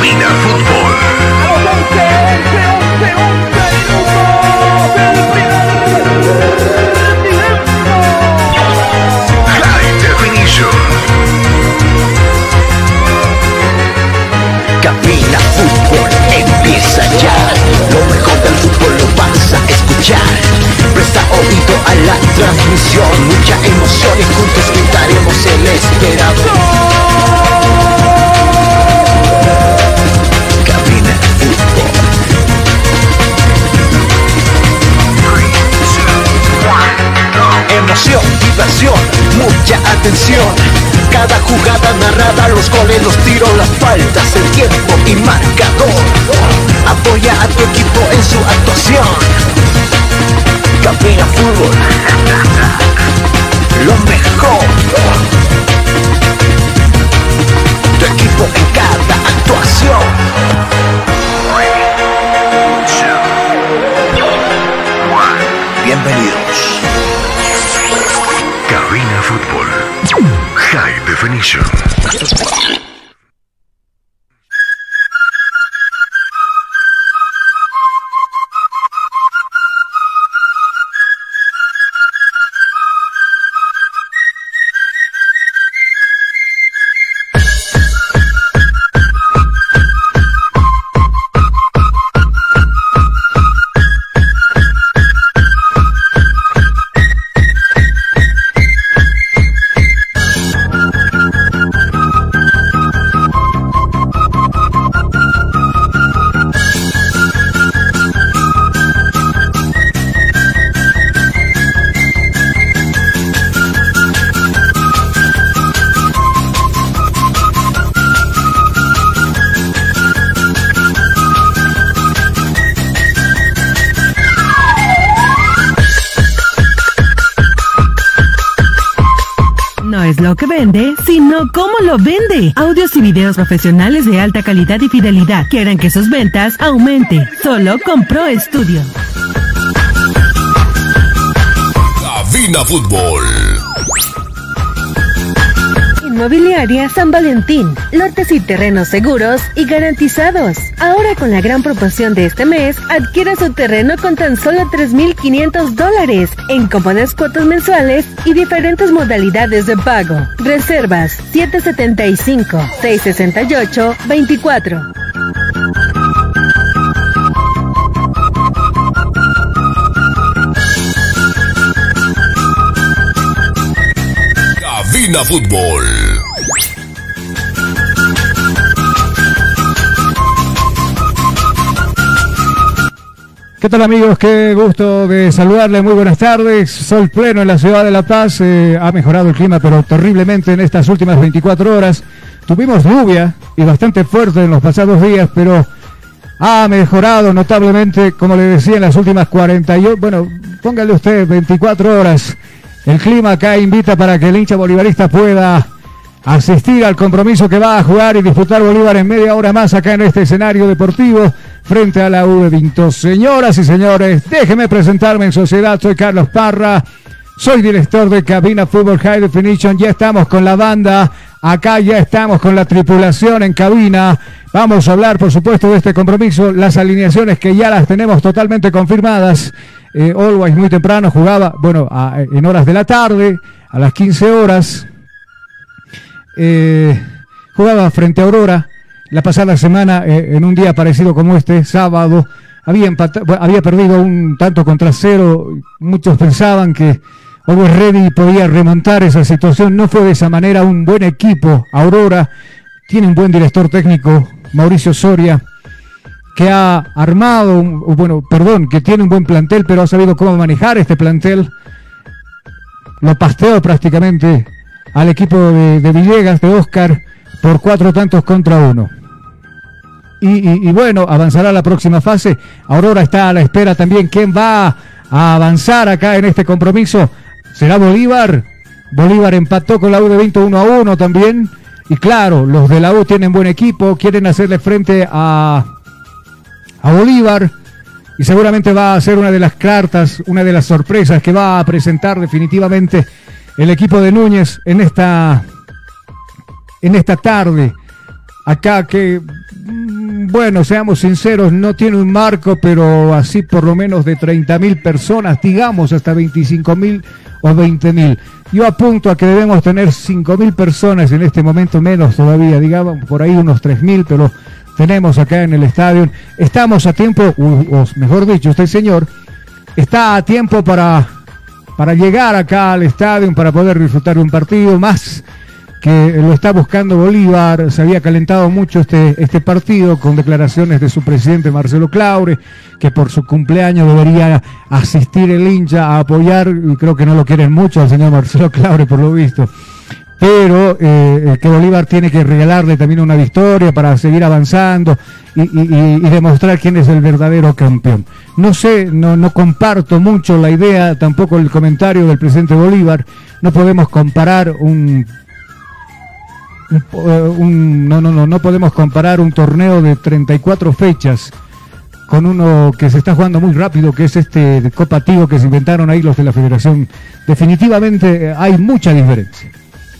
Cabina Fútbol. High Definition. Cabina Fútbol empieza ya. Lo mejor del fútbol lo vas a escuchar. Presta oído a la transmisión. Mucha emoción y juntos gritaremos el esperado. Mucha atención. Cada jugada narrada, los goles, los tiros, las faltas, el tiempo y marcador. Apoya a tu equipo en su actuación. Cabina Fútbol. Lo mejor. Tu equipo en cada actuación. Bienvenidos. High Definition. Lo vende. Audios y videos profesionales de alta calidad y fidelidad que harán que sus ventas aumente. Solo con Pro Studio. Cabina Fútbol. Inmobiliaria San Valentín. Lotes y terrenos seguros y garantizados. Ahora con la gran proporción de este mes, adquiera su terreno con tan solo 3.500 dólares en cómodas cuotas mensuales y diferentes modalidades de pago. Reservas 775-668-24. Cabina Fútbol. ¿Qué tal amigos? Qué gusto de saludarles. Muy buenas tardes. Sol pleno en la ciudad de La Paz. Eh, ha mejorado el clima, pero terriblemente en estas últimas 24 horas. Tuvimos lluvia y bastante fuerte en los pasados días, pero ha mejorado notablemente, como le decía, en las últimas 48, bueno, póngale usted 24 horas. El clima acá invita para que el hincha bolivarista pueda asistir al compromiso que va a jugar y disputar Bolívar en media hora más acá en este escenario deportivo frente a la de Vinto. Señoras y señores, déjenme presentarme en sociedad. Soy Carlos Parra. Soy director de Cabina Fútbol High Definition. Ya estamos con la banda. Acá ya estamos con la tripulación en cabina. Vamos a hablar, por supuesto, de este compromiso. Las alineaciones que ya las tenemos totalmente confirmadas. Eh, Always muy temprano jugaba, bueno, en horas de la tarde, a las 15 horas. Eh, jugaba frente a Aurora la pasada semana eh, en un día parecido como este, sábado. Había, había perdido un tanto contra cero. Muchos pensaban que Always Ready podía remontar esa situación. No fue de esa manera. Un buen equipo, Aurora. Tiene un buen director técnico, Mauricio Soria, que ha armado, un- bueno, perdón, que tiene un buen plantel, pero ha sabido cómo manejar este plantel. lo pasteó prácticamente al equipo de, de Villegas, de Oscar, por cuatro tantos contra uno. Y, bueno, avanzará la próxima fase. Aurora está a la espera también. ¿Quién va a avanzar acá en este compromiso? ¿Será Bolívar? Bolívar empató con la U de 20 1 a 1 también. Y claro, los de la U tienen buen equipo, quieren hacerle frente a, a Bolívar. Y seguramente va a ser una de las cartas, una de las sorpresas que va a presentar definitivamente el equipo de Núñez en esta, en esta tarde. Acá que, bueno, seamos sinceros, no tiene un marco, pero así por lo menos de 30 mil personas, digamos hasta 25 mil o 20 mil. Yo apunto a que debemos tener 5 mil personas en este momento, menos todavía, digamos por ahí unos 3 mil, pero tenemos acá en el estadio. Estamos a tiempo, o, mejor dicho, usted señor, está a tiempo para, para llegar acá al estadio, para poder disfrutar un partido más que lo está buscando Bolívar, se había calentado mucho este, este partido con declaraciones de su presidente Marcelo Claure, que por su cumpleaños debería asistir el hincha a apoyar, y creo que no lo quieren mucho al señor Marcelo Claure por lo visto, pero eh, que Bolívar tiene que regalarle también una victoria para seguir avanzando y- y demostrar quién es el verdadero campeón. No sé, no, no comparto mucho la idea, tampoco el comentario del presidente Bolívar, no podemos comparar un eh, un- no, no, no, no podemos comparar un torneo de 34 fechas con uno que se está jugando muy rápido, que es este Copa Tigo que se inventaron ahí los de la federación. Definitivamente eh, hay mucha diferencia,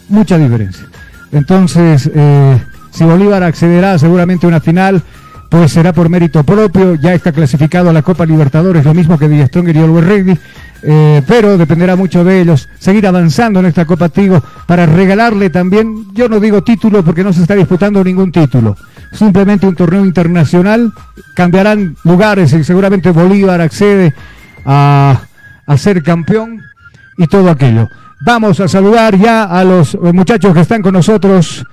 mucha diferencia. Entonces, eh, si Bolívar accederá seguramente a una final, pues será por mérito propio, ya está clasificado a la Copa Libertadores, lo mismo que Di Stronger y Ready, eh, pero dependerá mucho de ellos. Seguir avanzando en esta Copa Tigo para regalarle también, yo no digo título porque no se está disputando ningún título, simplemente un torneo internacional, cambiarán lugares y seguramente Bolívar accede a, a ser campeón y todo aquello. Vamos a saludar ya a los muchachos que están con nosotros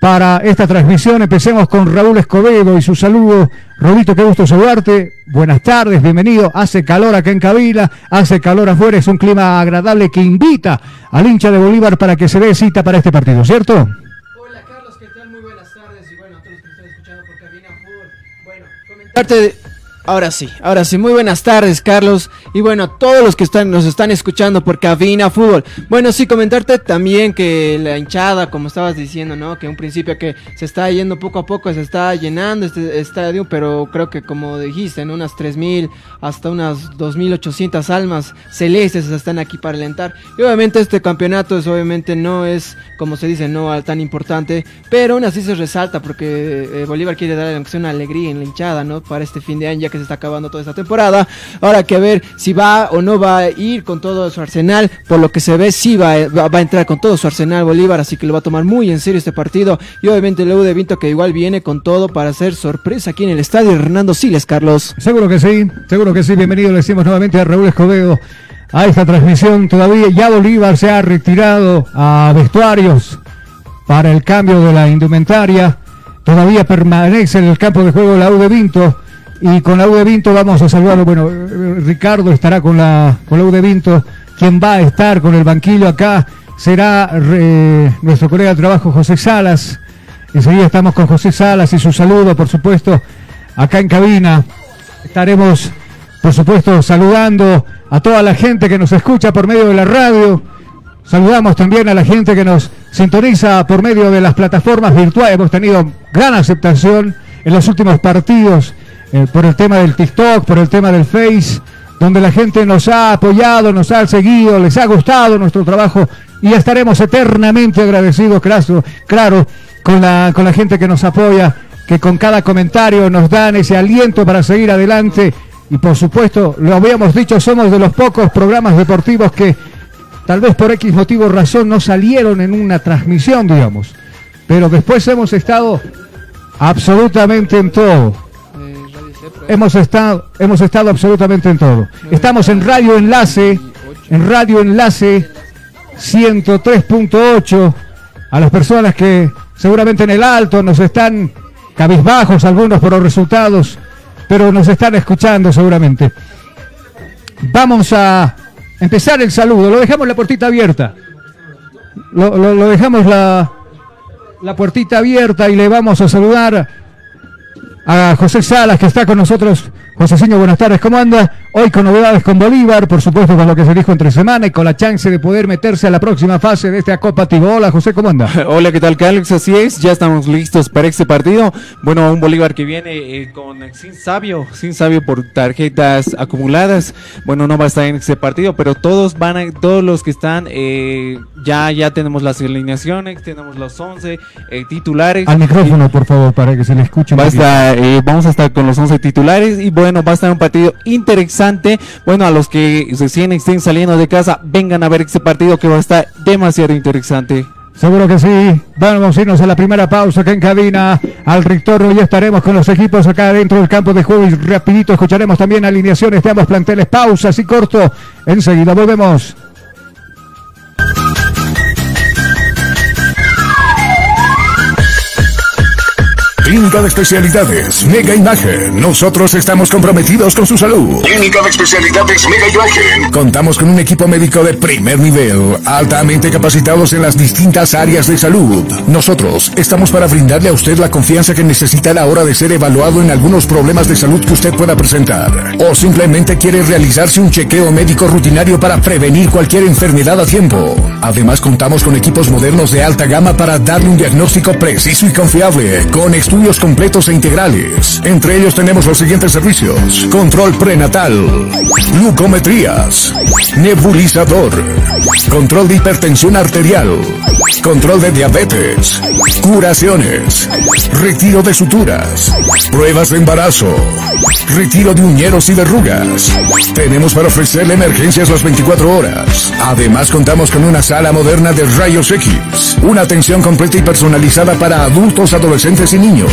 para esta transmisión. Empecemos con Raúl Escobedo y su saludo. Rolito, qué gusto saludarte. Buenas tardes, bienvenido. Hace calor acá en Cabila, hace calor afuera, es un clima agradable que invita al hincha de Bolívar para que se dé cita para este partido, ¿cierto? Hola Carlos, ¿qué tal? Muy buenas tardes y bueno, a todos los que están escuchando por Cabina Fútbol. Bueno, comentarte Ahora sí, ahora sí, muy buenas tardes Carlos y bueno, todos los que están, nos están escuchando por Cabina Fútbol. Bueno, sí, comentarte también que la hinchada, como estabas diciendo, ¿no? Que un principio que se está yendo poco a poco, se está llenando este estadio, pero creo que como dijiste, en unas 3.000 hasta unas 2.800 almas celestes están aquí para alentar. Y obviamente este campeonato es obviamente no es, como se dice, no tan importante, pero aún así se resalta porque eh, Bolívar quiere dar una alegría en la hinchada, ¿no? Para este fin de año ya que se está acabando toda esta temporada. Ahora que ver si va o no va a ir con todo su arsenal, por lo que se ve sí va a entrar con todo su arsenal Bolívar, así que lo va a tomar muy en serio este partido. Y obviamente el U de Vinto que igual viene con todo para hacer sorpresa aquí en el estadio Hernando Siles, Carlos. Seguro que sí, seguro que sí. Bienvenido, le decimos nuevamente a Raúl Escobedo a esta transmisión. Todavía ya Bolívar se ha retirado a vestuarios para el cambio de la indumentaria. Todavía permanece en el campo de juego la U de Vinto. Y con la U de Vinto vamos a saludarlo. Bueno, Ricardo estará con la, con la U de Vinto. Quien va a estar con el banquillo acá será eh, nuestro colega de trabajo José Salas. Enseguida estamos con José Salas y su saludo, por supuesto, acá en cabina. Estaremos, por supuesto, saludando a toda la gente que nos escucha por medio de la radio. Saludamos también a la gente que nos sintoniza por medio de las plataformas virtuales. Hemos tenido gran aceptación en los últimos partidos eh, por el tema del TikTok, por el tema del Face, donde la gente nos ha apoyado, nos ha seguido, les ha gustado nuestro trabajo y estaremos eternamente agradecidos, claro, claro con, la, con la gente que nos apoya, que con cada comentario nos dan ese aliento para seguir adelante. Y por supuesto, lo habíamos dicho, somos de los pocos programas deportivos que tal vez por X motivo o razón no salieron en una transmisión, digamos. Pero después hemos estado absolutamente en todo. Hemos estado, hemos estado absolutamente en todo. Estamos en Radio Enlace, en Radio Enlace 103.8. A las personas que seguramente en el alto nos están cabizbajos, algunos por los resultados, pero nos están escuchando seguramente. Vamos a empezar el saludo. Lo dejamos la puertita abierta. Lo, dejamos la puertita abierta y le vamos a saludar a José Salas que está con nosotros. Joséciño, buenas tardes, ¿cómo anda? Hoy con novedades con Bolívar, por supuesto con lo que se dijo entre semana y con la chance de poder meterse a la próxima fase de esta Copa Tigo. Hola José, ¿cómo anda? Hola, ¿qué tal, Alex? Así es, ya estamos listos para este partido. Bueno, un Bolívar que viene eh, con sin sabio, sin sabio por tarjetas acumuladas. Bueno, no va a estar en este partido, pero todos van a, todos los que están, eh, ya, ya tenemos las alineaciones, tenemos los 11 eh, titulares. Al micrófono, por favor, para que se le escuche. Va a estar, eh, vamos a estar con los 11 titulares y bueno, va a estar un partido interesante. Bueno, a los que recién estén saliendo de casa, vengan a ver este partido que va a estar demasiado interesante. Seguro que sí. Vamos a irnos a la primera pausa que en cabina. Al retorno ya estaremos con los equipos acá dentro del campo de juego y rapidito escucharemos también alineaciones de ambos planteles. Pausa así corto. Enseguida volvemos. Clínica de Especialidades, Mega Imagen. Nosotros estamos comprometidos con su salud. Clínica de Especialidades, Mega Imagen. Contamos con un equipo médico de primer nivel, altamente capacitados en las distintas áreas de salud. Nosotros estamos para brindarle a usted la confianza que necesita a la hora de ser evaluado en algunos problemas de salud que usted pueda presentar. O simplemente quiere realizarse un chequeo médico rutinario para prevenir cualquier enfermedad a tiempo. Además, contamos con equipos modernos de alta gama para darle un diagnóstico preciso y confiable, con estudios completos e integrales. Entre ellos tenemos los siguientes servicios. Control prenatal, glucometrías, nebulizador, control de hipertensión arterial, control de diabetes, curaciones, retiro de suturas, pruebas de embarazo, retiro de uñeros y verrugas. Tenemos para ofrecerle emergencias las 24 horas. Además contamos con una sala moderna de rayos X, una atención completa y personalizada para adultos, adolescentes y niños.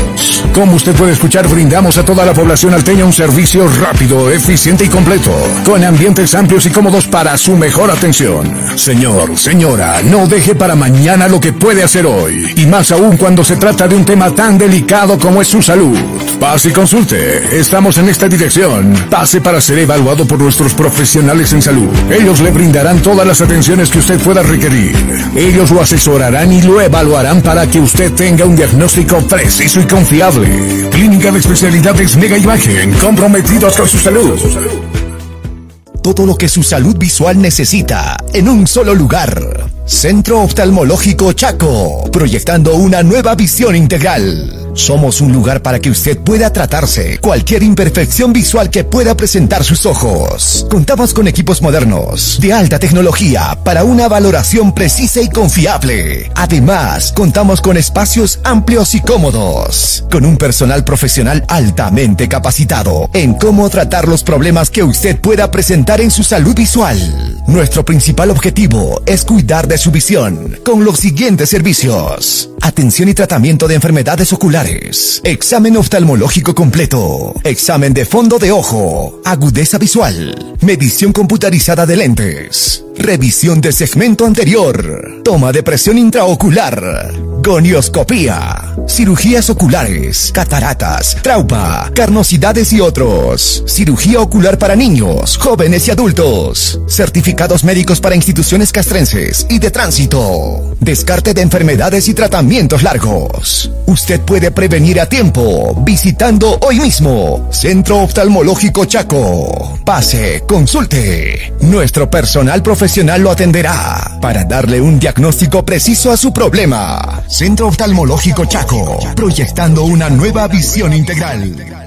Como usted puede escuchar, brindamos a toda la población alteña un servicio rápido, eficiente y completo, con ambientes amplios y cómodos para su mejor atención. Señor, señora, no deje para mañana lo que puede hacer hoy, y más aún cuando se trata de un tema tan delicado como es su salud. Pase y consulte. Estamos en esta dirección. Pase para ser evaluado por nuestros profesionales en salud. Ellos le brindarán todas las atenciones que usted pueda requerir. Ellos lo asesorarán y lo evaluarán para que usted tenga un diagnóstico preciso y confiable. Clínica de especialidades Mega Imagen, comprometidos con su salud. Todo lo que su salud visual necesita en un solo lugar. Centro Oftalmológico Chaco, proyectando una nueva visión integral. Somos un lugar para que usted pueda tratarse cualquier imperfección visual que pueda presentar sus ojos. Contamos con equipos modernos, de alta tecnología, para una valoración precisa y confiable. Además, contamos con espacios amplios y cómodos, con un personal profesional altamente capacitado en cómo tratar los problemas que usted pueda presentar en su salud visual. Nuestro principal objetivo es cuidar de su visión con los siguientes servicios. Atención y tratamiento de enfermedades oculares. Examen oftalmológico completo. Examen de fondo de ojo. Agudeza visual. Medición computarizada de lentes. Revisión de segmento anterior. Toma de presión intraocular. Gonioscopía. Cirugías oculares. Cataratas. Trauma. Carnosidades y otros. Cirugía ocular para niños, jóvenes y adultos. Certificados médicos para instituciones castrenses y de tránsito. Descarte de enfermedades y tratamientos largos. Usted puede prevenir a tiempo visitando hoy mismo Centro Oftalmológico Chaco. Pase, consulte. Nuestro personal profesional lo atenderá para darle un diagnóstico preciso a su problema. Centro Oftalmológico Chaco, proyectando una nueva visión integral.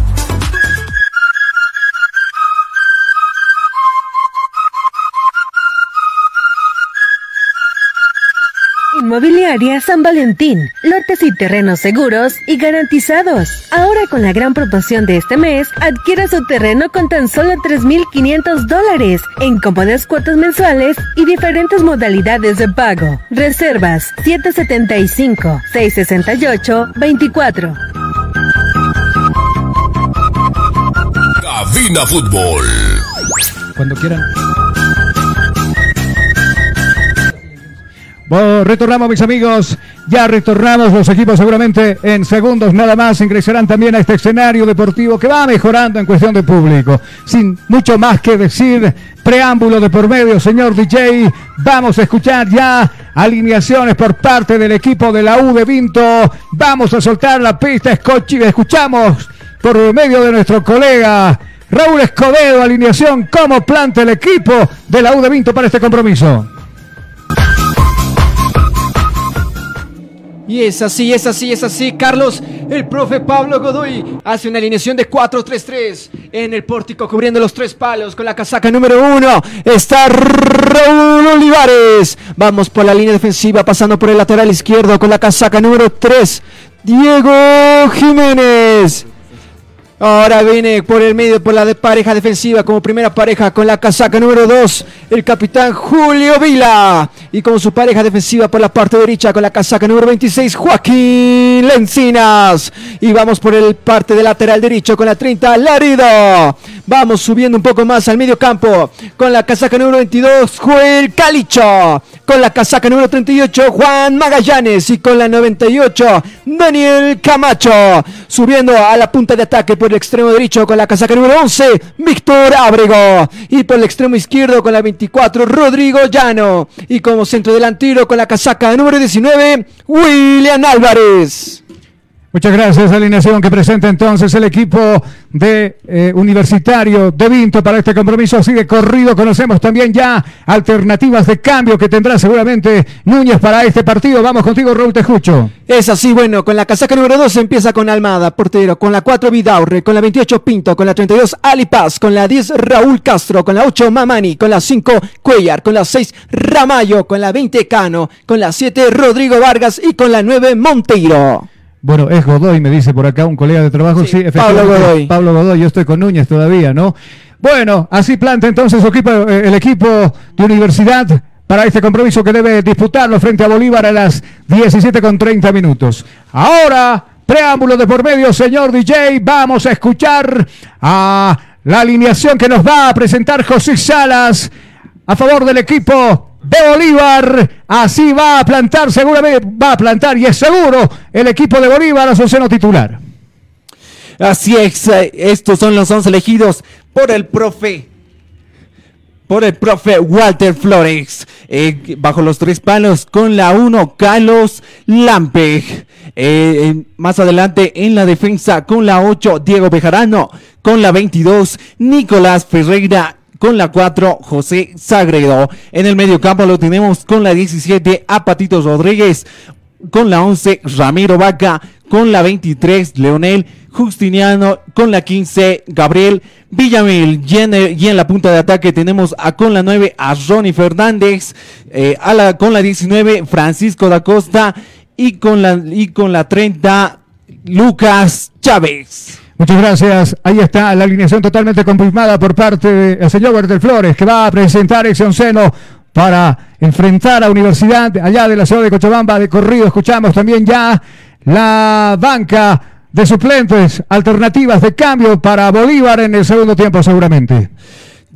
Inmobiliaria San Valentín. Lotes y terrenos seguros y garantizados. Ahora con la gran proporción de este mes, adquiera su terreno con tan solo 3.500 dólares en cómodas cuotas mensuales y diferentes modalidades de pago. Reservas 775-668-24. Cabina Fútbol. Cuando quieran. Bueno, retornamos mis amigos, ya retornamos los equipos seguramente en segundos nada más. Ingresarán también a este escenario deportivo que va mejorando en cuestión de público. Sin mucho más que decir, preámbulo de por medio, señor DJ, vamos a escuchar ya alineaciones por parte del equipo de la U de Vinto, vamos a soltar la pista, escuchamos por medio de nuestro colega Raúl Escobedo, alineación, cómo planta el equipo de la U de Vinto para este compromiso. Y es así, es así, es así, Carlos. El profe Pablo Godoy hace una alineación de 4-3-3 en el pórtico cubriendo los tres palos con la casaca número uno. Está Raúl Olivares. Vamos por la línea defensiva pasando por el lateral izquierdo con la casaca número 3. Diego Jiménez. Ahora viene por el medio, por la de pareja defensiva, como primera pareja con la casaca número 2, el capitán Julio Vila. Y como su pareja defensiva por la parte derecha con la casaca número 26, Joaquín Lencinas. Y vamos por el parte de lateral derecho con la 30, Larido. Vamos subiendo un poco más al medio campo con la casaca número 22, Joel Calicho. Con la casaca número 38, Juan Magallanes. Y con la 98, Daniel Camacho. Subiendo a la punta de ataque por el extremo derecho con la casaca número 11, Víctor Ábrego. Y por el extremo izquierdo con la 24, Rodrigo Llano. Y como centro delantero con la casaca número 19, William Álvarez. Muchas gracias, alineación que presenta entonces el equipo de eh, Universitario de Vinto para este compromiso así de corrido. Conocemos también ya alternativas de cambio que tendrá seguramente Núñez para este partido. Vamos contigo, Raúl Tejucho. Es así, bueno, con la casaca número 2 empieza con Almada, portero, con la 4 Vidaurre, con la 28 Pinto, con la 32 Ali Paz, con la 10 Raúl Castro, con la 8 Mamani, con la 5 Cuellar, con la 6 Ramayo, con la 20 Cano, con la 7 Rodrigo Vargas y con la 9 Monteiro. Bueno, es Godoy, me dice por acá un colega de trabajo. Sí, efectivamente. Pablo Godoy. Pablo Godoy, yo estoy con Núñez todavía, ¿no? Bueno, así planta entonces eh, el equipo de Universidad para este compromiso que debe disputarlo frente a Bolívar a las 17 con 30 minutos. Ahora, preámbulo de por medio, señor DJ, vamos a escuchar a la alineación que nos va a presentar José Salas a favor del equipo de Bolívar. Así va a plantar, seguramente va a plantar y es seguro el equipo de Bolívar a su seno titular. Así es, eh, estos son los 11 elegidos por el profe. Por el profe Walter Flores. Eh, bajo los tres palos con la 1, Carlos Lampeg. Eh, más adelante en la defensa con la 8, Diego Bejarano. Con la 22, Nicolás Ferreira con la 4 José Sagredo. En el medio campo lo tenemos con la 17 a Patitos Rodríguez, con la 11 Ramiro Vaca, con la 23 Leonel Justiniano, con la 15 Gabriel Villamil. Y en, el- y en la punta de ataque tenemos a con la 9 a Ronnie Fernández, eh, a la, con la 19 Francisco da Costa. Y con la, y con la 30 Lucas Chávez. Muchas gracias. Ahí está la alineación totalmente confirmada por parte del señor Bertel Flores, que va a presentar ese onceno para enfrentar a Universidad allá de la ciudad de Cochabamba de corrido. Escuchamos también ya la banca de suplentes, alternativas de cambio para Bolívar en el segundo tiempo seguramente.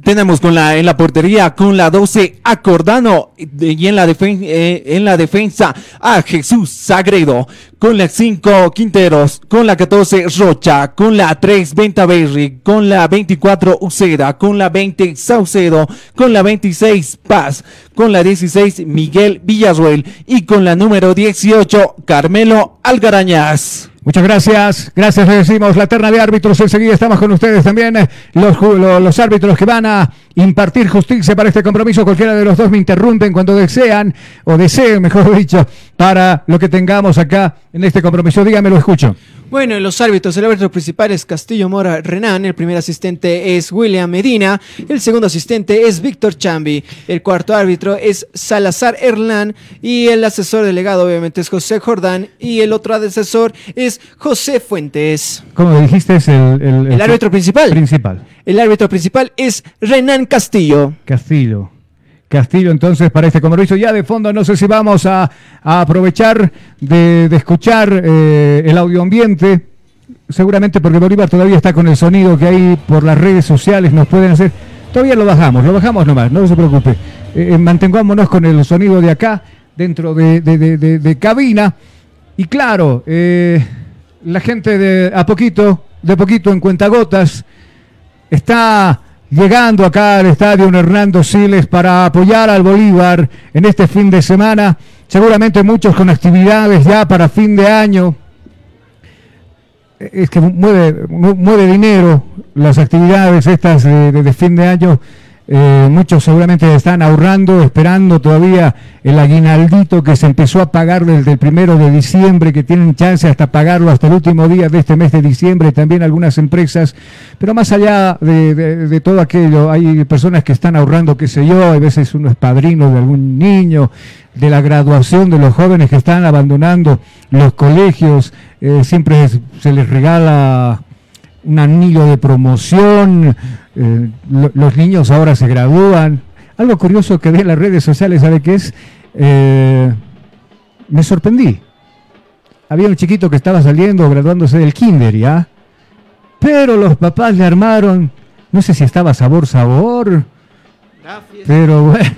Tenemos con la, en la portería con la 12 a Cordano y en la, defen- eh, en la defensa a Jesús Sagredo. Con la 5 Quinteros, con la 14 Rocha, con la 3 Ventaverri, con la 24 Uceda, con la 20 Saucedo, con la 26 Paz, con la 16 Miguel Villarruel y con la número 18 Carmelo Algarañaz. Muchas gracias, gracias, le decimos la terna de árbitros. Enseguida estamos con ustedes también, eh, los, ju- lo- los, árbitros que van a impartir justicia para este compromiso. Cualquiera de los dos me interrumpen cuando desean, o deseen, mejor dicho, para lo que tengamos acá en este compromiso. Dígame, lo escucho. Bueno, los árbitros, el árbitro principal es Castillo Mora Renan, el primer asistente es William Medina, el segundo asistente es Víctor Chambi, el cuarto árbitro es Salazar Erlán y el asesor delegado obviamente es José Jordán y el otro asesor es José Fuentes. Como dijiste, es el, el, El árbitro principal. principal. El árbitro principal es Renan Castillo. Castillo. Castillo, entonces, para este compromiso. Ya de fondo, no sé si vamos a, aprovechar de, escuchar eh, el audio ambiente. Seguramente porque Bolívar todavía está con el sonido que hay por las redes sociales, nos pueden hacer. Todavía lo bajamos, lo bajamos nomás, no se preocupe. Eh, eh, mantengámonos con el sonido de acá, dentro de, de- de- de- de cabina. Y claro, eh, la gente de a poquito, de poquito en cuentagotas, está llegando acá al estadio Hernando Siles para apoyar al Bolívar en este fin de semana. Seguramente muchos con actividades ya para fin de año. Es que mueve, mu- mueve dinero las actividades estas de- de fin de año. Eh, muchos seguramente están ahorrando, esperando todavía el aguinaldito que se empezó a pagar desde el primero de diciembre, que tienen chance hasta pagarlo hasta el último día de este mes de diciembre, también algunas empresas. Pero más allá de, de- todo aquello, hay personas que están ahorrando, qué sé yo, a veces uno es padrino de algún niño, de la graduación de los jóvenes que están abandonando los colegios, eh, siempre se les regala un anillo de promoción, eh, lo- los niños ahora se gradúan. Algo curioso que vi en las redes sociales, ¿sabe qué es? Eh, me sorprendí. Había un chiquito que estaba saliendo, graduándose del kinder, ¿ya? Pero los papás le armaron, no sé si estaba sabor, sabor, pero bueno,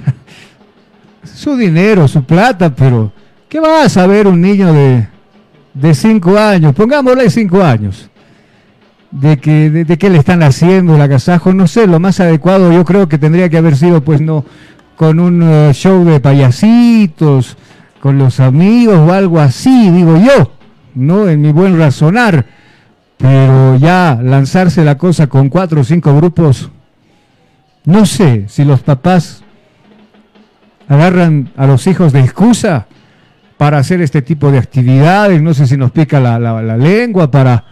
su dinero, su plata, pero ¿qué va a saber un niño de, de cinco años? Pongámosle cinco años de que de, qué le están haciendo el agasajo, no sé, lo más adecuado yo creo que tendría que haber sido pues no con un eh, show de payasitos, con los amigos o algo así, digo yo, no en mi buen razonar, pero ya lanzarse la cosa con cuatro o cinco grupos, no sé si los papás agarran a los hijos de excusa para hacer este tipo de actividades, no sé si nos pica la- la lengua para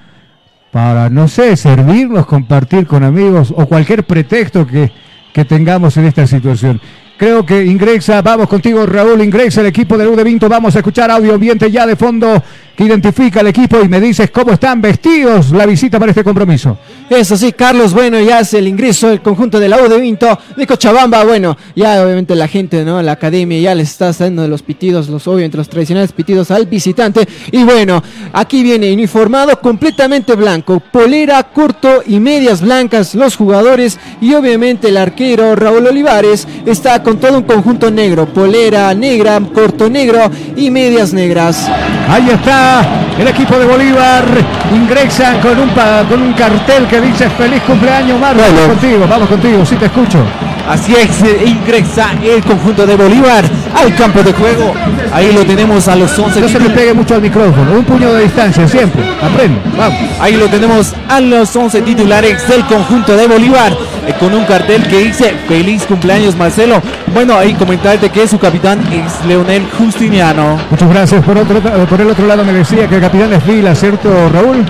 para, no sé, servirnos, compartir con amigos o cualquier pretexto que, que tengamos en esta situación. Creo que ingresa, vamos contigo Raúl, ingresa el equipo del U de Vinto, vamos a escuchar audio ambiente ya de fondo que identifica al equipo y me dices cómo están vestidos la visita para este compromiso. Eso sí, Carlos, bueno, ya hace el ingreso del conjunto de la U de Vinto de Cochabamba. Bueno, ya obviamente la gente, ¿no? La academia ya les está dando los pitidos, los obviamente los tradicionales pitidos al visitante. Y bueno, aquí viene uniformado completamente blanco, polera, corto y medias blancas los jugadores. Y obviamente el arquero Raúl Olivares está con todo un conjunto negro, polera negra, corto negro y medias negras. Ahí está el equipo de Bolívar, ingresan con un, con un cartel que dice feliz cumpleaños Marlon, vamos contigo, vamos contigo, sí te escucho. Así es, eh, ingresa el conjunto de Bolívar al campo de juego. Ahí lo tenemos a los 11 No se le pegue mucho al micrófono, un puño de distancia siempre, aprende, vamos. Ahí lo tenemos a los 11 titulares del conjunto de Bolívar eh, con un cartel que dice feliz cumpleaños Marcelo. Bueno, ahí comentarte que su capitán es Leonel Justiniano. Muchas gracias. Por, otro, por el otro lado me decía que el capitán es Vila, ¿cierto, Raúl?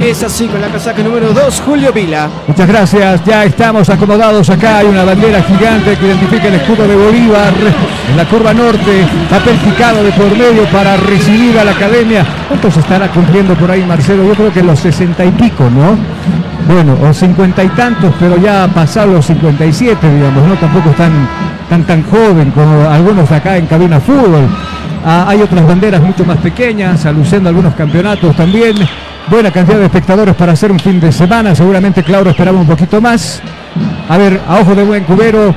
Es así con la casaca número 2, Julio Vila. Muchas gracias. Ya estamos acomodados acá. Hay una bandera gigante que identifica el escudo de Bolívar en la curva norte. Papel picado de por medio para recibir a la academia. ¿Cuántos estará cumpliendo por ahí, Marcelo? Yo creo que los sesenta y pico, ¿no? Bueno, o cincuenta y tantos, pero ya pasado los 57, digamos, ¿no? Tampoco están tan tan joven como algunos acá en cabina fútbol. Ah, hay otras banderas mucho más pequeñas, aluciendo algunos campeonatos también. Buena cantidad de espectadores para hacer un fin de semana. Seguramente Claudio esperaba un poquito más. A ver, a ojo de buen cubero,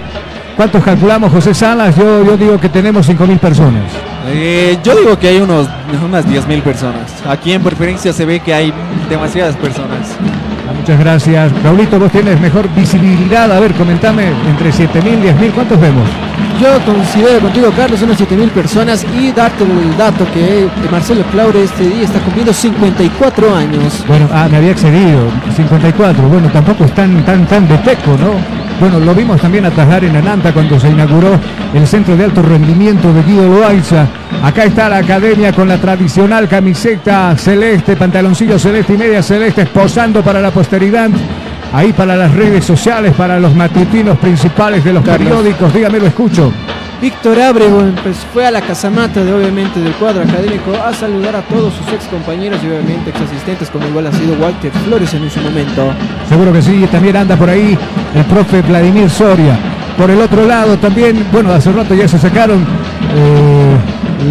¿cuántos calculamos, José Salas? Yo, yo digo que tenemos 5.000 personas. Eh, yo digo que hay unos, unas 10.000 personas. Aquí en preferencia se ve que hay demasiadas personas. Ah, Muchas gracias. Raulito, vos tienes mejor visibilidad. A ver, comentame, entre 7.000 y 10.000, ¿cuántos vemos? Yo considero contigo, Carlos, unas 7000 personas y darte el dato que Marcelo Claure este día está cumpliendo 54 años. Bueno, ah, me había excedido, 54. Bueno, tampoco es tan, tan, tan de teco, ¿no? Bueno, lo vimos también atajar en Ananta cuando se inauguró el centro de alto rendimiento de Guido Loaiza. Acá está la academia con la tradicional camiseta celeste, pantaloncillo celeste y media celeste, posando para la posteridad. Ahí para las redes sociales, para los matutinos principales de los Carlos. periódicos. Dígame, lo escucho. Víctor Abrego pues, fue a la casamata de obviamente del cuadro académico a saludar a todos sus ex compañeros y obviamente ex asistentes como igual ha sido Walter Flores en su momento. Seguro que sí, también anda por ahí el profe Vladimir Soria. Por el otro lado también, bueno, hace rato ya se sacaron eh,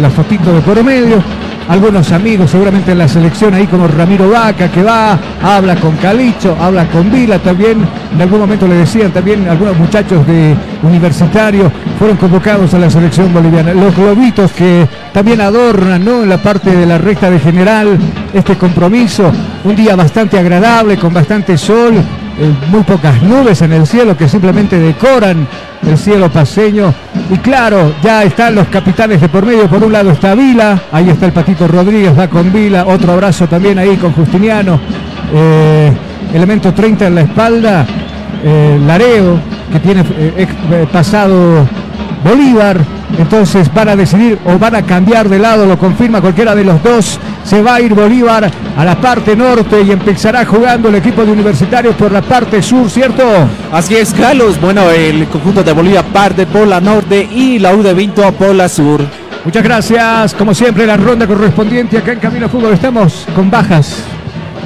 la fotito de por medio. Algunos amigos seguramente en la selección ahí como Ramiro Vaca que va, habla con Calicho, habla con Vila también. En algún momento le decían también algunos muchachos de universitario fueron convocados a la selección boliviana. Los globitos que también adornan ¿no? en la parte de la recta de general este compromiso. Un día bastante agradable, con bastante sol, eh, muy pocas nubes en el cielo que simplemente decoran el cielo paseño. Y claro, ya están los capitanes de por medio. Por un lado está Vila, ahí está el Patito Rodríguez, va con Vila. Otro abrazo también ahí con Justiniano. Eh, elemento 30 en la espalda. eh, Lareo, que tiene pasado Bolívar. Entonces van a decidir o van a cambiar de lado, lo confirma cualquiera de los dos. Se va a ir Bolívar a la parte norte y empezará jugando el equipo de universitarios por la parte sur, ¿cierto? Así es, Carlos. Bueno, el conjunto de Bolivia parte por la norte y la U de Vinto por la sur. Muchas gracias. Como siempre, la ronda correspondiente acá en Camino Fútbol. Estamos con bajas.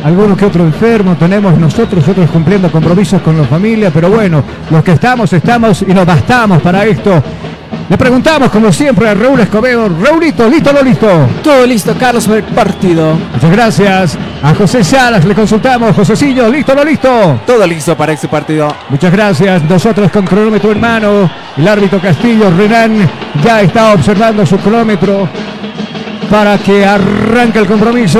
Algunos que otro enfermo tenemos nosotros, otros cumpliendo compromisos con la familia, pero bueno, los que estamos, estamos y nos bastamos para esto. Le preguntamos, como siempre, a Raúl Escobedo. Raulito, ¿listo o no listo? Todo listo, Carlos, para el partido. Muchas gracias. A José Salas le consultamos. Josecillo, ¿listo o no listo? Todo listo para este partido. Muchas gracias. Nosotros con cronómetro en mano. El árbitro Castillo, Renan, ya está observando su cronómetro para que arranque el compromiso.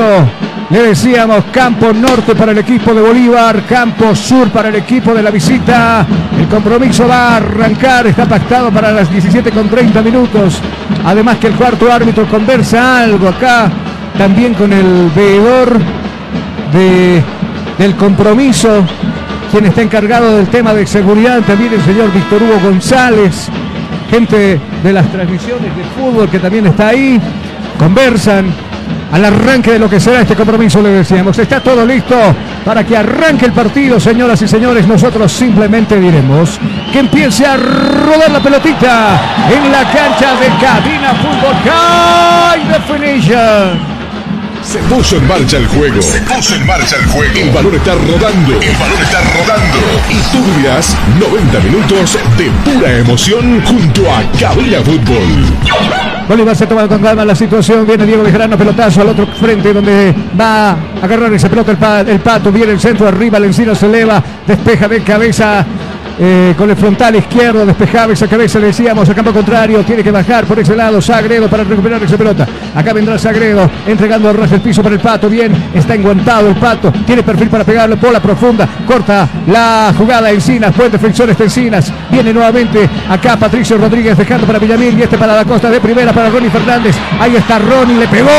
Le decíamos campo norte para el equipo de Bolívar, campo sur para el equipo de la visita. El compromiso va a arrancar, está pactado para las 17 con 30 minutos. Además que el cuarto árbitro conversa algo acá, también con el veedor de, del compromiso, quien está encargado del tema de seguridad, también el señor Víctor Hugo González, gente de las transmisiones de fútbol que también está ahí, conversan al arranque de lo que será este compromiso, le decíamos, está todo listo para que arranque el partido, señoras y señores, nosotros simplemente diremos que empiece a rodar la pelotita en la cancha de Cabina Fútbol. High Definition. Se puso en marcha el juego. Se puso en marcha el juego. El balón está rodando. El balón está rodando. Y tú vivirás 90 minutos de pura emoción junto a Cabina Fútbol. Bolívar se toma con calma la situación. Viene Diego Bejarano, pelotazo al otro frente donde va a agarrar esa pelota el, pa- el pato. Viene el centro arriba, el encino se eleva, despeja de cabeza. Eh, con el frontal izquierdo, despejaba esa cabeza, le decíamos, a campo contrario, tiene que bajar por ese lado, Sagredo para recuperar esa pelota. Acá vendrá Sagredo, entregando al ras el piso para el pato, bien, está enguantado el pato, tiene perfil para pegarle, bola profunda, corta la jugada Encinas, buen defensor este Encinas, viene nuevamente acá Patricio Rodríguez dejando para Villamil y este para la costa de primera para Ronnie Fernández, ahí está Ronnie, le pegó,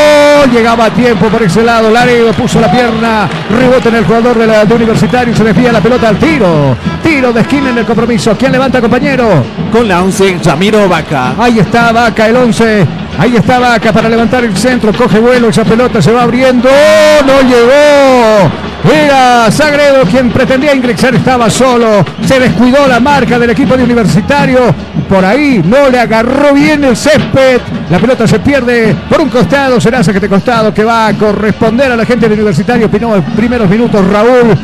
llegaba a tiempo por ese lado, Laredo puso la pierna, rebote en el jugador de, la, de Universitario, se desvía la pelota al tiro, tiro de esquina en el compromiso, ¿quién levanta compañero? Con la 11, Ramiro Vaca. Ahí está Vaca, el 11. Ahí está Vaca para levantar el centro. Coge vuelo, esa pelota se va abriendo. ¡Oh, no llegó! Era Sagredo quien pretendía ingresar, estaba solo. Se descuidó la marca del equipo de Universitario. Por ahí no le agarró bien el césped. La pelota se pierde por un costado. Será que te costado que va a corresponder a la gente de Universitario. Opinó en primeros minutos Raúl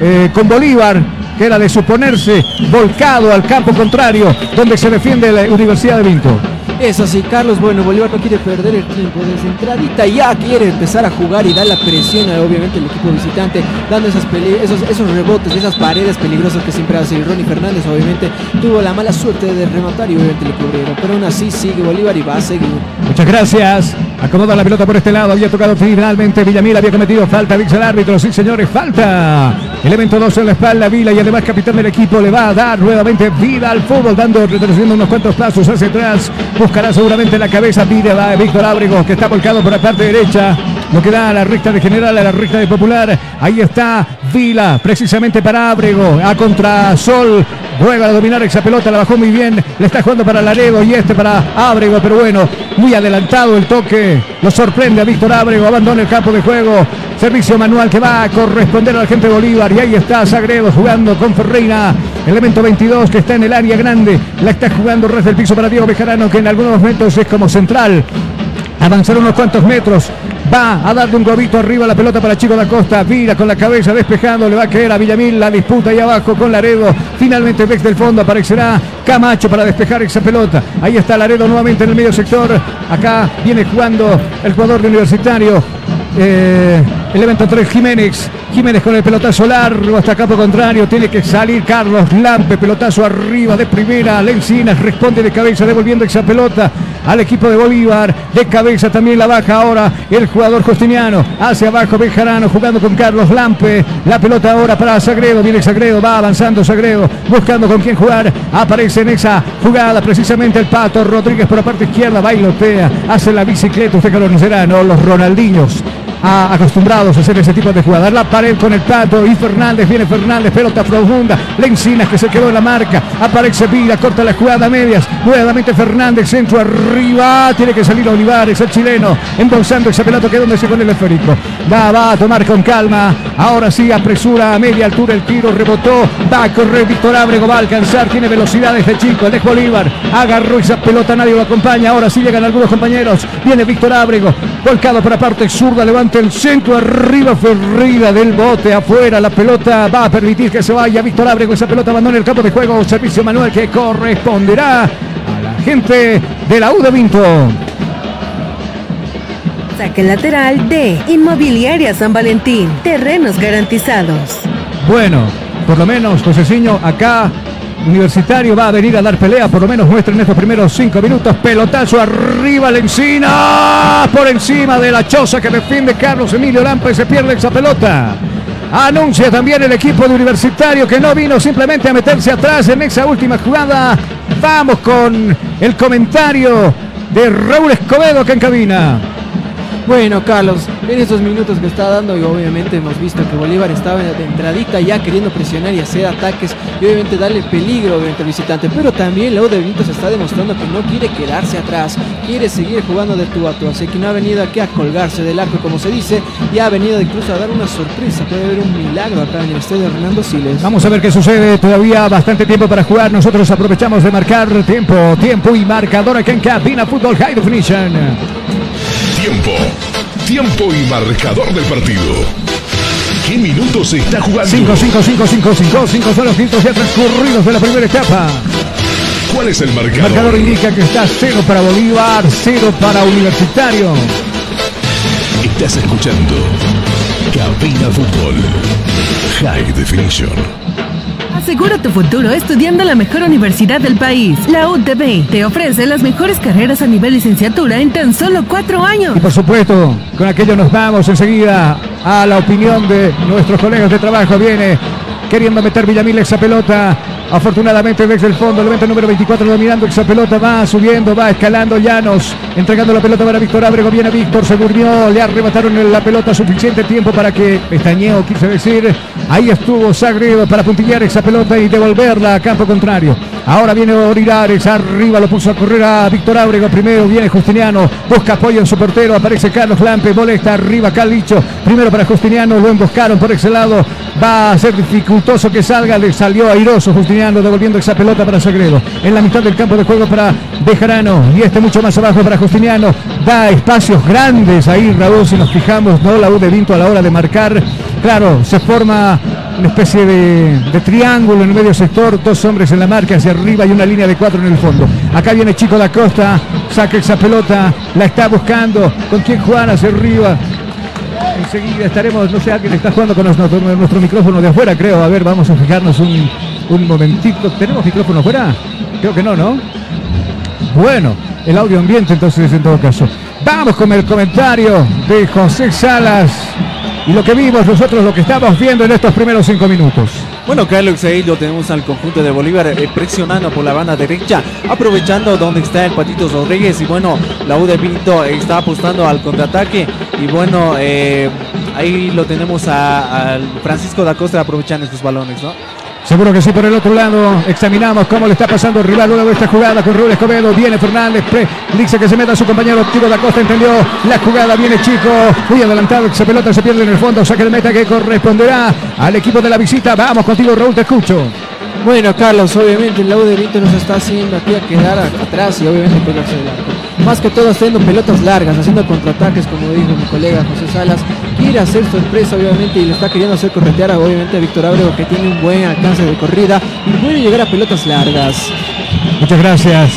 eh, con Bolívar que era de suponerse volcado al campo contrario, donde se defiende la Universidad de Vinto. Es así, Carlos. Bueno, Bolívar no quiere perder el tiempo. Desde entradita ya quiere empezar a jugar y dar la presión a obviamente el equipo visitante, dando esas esos, esos rebotes, esas paredes peligrosas que siempre hace. Y Ronnie Fernández obviamente tuvo la mala suerte de rematar y obviamente le cubrieron. Pero aún así sigue Bolívar y va a seguir. Muchas gracias. Acomoda la pelota por este lado. Había tocado finalmente Villamil. Había cometido falta. Dice el árbitro. Sí, señores, falta. Elemento 2 en la espalda. Vila y además capitán del equipo le va a dar nuevamente vida al fútbol, dando, retrocediendo unos cuantos pasos hacia atrás. Buscará seguramente la cabeza. Mira, va Víctor Ábrego, que está volcado por la parte derecha. Lo que da a la recta de general, a la recta de popular. Ahí está Vila, precisamente para Ábrego. A contra Sol. Juega a dominar esa pelota, la bajó muy bien. Le está jugando para Laredo y este para Ábrego. Pero bueno, muy adelantado el toque. Lo sorprende a Víctor Ábrego. Abandona el campo de juego. Servicio manual que va a corresponder al gente Bolívar. Y ahí está Sagredo jugando con Ferreira. Elemento 22 que está en el área grande. La está jugando res del piso para Diego Bejarano, que en algunos momentos es como central. Avanzar unos cuantos metros. Va a darle un globito arriba la pelota para Chico da Costa. Vira con la cabeza despejando. Le va a caer a Villamil. La disputa ahí abajo con Laredo. Finalmente desde el fondo aparecerá Camacho para despejar esa pelota. Ahí está Laredo nuevamente en el medio sector. Acá viene jugando el jugador de Universitario. Eh, elemento 3, Jiménez. Jiménez con el pelotazo largo hasta campo contrario. Tiene que salir Carlos Lampe. Pelotazo arriba de primera. Lencinas responde de cabeza devolviendo esa pelota al equipo de Bolívar. De cabeza también la baja ahora el jugador Justiniano. Hacia abajo Bejarano jugando con Carlos Lampe. La pelota ahora para Sagredo. Viene Sagredo. Va avanzando Sagredo. Buscando con quién jugar. Aparece en esa jugada precisamente el Pato Rodríguez por la parte izquierda. Bailotea. Hace la bicicleta. Usted que lo conocerá, ¿no? Los Ronaldinhos a- acostumbrados a hacer ese tipo de jugadas. La pared con el pato y Fernández, viene Fernández, pelota profunda. Lencinas que se quedó en la marca. Aparece Vila, corta la jugada medias. Nuevamente Fernández, centro arriba. Tiene que salir Olivares, el chileno, endosando esa pelota que donde se pone el esférico. La va a tomar con calma. Ahora sí apresura a media altura el tiro, rebotó. Va a correr Víctor Ábrego, va a alcanzar. Tiene velocidad este chico, el de Bolívar. Agarró esa pelota, nadie lo acompaña. Ahora sí llegan algunos compañeros. Viene Víctor Ábrego, volcado por la parte zurda, levanta el centro arriba, Ferreira del bote afuera. La pelota va a permitir que se vaya Víctor Ábrego. Esa pelota abandona el campo de juego. Servicio manual que corresponderá a la gente de la U de Vinto. Saque lateral de Inmobiliaria San Valentín. Terrenos garantizados. Bueno, por lo menos, Joseciño, acá Universitario va a venir a dar pelea, por lo menos muestra en estos primeros cinco minutos. Pelotazo arriba, la encina, por encima de la choza que defiende Carlos Emilio Lampa y se pierde esa pelota. Anuncia también el equipo de Universitario que no vino simplemente a meterse atrás en esa última jugada. Vamos con el comentario de Raúl Escobedo que en cabina. Bueno, Carlos, en estos minutos que está dando y obviamente hemos visto que Bolívar estaba de entradita ya queriendo presionar y hacer ataques y obviamente darle peligro al visitante, pero también la U de Vinto se está demostrando que no quiere quedarse atrás, quiere seguir jugando de tú a tú, así que no ha venido aquí a colgarse del arco como se dice y ha venido incluso a dar una sorpresa, puede haber un milagro acá en el estadio Hernando Siles. Vamos a ver qué sucede. Todavía bastante tiempo para jugar. Nosotros aprovechamos de marcar tiempo, tiempo y marcador aquí en Cabina Fútbol High Definition. Tiempo. Tiempo y marcador del partido. ¿Qué minutos se está jugando? 5, 5, 5, 5, 5, 5 son los minutos ya transcurridos de la primera etapa. ¿Cuál es el El marcador? marcador indica que está 0 para Bolívar, 0 para Universitario. Estás escuchando Cabina Fútbol High Definition. Asegura tu futuro estudiando la mejor universidad del país. La UTB te ofrece las mejores carreras a nivel licenciatura en tan solo cuatro años. Y por supuesto, con aquello nos vamos enseguida a la opinión de nuestros colegas de trabajo. Viene queriendo meter Villamil esa pelota. Afortunadamente desde el fondo, el evento número 24 dominando esa pelota, va subiendo, va escalando Llanos, entregando la pelota para Víctor Ábrego, viene Víctor, se durmió, le arrebataron la pelota suficiente tiempo para que pestañeo, quise decir, ahí estuvo Sagredo para puntillar esa pelota y devolverla a campo contrario. Ahora viene Orilares, arriba lo puso a correr a Víctor Ábrego, primero viene Justiniano, busca apoyo en su portero, aparece Carlos Lampe, molesta arriba Calicho, primero para Justiniano, lo emboscaron por ese lado, va a ser dificultoso que salga, le salió airoso Justiniano devolviendo esa pelota para Sagredo, en la mitad del campo de juego para Bejarano, y este mucho más abajo para Justiniano, da espacios grandes ahí Raúl, si nos fijamos, no la U de Vinto a la hora de marcar, claro, se forma una especie de, triángulo en el medio sector, dos hombres en la marca hacia arriba y una línea de cuatro en el fondo. Acá viene Chico da Costa, saca esa pelota, la está buscando, con quién jugar hacia arriba. Enseguida estaremos, no sé, alguien está jugando con nuestro, nuestro micrófono de afuera, creo. A ver, vamos a fijarnos un, un momentito. ¿Tenemos micrófono afuera? Creo que no, ¿no? Bueno, el audio ambiente entonces en todo caso. Vamos con el comentario de José Salas y lo que vimos nosotros, lo que estamos viendo en estos primeros cinco minutos. Bueno, Carlos, ahí lo tenemos al conjunto de Bolívar eh, presionando por la banda derecha, aprovechando donde está el Patito Rodríguez y bueno, la U de Pinto está apostando al contraataque y bueno, eh, ahí lo tenemos a, al Francisco da Costa aprovechando estos balones, ¿no? Seguro que sí, por el otro lado. Examinamos cómo le está pasando el rival luego de esta jugada con Rubén Escobedo. Viene Fernández, pre, dice que se meta a su compañero Tiro da Costa. Entendió la jugada, viene Chico, muy adelantado. Esa pelota se pierde en el fondo. Saque de meta que corresponderá al equipo de la visita. Vamos contigo, Raúl, te escucho. Bueno, Carlos, obviamente el U de Vinto nos está haciendo aquí a quedar atrás y obviamente pegarse el arco. Más que todo haciendo pelotas largas, haciendo contraataques, como dijo mi colega José Salas. Quiere hacer sorpresa, obviamente, y le está queriendo hacer corretear, obviamente, a Víctor Abrego, que tiene un buen alcance de corrida y puede llegar a pelotas largas. Muchas gracias.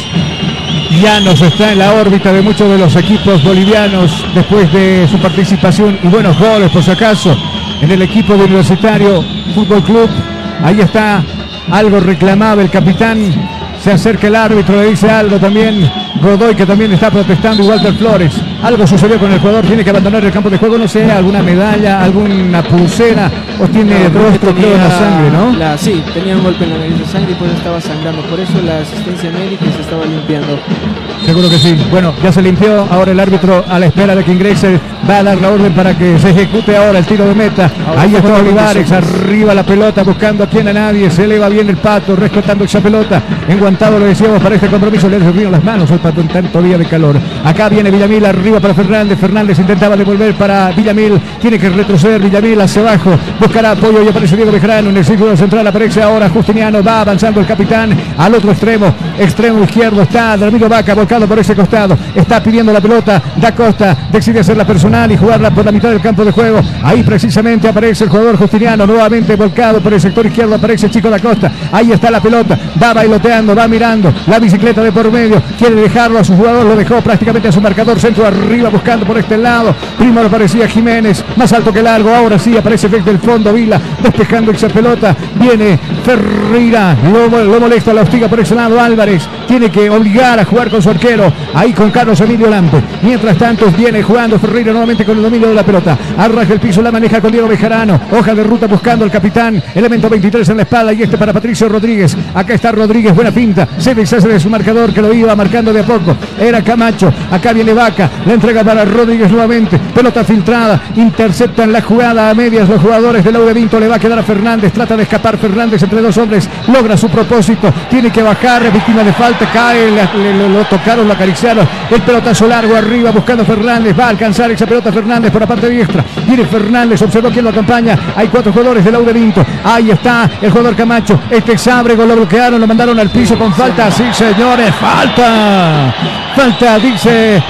Llanos está en la órbita de muchos de los equipos bolivianos después de su participación y buenos goles, por si acaso, en el equipo de Universitario Fútbol Club. Ahí está algo reclamaba el capitán. Se acerca el árbitro, le dice algo también. Godoy que también está protestando y Walter Flores. Algo sucedió con el jugador, tiene que abandonar el campo de juego, no sé, alguna medalla, alguna pulsera o tiene No, rostro creo, en la sangre, ¿no? la- sí, tenía un golpe en la nariz de sangre y pues estaba sangrando. Por eso la asistencia médica se estaba limpiando. Seguro que sí. Bueno, ya se limpió. Ahora el árbitro a la espera de que ingrese va a dar la orden para que se ejecute ahora el tiro de meta. Ahora Ahí está Olivares, arriba la pelota, buscando a quien a nadie. Se eleva bien el pato, rescatando esa pelota. Lo decíamos para este compromiso. Le reunieron las manos al pato en tanto día de calor. Acá viene Villamil arriba para Fernández. Fernández intentaba devolver para Villamil. Tiene que retroceder Villamil hacia abajo. Buscará apoyo y aparece Diego Bejarano en el círculo central. Aparece ahora Justiniano. Va avanzando el capitán al otro extremo. Extremo izquierdo está Ramiro Vaca volcado por ese costado. Está pidiendo la pelota. Da Costa decide hacerla personal y jugarla por la mitad del campo de juego. Ahí precisamente aparece el jugador Justiniano. Nuevamente volcado por el sector izquierdo. Aparece Chico da Costa. Ahí está la pelota. Va bailoteando, va mirando. La bicicleta de por medio. Quiere dejarlo a su jugador. Lo dejó prácticamente a su marcador. Centro arriba buscando por este lado. Primero aparecía Jiménez. Más alto que largo. Ahora sí aparece desde el fondo Vila. Despejando esa pelota. Viene Ferreira. Lo, lo molesta, la hostiga por ese lado Álvarez. Tiene que obligar a jugar con su arquero. Ahí con Carlos Emilio Lampe. Mientras tanto viene jugando Ferreira nuevamente con el dominio de la pelota. Arraja el piso, la maneja con Diego Bejarano. Hoja de ruta buscando al capitán. Elemento 23 en la espalda y este para Patricio Rodríguez. Acá está Rodríguez, buena pinta. Se deshace de su marcador que lo iba marcando de a poco. Era Camacho. Acá viene Vaca. La entrega para Rodríguez nuevamente. Pelota filtrada. Interceptan la jugada a medias los jugadores del de Vinto. Le va a quedar a Fernández. Trata de escapar Fernández entre dos hombres. Logra su propósito. Tiene que bajar. Víctima de falta. Cae. lo tocaron, lo acariciaron. El pelotazo largo arriba buscando Fernández. Va a alcanzar esa pelota Fernández por la parte diestra. Viene Fernández. Observó quién lo acompaña. Hay cuatro jugadores del de Vinto. Ahí está el jugador Camacho. Este es. Lo bloquearon. Lo mandaron al piso con falta. Sí, señores. Falta. Falta, dice.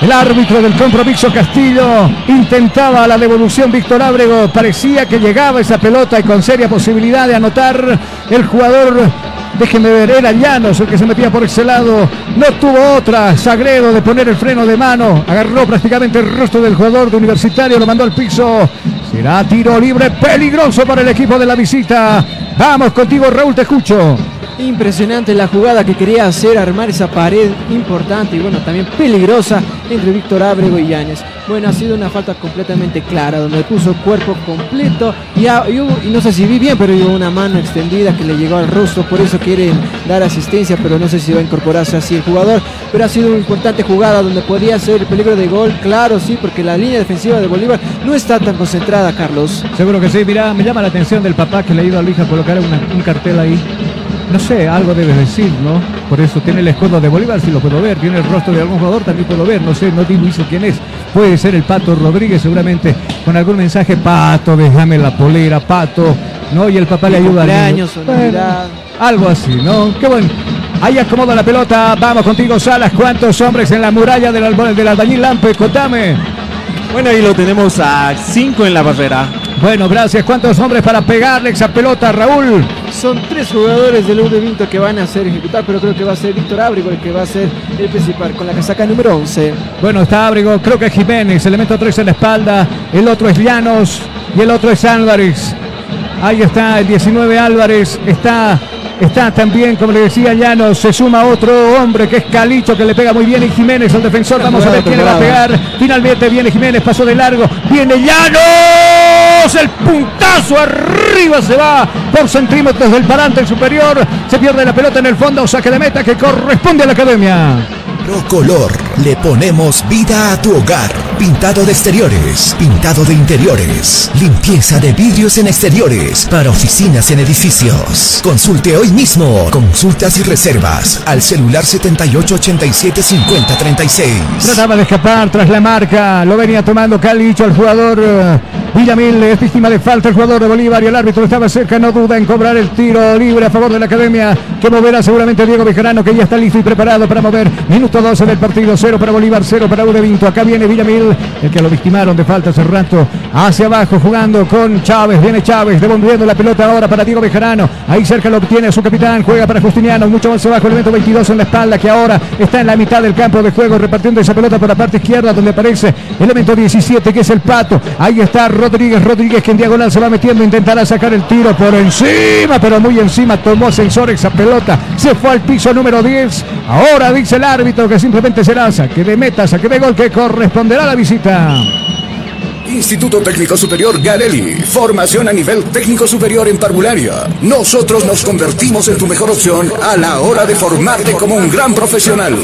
El árbitro del compromiso Castillo intentaba la devolución Víctor Ábrego. Parecía que llegaba esa pelota y con seria posibilidad de anotar el jugador. Déjeme ver, era Llanos el que se metía por ese lado. No tuvo otra. Sagredo de poner el freno de mano. Agarró prácticamente el rostro del jugador de Universitario. Lo mandó al piso. Será tiro libre peligroso para el equipo de la visita. Vamos contigo, Raúl, te escucho. Impresionante la jugada que quería hacer, armar esa pared importante y bueno, también peligrosa entre Víctor Ábrego y Yáñez. Bueno, ha sido una falta completamente clara, donde puso cuerpo completo y, no sé si vi bien, pero hubo una mano extendida que le llegó al rostro, por eso quieren dar asistencia, pero no sé si va a incorporarse así el jugador. Pero ha sido una importante jugada donde podía ser el peligro de gol, claro, sí, porque la línea defensiva de Bolívar no está tan concentrada, Carlos. Seguro que sí, mira, me llama la atención del papá que le ha ido a hija a colocar un cartel ahí. No sé, algo debes decir, ¿no? Por eso tiene el escudo de Bolívar, si lo puedo ver. Tiene el rostro de algún jugador, también puedo ver. No sé, no dice quién es. Puede ser el Pato Rodríguez, seguramente con algún mensaje. Pato, déjame la polera, Pato. ¿No? Y el papá le ayuda al niño. Bueno, algo así, ¿no? Qué bueno. Ahí acomoda la pelota. Vamos contigo, Salas. ¿Cuántos hombres en la muralla del, alba- del albañil Lampe? Contame. Bueno, ahí lo tenemos a 5 en la barrera. Bueno, gracias. ¿Cuántos hombres para pegarle esa pelota, Raúl? Son tres jugadores del U de Vinto que van a ser ejecutar, pero creo que va a ser Víctor Ábrego el que va a ser el principal con la casaca número 11. Bueno, está Ábrego, creo que es Jiménez, elemento 3 en la espalda, el otro es Llanos y el otro es Álvarez. Ahí está el 19 Álvarez, está, está también, como le decía Llanos, se suma otro hombre que es Calicho, que le pega muy bien y Jiménez, el defensor, vamos a ver quién le va a pegar. Finalmente viene Jiménez, pasó de largo, viene Llanos. 2, el puntazo arriba se va por centímetros del parante superior. Se pierde la pelota en el fondo, saque de meta que corresponde a la academia. Color. Le ponemos vida a tu hogar. Pintado de exteriores, pintado de interiores, limpieza de vidrios en exteriores, para oficinas en edificios. Consulte hoy mismo. Consultas y reservas al celular 78875036. Trataba de escapar tras la marca. Lo venía tomando Calicho al jugador eh, Villamil. Es víctima de falta el jugador de Bolívar y el árbitro estaba cerca. No duda en cobrar el tiro libre a favor de la academia. Que moverá seguramente Diego Bejarano, que ya está listo y preparado para mover. Minuto 12 del partido. 0 para Bolívar, 0 para U de Vinto. Acá viene Villamil, el que lo victimaron de falta hace rato. Hacia abajo jugando con Chávez. Viene Chávez devolviendo la pelota ahora para Diego Bejarano. Ahí cerca lo obtiene su capitán. Juega para Justiniano. Mucho más abajo. El evento 22 en la espalda que ahora está en la mitad del campo de juego repartiendo esa pelota por la parte izquierda donde aparece el elemento 17 que es el Pato. Ahí está Rodríguez. Rodríguez que en diagonal se va metiendo. Intentará sacar el tiro por encima, pero muy encima. Tomó ascensor esa pelota. Se fue al piso número 10. Ahora dice el árbitro que simplemente será saque de meta, saque de gol que corresponderá a la visita. Instituto Técnico Superior Garelli. Formación a nivel técnico superior en parvularia. Nosotros nos convertimos en tu mejor opción a la hora de formarte como un gran profesional.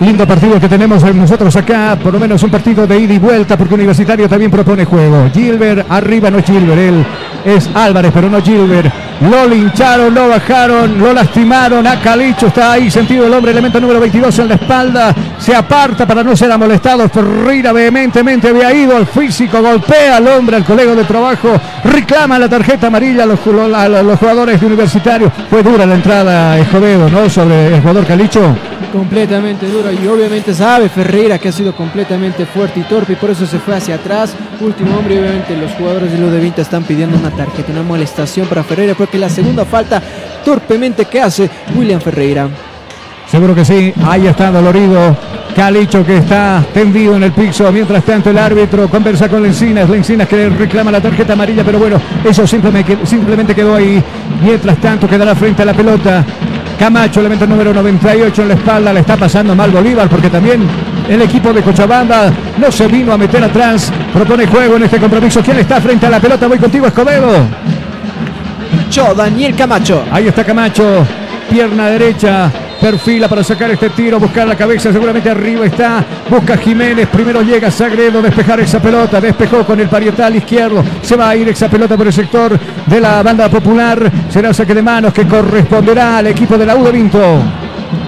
Lindo partido que tenemos nosotros acá, por lo menos un partido de ida y vuelta, porque Universitario también propone juego. Gilbert, arriba no es Gilbert, él es Álvarez, pero no Gilbert. Lo lincharon, lo bajaron, lo lastimaron. A Calicho está ahí, sentido el hombre, elemento número 22 en la espalda. Se aparta para no ser amolestado. Ferreira vehementemente había ido al físico, golpea al hombre, al colega de trabajo. Reclama la tarjeta amarilla a los, jugadores de Universitario. Fue dura la entrada Escobedo, ¿no? Sobre el jugador Calicho. Completamente dura y obviamente sabe Ferreira que ha sido completamente fuerte y torpe y por eso se fue hacia atrás. Último hombre obviamente los jugadores de de Vinta están pidiendo una tarjeta, una molestación para Ferreira porque la segunda falta torpemente que hace William Ferreira. Seguro que sí, ahí está dolorido. Calicho que está tendido en el piso. Mientras tanto, el árbitro conversa con Lencinas. Lencinas que reclama la tarjeta amarilla, pero bueno, eso simplemente, simplemente quedó ahí. Mientras tanto, quedará frente a la pelota. Camacho, elemento número 98 en la espalda, le está pasando mal Bolívar porque también el equipo de Cochabamba no se vino a meter atrás. Propone juego en este compromiso. ¿Quién está frente a la pelota? Voy contigo, Escobedo. Cho, Daniel Camacho. Ahí está Camacho, pierna derecha. Perfila para sacar este tiro, buscar la cabeza, seguramente arriba está, busca Jiménez, primero llega Sagredo, despejar esa pelota, despejó con el parietal izquierdo, se va a ir esa pelota por el sector de la banda popular, será saque de manos que corresponderá al equipo de la U de Vinto.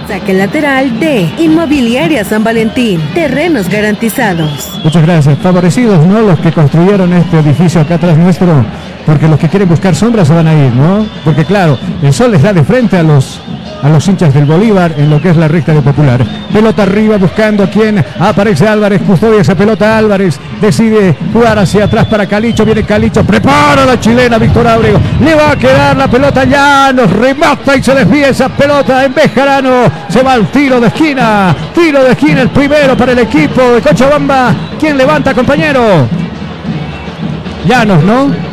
Saque lateral de Inmobiliaria San Valentín. Terrenos garantizados. Muchas gracias. Favorecidos, ¿no? Los que construyeron este edificio acá atrás nuestro. Porque los que quieren buscar sombras se van a ir, ¿no? Porque claro, el sol les da de frente a los a los hinchas del Bolívar en lo que es la recta de Popular. Pelota arriba buscando a quien aparece Álvarez, custodia esa pelota Álvarez, decide jugar hacia atrás para Calicho, viene Calicho, prepara la chilena Víctor Ábrego, le va a quedar la pelota ya, remata y se desvía esa pelota en Bejarano, se va al tiro de esquina, tiro de esquina el primero para el equipo de Cochabamba, ¿quién levanta compañero? Llanos, ¿no?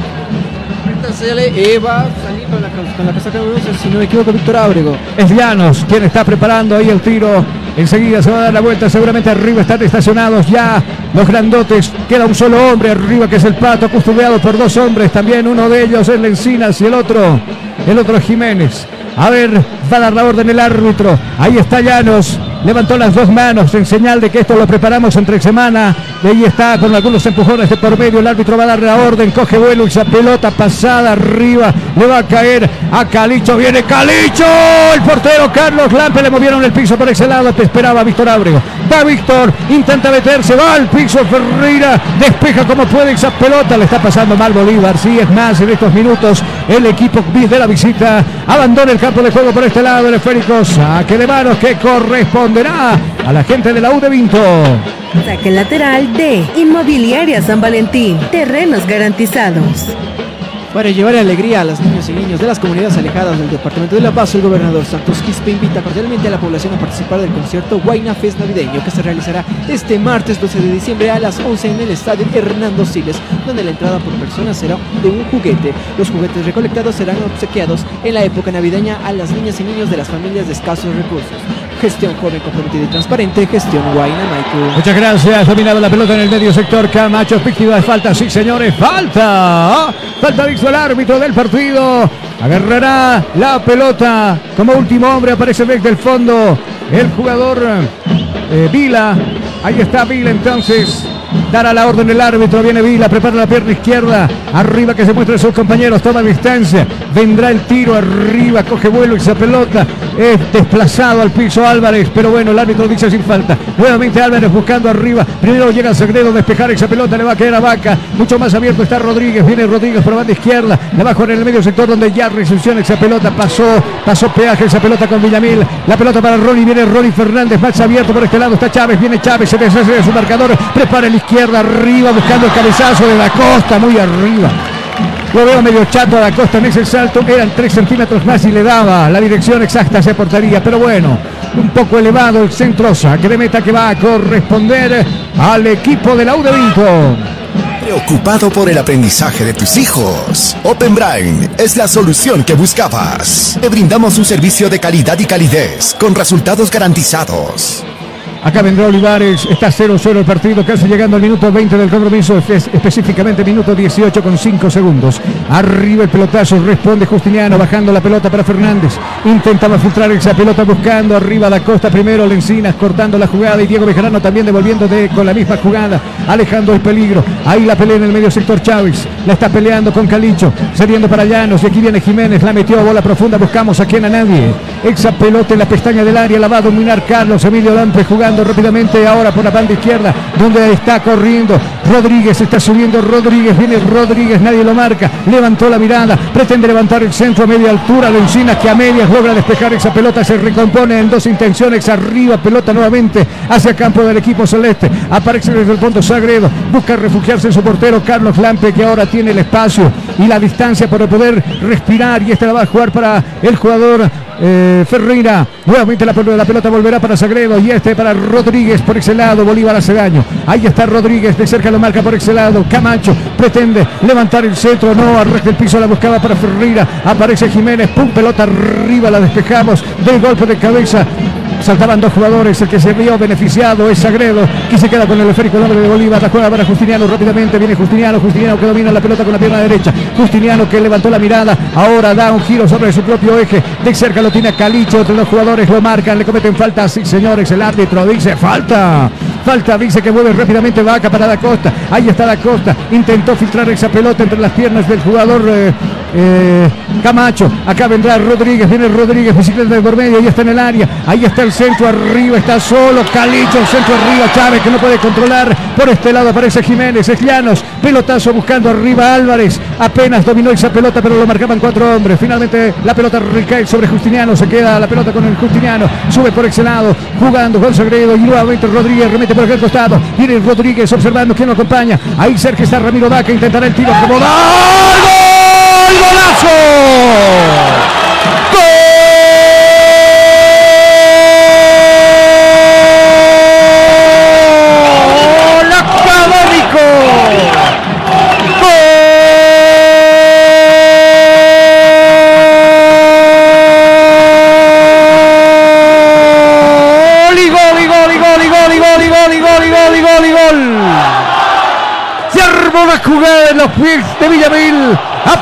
Eva saliendo con la casaca de si no me equivoco, Víctor Ábrego. Es Llanos quien está preparando ahí el tiro. Enseguida se va a dar la vuelta, seguramente arriba están estacionados ya los grandotes. Queda un solo hombre arriba que es el Pato, custodiado por dos hombres. También uno de ellos es Lencinas y el otro, el otro Jiménez. A ver, va a dar la orden el árbitro. Ahí está Llanos levantó las dos manos en señal de que esto lo preparamos entre semana. De ahí está con algunos empujones de por medio. El árbitro va a dar la orden, coge vuelo y esa pelota pasada arriba. Le va a caer a Calicho. Viene Calicho. El portero Carlos Lampe le movieron el piso por ese lado. Te esperaba Víctor Ábrego. Va Víctor, intenta meterse, va al piso Ferreira. Despeja como puede esa pelota. Le está pasando mal Bolívar. Sí, es más, en estos minutos el equipo de la visita abandona el campo de juego por este lado. El esférico saque de manos que corresponde a la gente de la U de Vinto. Saque lateral de Inmobiliaria San Valentín. Terrenos garantizados. Para llevar alegría a las niños y niños de las comunidades alejadas del departamento de La Paz, el gobernador Santos Quispe invita cordialmente a la población a participar del concierto Guayna Fest navideño que se realizará este martes 12 de diciembre a las 11 en el estadio Hernando Siles, donde la entrada por persona será de un juguete. Los juguetes recolectados serán obsequiados en la época navideña a las niñas y niños de las familias de escasos recursos. Gestión joven, comprometida y transparente. Gestión Guayna Maiku. Muchas gracias. Dominado la pelota en el medio sector. Camacho, de falta. Sí, señores, falta. Falta dicho el árbitro del partido. Agarrará la pelota. Como último hombre aparece desde el fondo el jugador eh, Vila. Ahí está Vila entonces. Dará la orden el árbitro, viene Vila, prepara la pierna izquierda, arriba que se muestren sus compañeros, toma distancia, vendrá el tiro arriba, coge vuelo esa pelota, es desplazado al piso Álvarez, pero bueno, el árbitro dice sin falta. Nuevamente Álvarez buscando arriba, primero llega Sagredo, despejar esa pelota, le va a caer a Vaca, mucho más abierto está Rodríguez, viene Rodríguez por la banda izquierda, bajo en el medio sector donde ya recepciona esa pelota, pasó, pasó peaje esa pelota con Villamil, la pelota para Ronnie, viene Ronnie Fernández, más abierto por este lado está Chávez, viene Chávez, se deshace de su marcador, prepara el izquierda, arriba, buscando el cabezazo de la costa, muy arriba. Lo veo medio chato a la costa en ese salto, eran 3 centímetros más y le daba la dirección exacta hacia portería, pero bueno, un poco elevado el centro saque de meta que va a corresponder al equipo de la. Preocupado por el aprendizaje de tus hijos. Open Brain es la solución que buscabas. Te brindamos un servicio de calidad y calidez con resultados garantizados. Acá vendrá Olivares, está 0-0 el partido, casi llegando al minuto 20 del compromiso, es- específicamente minuto 18 con 5 segundos. Arriba el pelotazo, responde Justiniano, bajando la pelota para Fernández. Intentaba filtrar esa pelota buscando arriba la costa primero, Lencinas cortando la jugada y Diego Bejarano también devolviendo de- con la misma jugada, alejando el peligro. Ahí la pelea en el medio sector Chávez, la está peleando con Calicho, cediendo para Llanos y aquí viene Jiménez, la metió a bola profunda, buscamos a quien a nadie. Esa pelota en la pestaña del área la va a dominar Carlos Emilio Lampe jugando rápidamente ahora por la banda izquierda, donde está corriendo. Rodríguez está subiendo, Rodríguez, viene Rodríguez, nadie lo marca, levantó la mirada, pretende levantar el centro a media altura, Lencinas que a medias logra despejar esa pelota, se recompone en dos intenciones, arriba, pelota nuevamente hacia campo del equipo celeste, aparece desde el fondo Sagredo, busca refugiarse en su portero Carlos Lampe que ahora tiene el espacio y la distancia para poder respirar y esta la va a jugar para el jugador eh, Ferreira. Nuevamente la, pel- la pelota volverá para Sagredo y este para Rodríguez por ese lado. Bolívar hace daño. Ahí está Rodríguez, de cerca lo marca por ese lado. Camacho pretende levantar el centro. No, arrastra el piso, la buscaba para Ferreira. Aparece Jiménez, pum, pelota arriba, la despejamos del golpe de cabeza. Saltaban dos jugadores, el que se vio beneficiado es Sagredo, que se queda con el esférico el hombre de Bolívar, la juega para Justiniano rápidamente, viene Justiniano, Justiniano que domina la pelota con la pierna derecha, Justiniano que levantó la mirada, ahora da un giro sobre su propio eje, de cerca lo tiene Calicho, otros dos jugadores lo marcan, le cometen falta, sí señores, el árbitro dice falta, falta, dice que mueve rápidamente Vaca para Da Costa, ahí está Da Costa, intentó filtrar esa pelota entre las piernas del jugador eh, eh, Camacho, acá vendrá Rodríguez, viene Rodríguez, bicicleta de por medio, ya está en el área, ahí está el centro arriba, está solo Calicho, el centro arriba, Chávez que no puede controlar, por este lado aparece Jiménez, es Llanos, pelotazo buscando arriba Álvarez, apenas dominó esa pelota pero lo marcaban cuatro hombres, finalmente la pelota recae sobre Justiniano, se queda la pelota con el Justiniano, sube por ese lado, jugando con Sagredo y nuevamente Rodríguez remete por aquel costado, viene Rodríguez observando quién lo acompaña, ahí cerca está Ramiro Vaca, intentará el tiro como ¡Gol! ¡Golazo! ¡Gol académico! ¡Gol! ¡Y gol, y gol, y gol, y gol, y gol, gol, gol, gol, gol, gol! La jugada.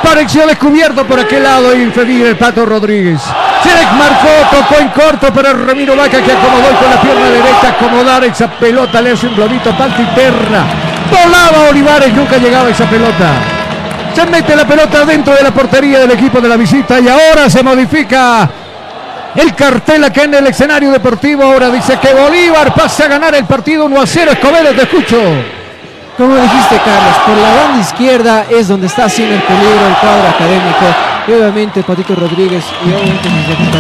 Apareció descubierto por aquel lado y impedir el Pato Rodríguez. Se desmarcó, tocó en corto para Ramiro Vaca que acomodó y con la pierna derecha acomodar esa pelota. Le hace un globito parte interna. Volaba Olivares, nunca llegaba esa pelota. Se mete la pelota dentro de la portería del equipo de la visita y ahora se modifica el cartel acá en el escenario deportivo. Ahora dice que Bolívar pasa a ganar el partido 1 a 0. Escobedo, te escucho. Como dijiste, Carlos, por la banda izquierda es donde está haciendo el peligro el cuadro académico. Y obviamente Patito Rodríguez y obviamente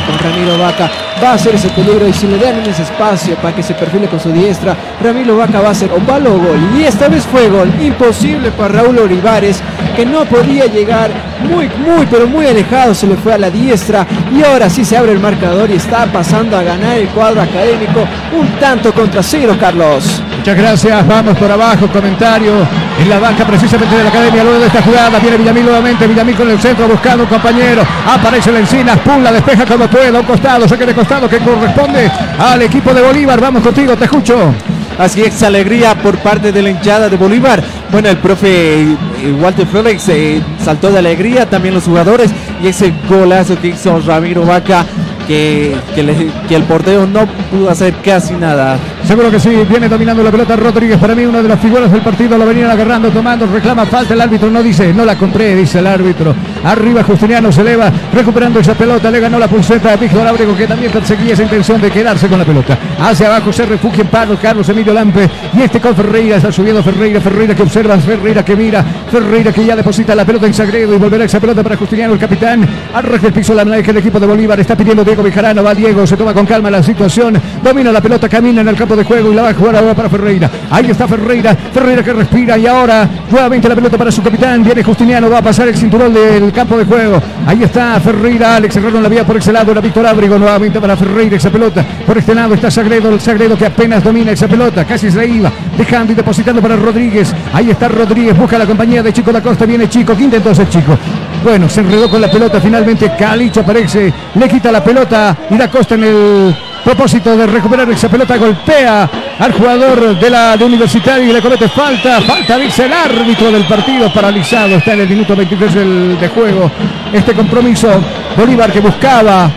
con Ramiro Vaca va a hacer ese peligro y si le dan ese espacio para que se perfile con su diestra, Ramiro Vaca va a hacer o palo o gol. Y esta vez fue gol, imposible para Raúl Olivares que no podía llegar muy, muy, pero muy alejado, se le fue a la diestra y ahora sí se abre el marcador y está pasando a ganar el cuadro académico un tanto contra cero, Carlos. Muchas gracias, vamos por abajo, comentario en la banca precisamente de la academia. Luego de esta jugada, viene Villamil nuevamente, Villamil con el centro buscando un compañero, aparece la encina, pum, la despeja como puede, a un costado, saque de costado que corresponde al equipo de Bolívar, vamos contigo, te escucho. Así es, alegría por parte de la hinchada de Bolívar. Bueno, el profe eh, Walter Flores eh, saltó de alegría, también los jugadores, y ese golazo que hizo Ramiro Vaca que, que el portero no pudo hacer casi nada. Seguro que sí, viene dominando la pelota Rodríguez, para mí una de las figuras del partido, lo venían agarrando, tomando, reclama falta, el árbitro no dice, no la compré, dice el árbitro. Arriba Justiniano se eleva, recuperando esa pelota, le ganó la pulseta a Víctor Ábrego que también perseguía esa intención de quedarse con la pelota. Hacia abajo se refugia en paro Carlos Emilio Lampe y este con Ferreira, está subiendo Ferreira, Ferreira que observa, Ferreira que mira, Ferreira que ya deposita la pelota en Sagredo y volverá esa pelota para Justiniano, el capitán. Arroja el piso la que el equipo de Bolívar está pidiendo Diego Bejarano, va Diego, se toma con calma la situación, domina la pelota, camina en el campo de juego y la va a jugar ahora para Ferreira. Ahí está Ferreira, Ferreira que respira y ahora nuevamente la pelota para su capitán, viene Justiniano, va a pasar el cinturón del campo de juego. Ahí está Ferreira, Alex cerraron la vía por ese lado, era Víctor Ábrego nuevamente para Ferreira esa pelota. Por este lado está Sagredo, el Sagredo que apenas domina esa pelota, casi se la iba, dejando y depositando para Rodríguez. Ahí está Rodríguez, busca la compañía de Chico da Costa, viene Chico, ¿qué intentó hacer Chico? Bueno, se enredó con la pelota, finalmente Calicho aparece, le quita la pelota y da Costa en el propósito de recuperar esa pelota, golpea al jugador de la de Universitario y le comete falta, falta dice el árbitro del partido paralizado, está en el minuto 23 del- de juego este compromiso, Bolívar que buscaba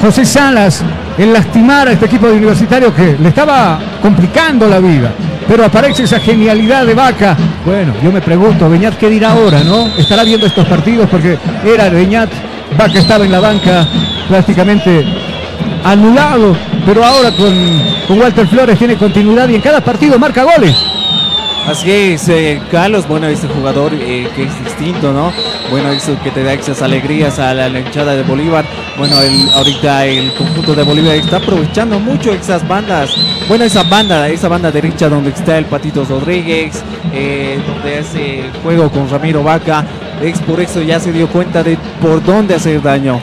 José Salas en lastimar a este equipo de Universitario que le estaba complicando la vida. Pero aparece esa genialidad de Vaca. Bueno, yo me pregunto, Beñat, ¿qué dirá ahora, no? Estará viendo estos partidos porque era Beñat, Vaca estaba en la banca prácticamente anulado, pero ahora con, con Walter Flores tiene continuidad y en cada partido marca goles. Así es, eh, Carlos, bueno, este jugador eh, que es distinto, ¿no? Bueno, eso que te da esas alegrías a la, hinchada de Bolívar. Bueno, ahorita el conjunto de Bolívar está aprovechando mucho esas bandas. Bueno, esa banda, esa banda derecha donde está el Patito Rodríguez, eh, donde hace juego con Ramiro Vaca. Es por eso ya se dio cuenta de por dónde hacer daño.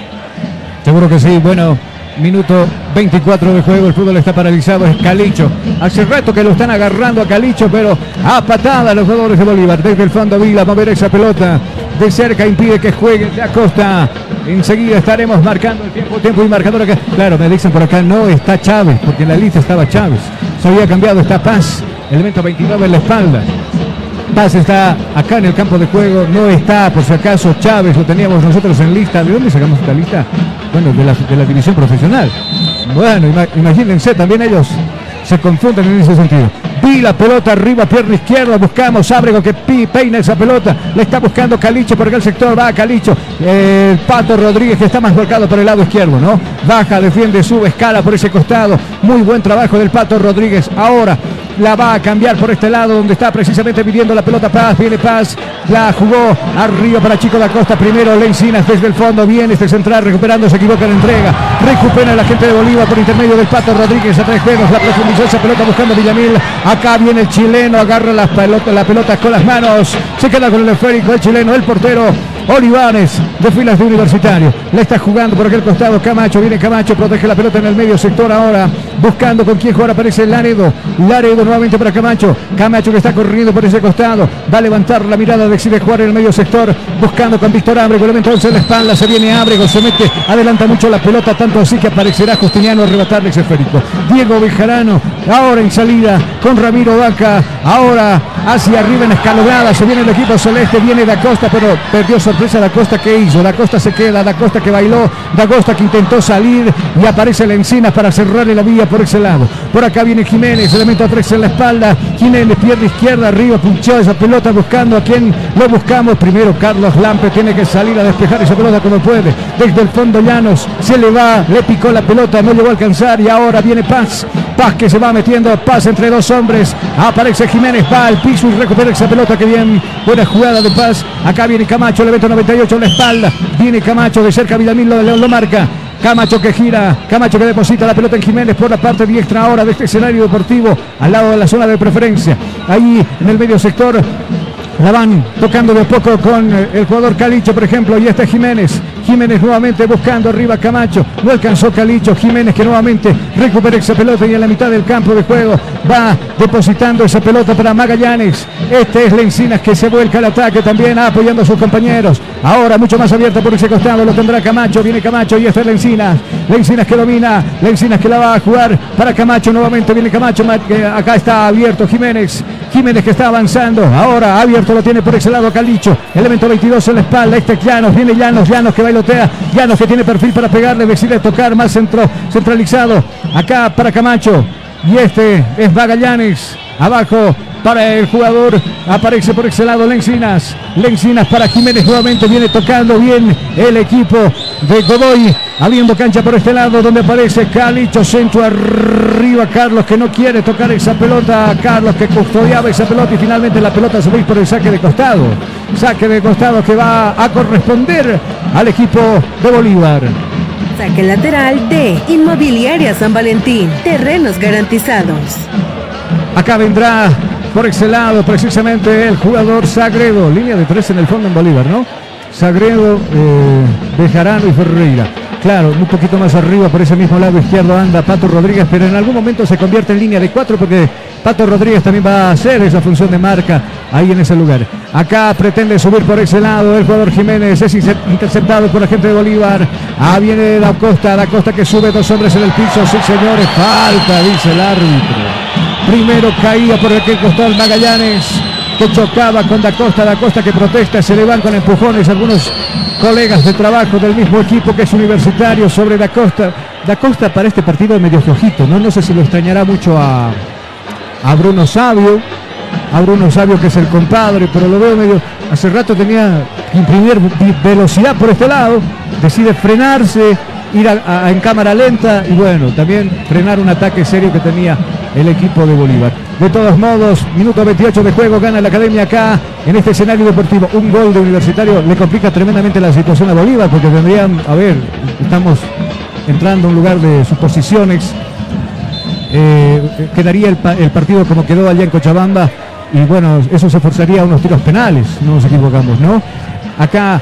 Seguro que sí, bueno, minuto 24 de juego, el fútbol está paralizado, es Calicho. Hace rato que lo están agarrando a Calicho, pero a patada los jugadores de Bolívar. Desde el fondo Vila, mover esa pelota de cerca, impide que juegue de Acosta. Enseguida estaremos marcando el tiempo, tiempo y marcador acá. Claro, me dicen por acá, no está Chávez, porque en la lista estaba Chávez. Se había cambiado, está Paz, elemento 29 en la espalda. Paz está acá en el campo de juego, no está por si acaso Chávez, lo teníamos nosotros en lista. ¿De dónde sacamos esta lista? Bueno, de la, de la división profesional. Bueno, ima- imagínense, también ellos se confunden en ese sentido. Vi la pelota arriba, pierna izquierda, buscamos Ábrego que peina esa pelota, le está buscando Calicho por acá el sector, va Calicho, el Pato Rodríguez que está más volcado por el lado izquierdo, ¿no? Baja, defiende, sube, escala por ese costado, muy buen trabajo del Pato Rodríguez, ahora la va a cambiar por este lado donde está precisamente pidiendo la pelota Paz, viene Paz, la jugó arriba para Chico da Costa, primero Lencinas desde el fondo, viene este central recuperando, se equivoca la entrega, recupera la gente de Bolívar por intermedio del Pato Rodríguez a tres dedos, la profundizó esa pelota buscando Villamil, acá viene el chileno, agarra la pelota, la pelota con las manos, se queda con el esférico el chileno, el portero Olivares de filas de Universitario. Le está jugando por aquel costado Camacho. Viene Camacho, protege la pelota en el medio sector ahora. Buscando con quién jugar. Aparece Laredo. Laredo nuevamente para Camacho. Camacho que está corriendo por ese costado. Va a levantar la mirada. Decide jugar en el medio sector. Buscando con Víctor Ábrego. Le entonces en la espalda. Se viene Ábrego. Se mete. Adelanta mucho la pelota. Tanto así que aparecerá Justiniano a arrebatarle ese esférico. Diego Bejarano. Ahora en salida con Ramiro Vaca. Ahora hacia arriba en escalonada. Se viene el equipo celeste. Viene Da Costa. Pero perdió sorpresa Da Costa que hizo. Da Costa se queda. Da Costa que bailó. Da Costa que intentó salir. Y aparece la encina para cerrarle la vía por ese lado. Por acá viene Jiménez. Elemento 3 en la espalda. Jiménez pierna izquierda arriba. Pinchó esa pelota buscando a quien lo buscamos. Primero Carlos Lampe tiene que salir a despejar esa pelota como puede. Desde el fondo Llanos se le va. Le picó la pelota. No llegó a alcanzar. Y ahora viene Paz. Paz que se va metiendo. Paz entre dos hombres. Aparece Jiménez. Va al piso y recupera esa pelota. Que bien. Buena jugada de Paz. Acá viene Camacho. Elemento 98 en la espalda. Viene Camacho de cerca. Vidamil lo, lo marca. Camacho que gira, Camacho que deposita la pelota en Jiménez por la parte diestra ahora de este escenario deportivo, al lado de la zona de preferencia. Ahí en el medio sector la van tocando de poco con eh, el jugador Calicho, por ejemplo, y este Jiménez. Jiménez nuevamente buscando arriba Camacho. No alcanzó Calicho. Jiménez que nuevamente recupera esa pelota y en la mitad del campo de juego va depositando esa pelota para Magallanes. Este es Lencinas que se vuelca al ataque también apoyando a sus compañeros. Ahora mucho más abierta por ese costado lo tendrá Camacho. Viene Camacho y este es Lencinas. Lencinas que domina. Lencinas que la va a jugar para Camacho. Nuevamente viene Camacho. Acá está abierto Jiménez. Jiménez que está avanzando. Ahora abierto lo tiene por ese lado Calicho. Elemento 22 en la espalda. Este Llanos. Viene Llanos. Llanos que bailotea. Llanos que tiene perfil para pegarle. Decide tocar más centro, centralizado. Acá para Camacho. Y este es Magallanes. Abajo para el jugador. Aparece por ese lado Lencinas. Lencinas para Jiménez nuevamente. Viene tocando bien el equipo de Godoy. Habiendo cancha por este lado donde aparece Calicho. Centro arriba. Carlos que no quiere tocar esa pelota. Carlos que custodiaba esa pelota y finalmente la pelota ve por el saque de costado. Saque de costado que va a corresponder al equipo de Bolívar. Saque lateral de Inmobiliaria San Valentín. Terrenos garantizados. Acá vendrá por ese lado precisamente el jugador Sagredo. Línea de tres en el fondo en Bolívar, ¿no? Sagredo, eh, Bejarano y Ferreira. Claro, un poquito más arriba por ese mismo lado izquierdo anda Pato Rodríguez, pero en algún momento se convierte en línea de cuatro porque Pato Rodríguez también va a hacer esa función de marca ahí en ese lugar. Acá pretende subir por ese lado el jugador Jiménez, es interceptado por la gente de Bolívar. Ah, viene Da Costa, Da Costa que sube dos hombres en el piso, sí señores, falta, dice el árbitro. Primero caía por aquel costado Magallanes que chocaba con Da Costa, Da Costa que protesta, se le van con empujones algunos colegas de trabajo del mismo equipo que es universitario sobre Da Costa. Da Costa para este partido es medio flojito, ¿no? No sé si lo extrañará mucho a, a Bruno Sabio, a Bruno Sabio que es el compadre, pero lo veo medio. Hace rato tenía que imprimir velocidad por este lado, decide frenarse, ir en cámara lenta y bueno, también frenar un ataque serio que tenía el equipo de Bolívar. De todos modos, minuto 28 de juego, gana la academia acá en este escenario deportivo. Un gol de universitario le complica tremendamente la situación a Bolívar porque tendrían, a ver, estamos entrando a un lugar de suposiciones. Eh, quedaría el, el partido como quedó allá en Cochabamba y bueno, eso se forzaría a unos tiros penales, no nos equivocamos, ¿no? Acá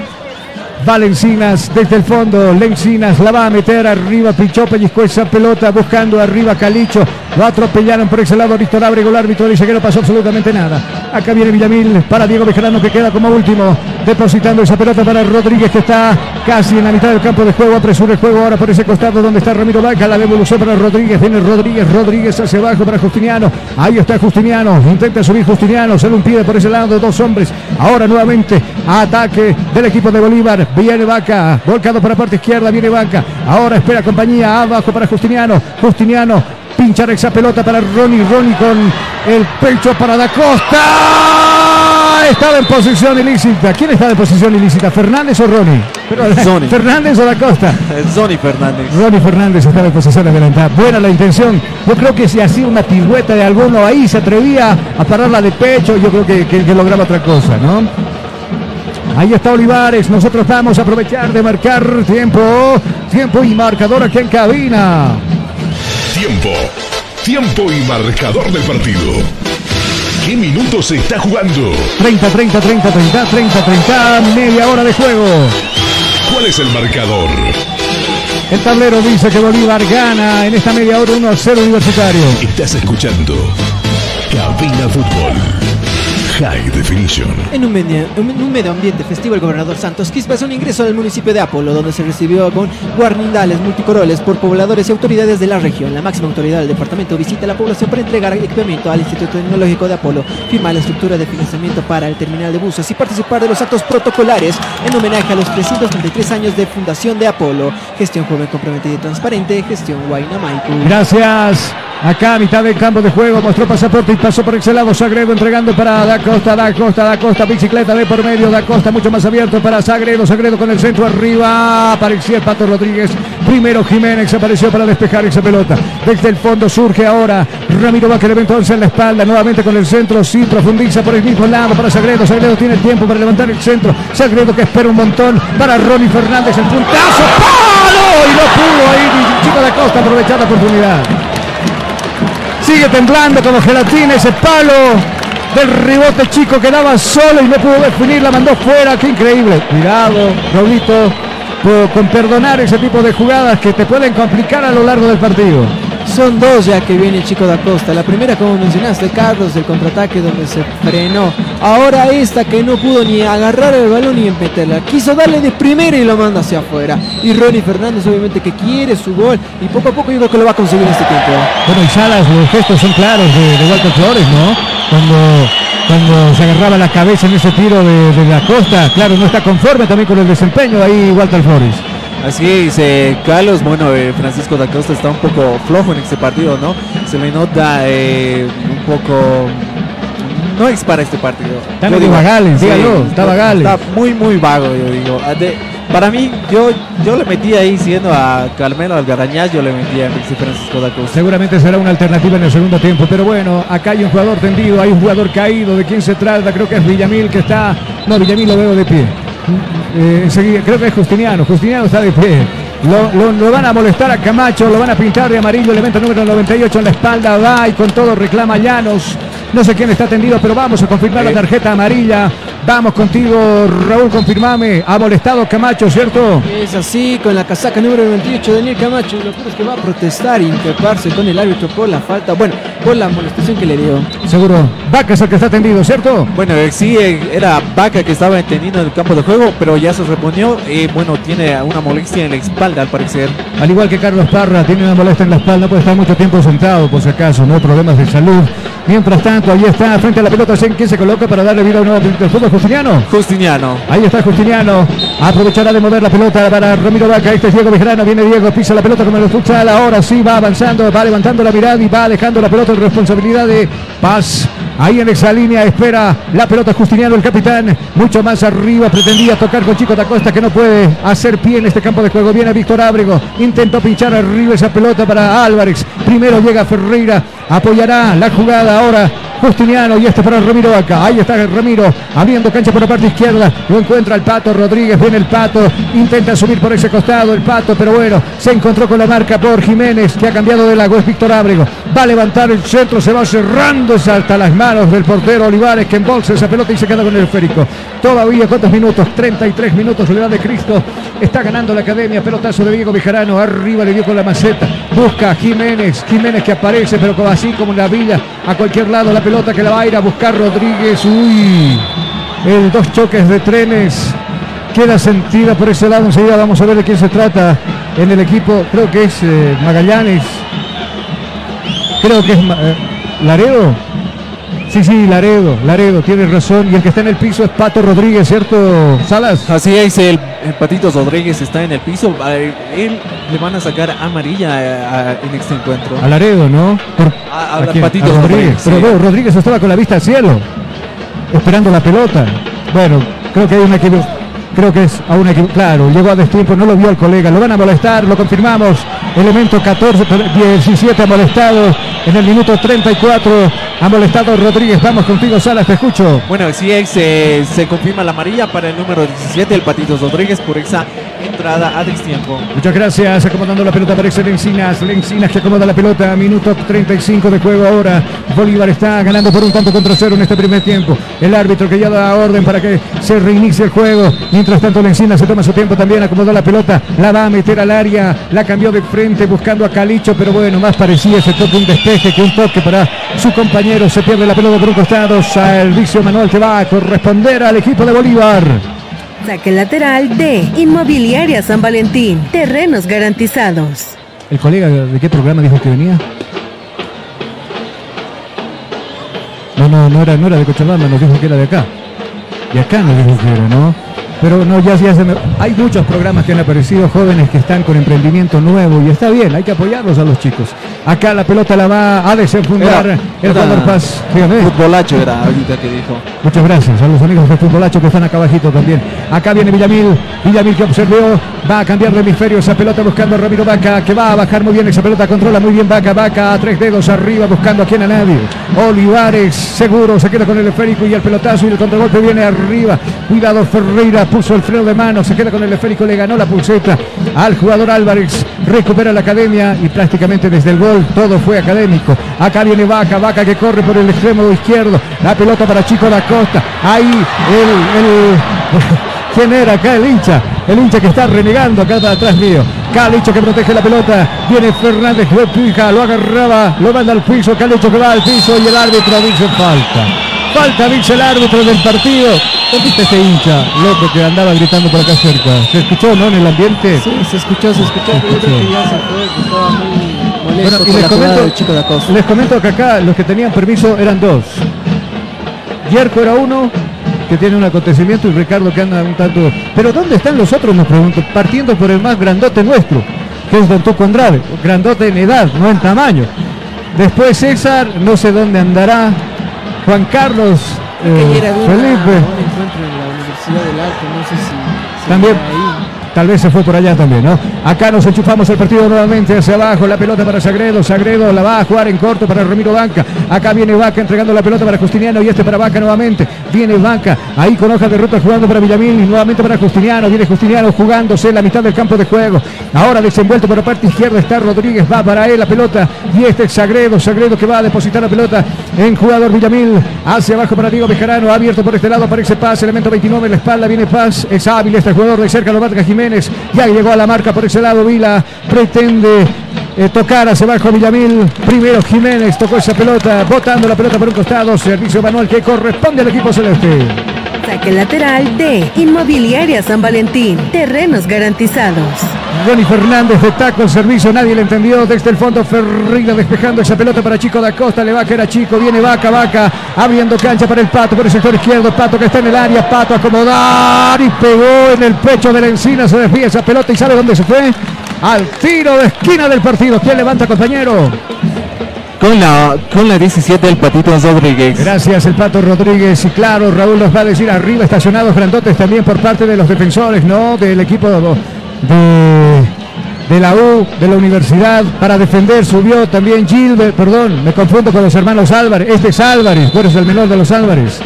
Valencinas desde el fondo. Lencinas la va a meter arriba. Pichó, pellizcó esa pelota buscando arriba Calicho. Lo atropellaron por ese lado. Víctor Abrego, el árbitro dice que no pasó absolutamente nada. Acá viene Villamil para Diego Bejarano que queda como último. Depositando esa pelota para Rodríguez que está casi en la mitad del campo de juego. Apresura el juego ahora por ese costado donde está Ramiro Vaca. La devolución para Rodríguez. Viene Rodríguez. Rodríguez hacia abajo para Justiniano. Ahí está Justiniano. Intenta subir Justiniano. Se lo impide por ese lado. Dos hombres. Ahora nuevamente ataque del equipo de Bolívar. Viene Vaca, volcado por la parte izquierda, viene Vaca. Ahora espera compañía, abajo para Justiniano. Justiniano, pinchar esa pelota para Ronnie. Ronnie con el pecho para Da Costa. Estaba en posición ilícita. ¿Quién está en posición ilícita? ¿Fernández o Ronnie? ¿Fernández o Da Costa? Ronnie Fernández. Ronnie Fernández estaba en posición adelantada. Buena la intención. Yo creo que si hacía una pirueta de alguno ahí, se atrevía a pararla de pecho, yo creo que, que lograba otra cosa, ¿no? Ahí está Olivares. Nosotros vamos a aprovechar de marcar tiempo. Tiempo y marcador aquí en cabina. Tiempo. Tiempo y marcador del partido. ¿Qué minutos se está jugando? 30, 30, 30, 30, 30, 30. Media hora de juego. ¿Cuál es el marcador? El tablero dice que Bolívar gana en esta media hora 1 0 universitario. Estás escuchando Cabina Fútbol. High Definition. En un, medio, en un medio ambiente festivo, el gobernador Santos Quispe hace un ingreso al municipio de Apolo, donde se recibió con guarnindales multicoroles por pobladores y autoridades de la región. La máxima autoridad del departamento visita la población para entregar equipamiento al Instituto Tecnológico de Apolo, firmar la estructura de financiamiento para el terminal de buses y participar de los actos protocolares en homenaje a los 333 años de fundación de Apolo. Gestión joven comprometida y transparente, gestión Maiku. Gracias. Acá mitad del campo de juego mostró pasaporte y pasó por ese lado Sagredo entregando para Da Costa, Da Costa, Da Costa, bicicleta de por medio, Da Costa mucho más abierto para Sagredo, Sagredo con el centro arriba, apareció el Pato Rodríguez, primero Jiménez apareció para despejar esa pelota, desde el fondo surge ahora Ramiro le entonces en la espalda, nuevamente con el centro, sí profundiza por el mismo lado para Sagredo, Sagredo tiene tiempo para levantar el centro, Sagredo que espera un montón para Ronnie Fernández, el puntazo, ¡palo! Y no pudo ahí, chico Da Costa aprovechar la oportunidad. Sigue temblando como gelatina ese palo del ribote chico que daba solo y no pudo definir, la mandó fuera. Qué increíble. Cuidado, Raulito. con perdonar ese tipo de jugadas que te pueden complicar a lo largo del partido. Son dos ya que viene chico da Costa. La primera, como mencionaste, Carlos, el contraataque donde se frenó. Ahora esta que no pudo ni agarrar el balón ni meterla. Quiso darle de primera y lo manda hacia afuera. Y Ronnie Fernández, obviamente, que quiere su gol. Y poco a poco yo creo que lo va a conseguir este tiempo. Bueno, y Salas, los gestos son claros de, de Walter Flores, ¿no? Cuando, cuando se agarraba la cabeza en ese tiro de, de la costa, claro, no está conforme también con el desempeño ahí Walter Flores. Así es, eh, Carlos, bueno, eh, Francisco da Costa está un poco flojo en este partido, ¿no? Se le nota eh, un poco... No es para este partido. Está vagales, muy, muy vago, yo digo. Ah, de- para mí, yo, yo le metí ahí, siendo a Carmelo Algarañaz, yo le metí a Francisco da Costa. Seguramente será una alternativa en el segundo tiempo, pero bueno, acá hay un jugador tendido, hay un jugador caído, ¿de quién se trata? Creo que es Villamil que está... No, Villamil lo veo de pie. Eh, enseguida, creo que es Justiniano, Justiniano está de pie. Lo, lo- lo van a molestar a Camacho, lo van a pintar de amarillo, elemento número 98 en la espalda, va y con todo reclama Llanos. No sé quién está tendido, pero vamos a confirmar la tarjeta amarilla. Vamos contigo, Raúl, confirmame. Ha molestado Camacho, ¿cierto? Es así, con la casaca número 28, Daniel Camacho. Lo peor es que va a protestar e interparse con el árbitro por la falta. Bueno, por la molestación que le dio. Seguro. Vaca es el que está tendido, ¿cierto? Bueno, eh, sí, eh, era Vaca que estaba entendiendo en el campo de juego, pero ya se reponió. Y bueno, tiene una molestia en la espalda al parecer. Al igual que Carlos Parra, tiene una molestia en la espalda, puede estar mucho tiempo sentado, por si acaso, no hay problemas de salud. Mientras tanto, ahí está, frente a la pelota, ¿en quién se coloca para darle vida a un nuevo del fútbol? Justiniano. Justiniano. Ahí está Justiniano. Aprovechará de mover la pelota para Ramiro Vaca. Este es Diego Bejarano. Viene Diego, pisa la pelota como el futsal. Ahora sí va avanzando, va levantando la mirada y va dejando la pelota en responsabilidad de Paz. Ahí en esa línea espera la pelota Justiniano, el capitán. Mucho más arriba. Pretendía tocar con Chico da Costa que no puede hacer pie en este campo de juego. Viene Víctor Ábrego. Intentó pinchar arriba esa pelota para Álvarez. Primero llega Ferreira. Apoyará la jugada ahora. Justiniano y este para Ramiro Vaca. Ahí está Ramiro abriendo cancha por la parte izquierda. Lo encuentra el Pato Rodríguez. Viene el Pato. Intenta subir por ese costado el Pato, pero bueno, se encontró con la marca por Jiménez que ha cambiado de lago. Es Víctor Ábrego. Va a levantar el centro, se va cerrando hasta las manos del portero Olivares que embolsa esa pelota y se queda con el esférico. Todavía cuántos minutos, 33 minutos, Soledad de Cristo. Está ganando la academia, pelotazo de Diego Bejarano. Arriba le dio con la maceta. Busca a Jiménez. Jiménez que aparece, pero así como en la villa, a cualquier lado la pelota que la va a ir a buscar Rodríguez. Uy, el dos choques de trenes. Queda sentida por ese lado. Enseguida vamos a ver de quién se trata en el equipo. Creo que es eh, Magallanes. Creo que es eh, Laredo. Sí, sí, Laredo, Laredo, tiene razón. Y el que está en el piso es Pato Rodríguez, ¿cierto, Salas? Así es, el, el Patito Rodríguez está en el piso. A él le van a sacar amarilla a- en este encuentro. A Laredo, ¿no? Por- A-. Patito Rodríguez. Rodríguez, Pero sí. no, Rodríguez estaba con la vista al cielo, esperando la pelota. Bueno, creo que hay un equipo. Creo que es a un equipo. Claro, llegó a destiempo, no lo vio el colega. Lo van a molestar, lo confirmamos. Elemento 14, per- 17 ha molestado. En el minuto 34 ha molestado Rodríguez. Vamos contigo, Salas, te escucho. Bueno, sí es, eh, se confirma la amarilla para el número 17, el Patito Rodríguez, por esa entrada a destiempo. Muchas gracias, acomodando la pelota para Lencinas. Lencinas que acomoda la pelota, minuto 35 de juego ahora. Bolívar está ganando por un tanto contra cero en este primer tiempo. El árbitro que ya da orden para que se reinicie el juego. Mientras tanto, Lencinas se toma su tiempo también, acomodó la pelota, la va a meter al área, la cambió de frente buscando a Calicho, pero bueno, más parecía ese toque un despeje que un toque para su compañero. Se pierde la pelota por un costado. Servicio Manuel que va a corresponder al equipo de Bolívar. Saque lateral de Inmobiliaria San Valentín. Terrenos garantizados. ¿El colega de qué programa dijo que venía? No, no, no era, no era de Cochabamba, nos dijo que era de acá. De acá nos dijo que era, ¿no? Pero no, ya, ya se me- Hay muchos programas que han aparecido jóvenes que están con emprendimiento nuevo y está bien, hay que apoyarlos a los chicos. Acá la pelota la va a desenfundar Era- el jugador Paz. Dígame. Futbolacho era ahorita que dijo. Muchas gracias a los amigos de Futbolacho que están acá abajito también. Acá viene Villamil. Villamil que observó. Va a cambiar de hemisferio esa pelota buscando a Ramiro Vaca. Que va a bajar muy bien esa pelota. Controla muy bien Vaca. Vaca a tres dedos arriba buscando a quien a nadie. Olivares seguro se queda con el esférico y el pelotazo y el contragolpe viene arriba. Cuidado Ferreira. Puso el freno de mano. Se queda con el esférico. Le ganó la pulseta al jugador Álvarez. Recupera la academia y prácticamente desde el gol todo fue académico. Acá viene Vaca. Vaca que corre por el extremo izquierdo. La pelota para Chico da Costa. Ahí el, el- quién era acá el hincha. El hincha que está renegando acá atrás mío. Calicho que protege la pelota. Viene Fernández, lo fija, lo agarraba, lo manda al piso. Calicho que va al piso y el árbitro dice falta. Falta, dice el árbitro del partido. ¿Dónde está este hincha loco que andaba gritando por acá cerca? ¿Se escuchó, no, en el ambiente? Sí, se escuchó, se escuchó. pero Yo creo que ya se fue, que estaba muy molesto Bueno, y les comento, del chico de Acosta. les comento que acá los que tenían permiso eran dos. Yerko era uno que tiene un acontecimiento y Ricardo que anda un tanto... Pero ¿dónde están los otros? Me pregunto. Partiendo por el más grandote nuestro, que es Don Tuco Andrade. Grandote en edad, no en tamaño. Después César, no sé dónde andará. Juan Carlos eh, una- Felipe. un encuentro en la Universidad del Arte, no sé si... si También. ahí. Tal vez se fue por allá también, ¿no? Acá nos enchufamos el partido nuevamente hacia abajo. La pelota para Sagredo. Sagredo la va a jugar en corto para Ramiro Banca. Acá viene Vaca entregando la pelota para Justiniano y este para Vaca nuevamente. Viene Vaca ahí con hoja de ruta jugando para Villamil nuevamente para Justiniano. Viene Justiniano jugándose en la mitad del campo de juego. Ahora desenvuelto por la parte izquierda está Rodríguez. Va para él la pelota y este es Sagredo. Sagredo que va a depositar la pelota en jugador Villamil. Hacia abajo para Diego Bejarano. Abierto por este lado. Aparece Paz. Elemento 29 en la espalda. Viene Paz. Es hábil este jugador de cerca. Lo marca Jiménez. Ya llegó a la marca por ese lado. Vila pretende eh, tocar hacia abajo Villamil. Primero Jiménez tocó esa pelota. Botando la pelota por un costado. Servicio manual que corresponde al equipo celeste. Saque lateral de Inmobiliaria San Valentín. Terrenos garantizados. Ronnie Fernández de taco el servicio, nadie le entendió. Desde el fondo Ferreira despejando esa pelota para Chico da Costa. Le va a caer a Chico, viene Vaca, Vaca, abriendo cancha para el Pato por el sector izquierdo. Pato que está en el área, Pato acomodar y pegó en el pecho de la encina. Se desvía esa pelota y sabe dónde se fue. Al tiro de esquina del partido. ¿Quién levanta, compañero? Con la, con la 17 el Patito Rodríguez. Gracias, el Pato Rodríguez. Y claro, Raúl nos va a decir arriba estacionados grandotes también por parte de los defensores, ¿no? Del equipo de, de la U, de la universidad, para defender. Subió también Gilbert, perdón, me confundo con los hermanos Álvarez. Este es Álvarez, tú eres el menor de los Álvarez.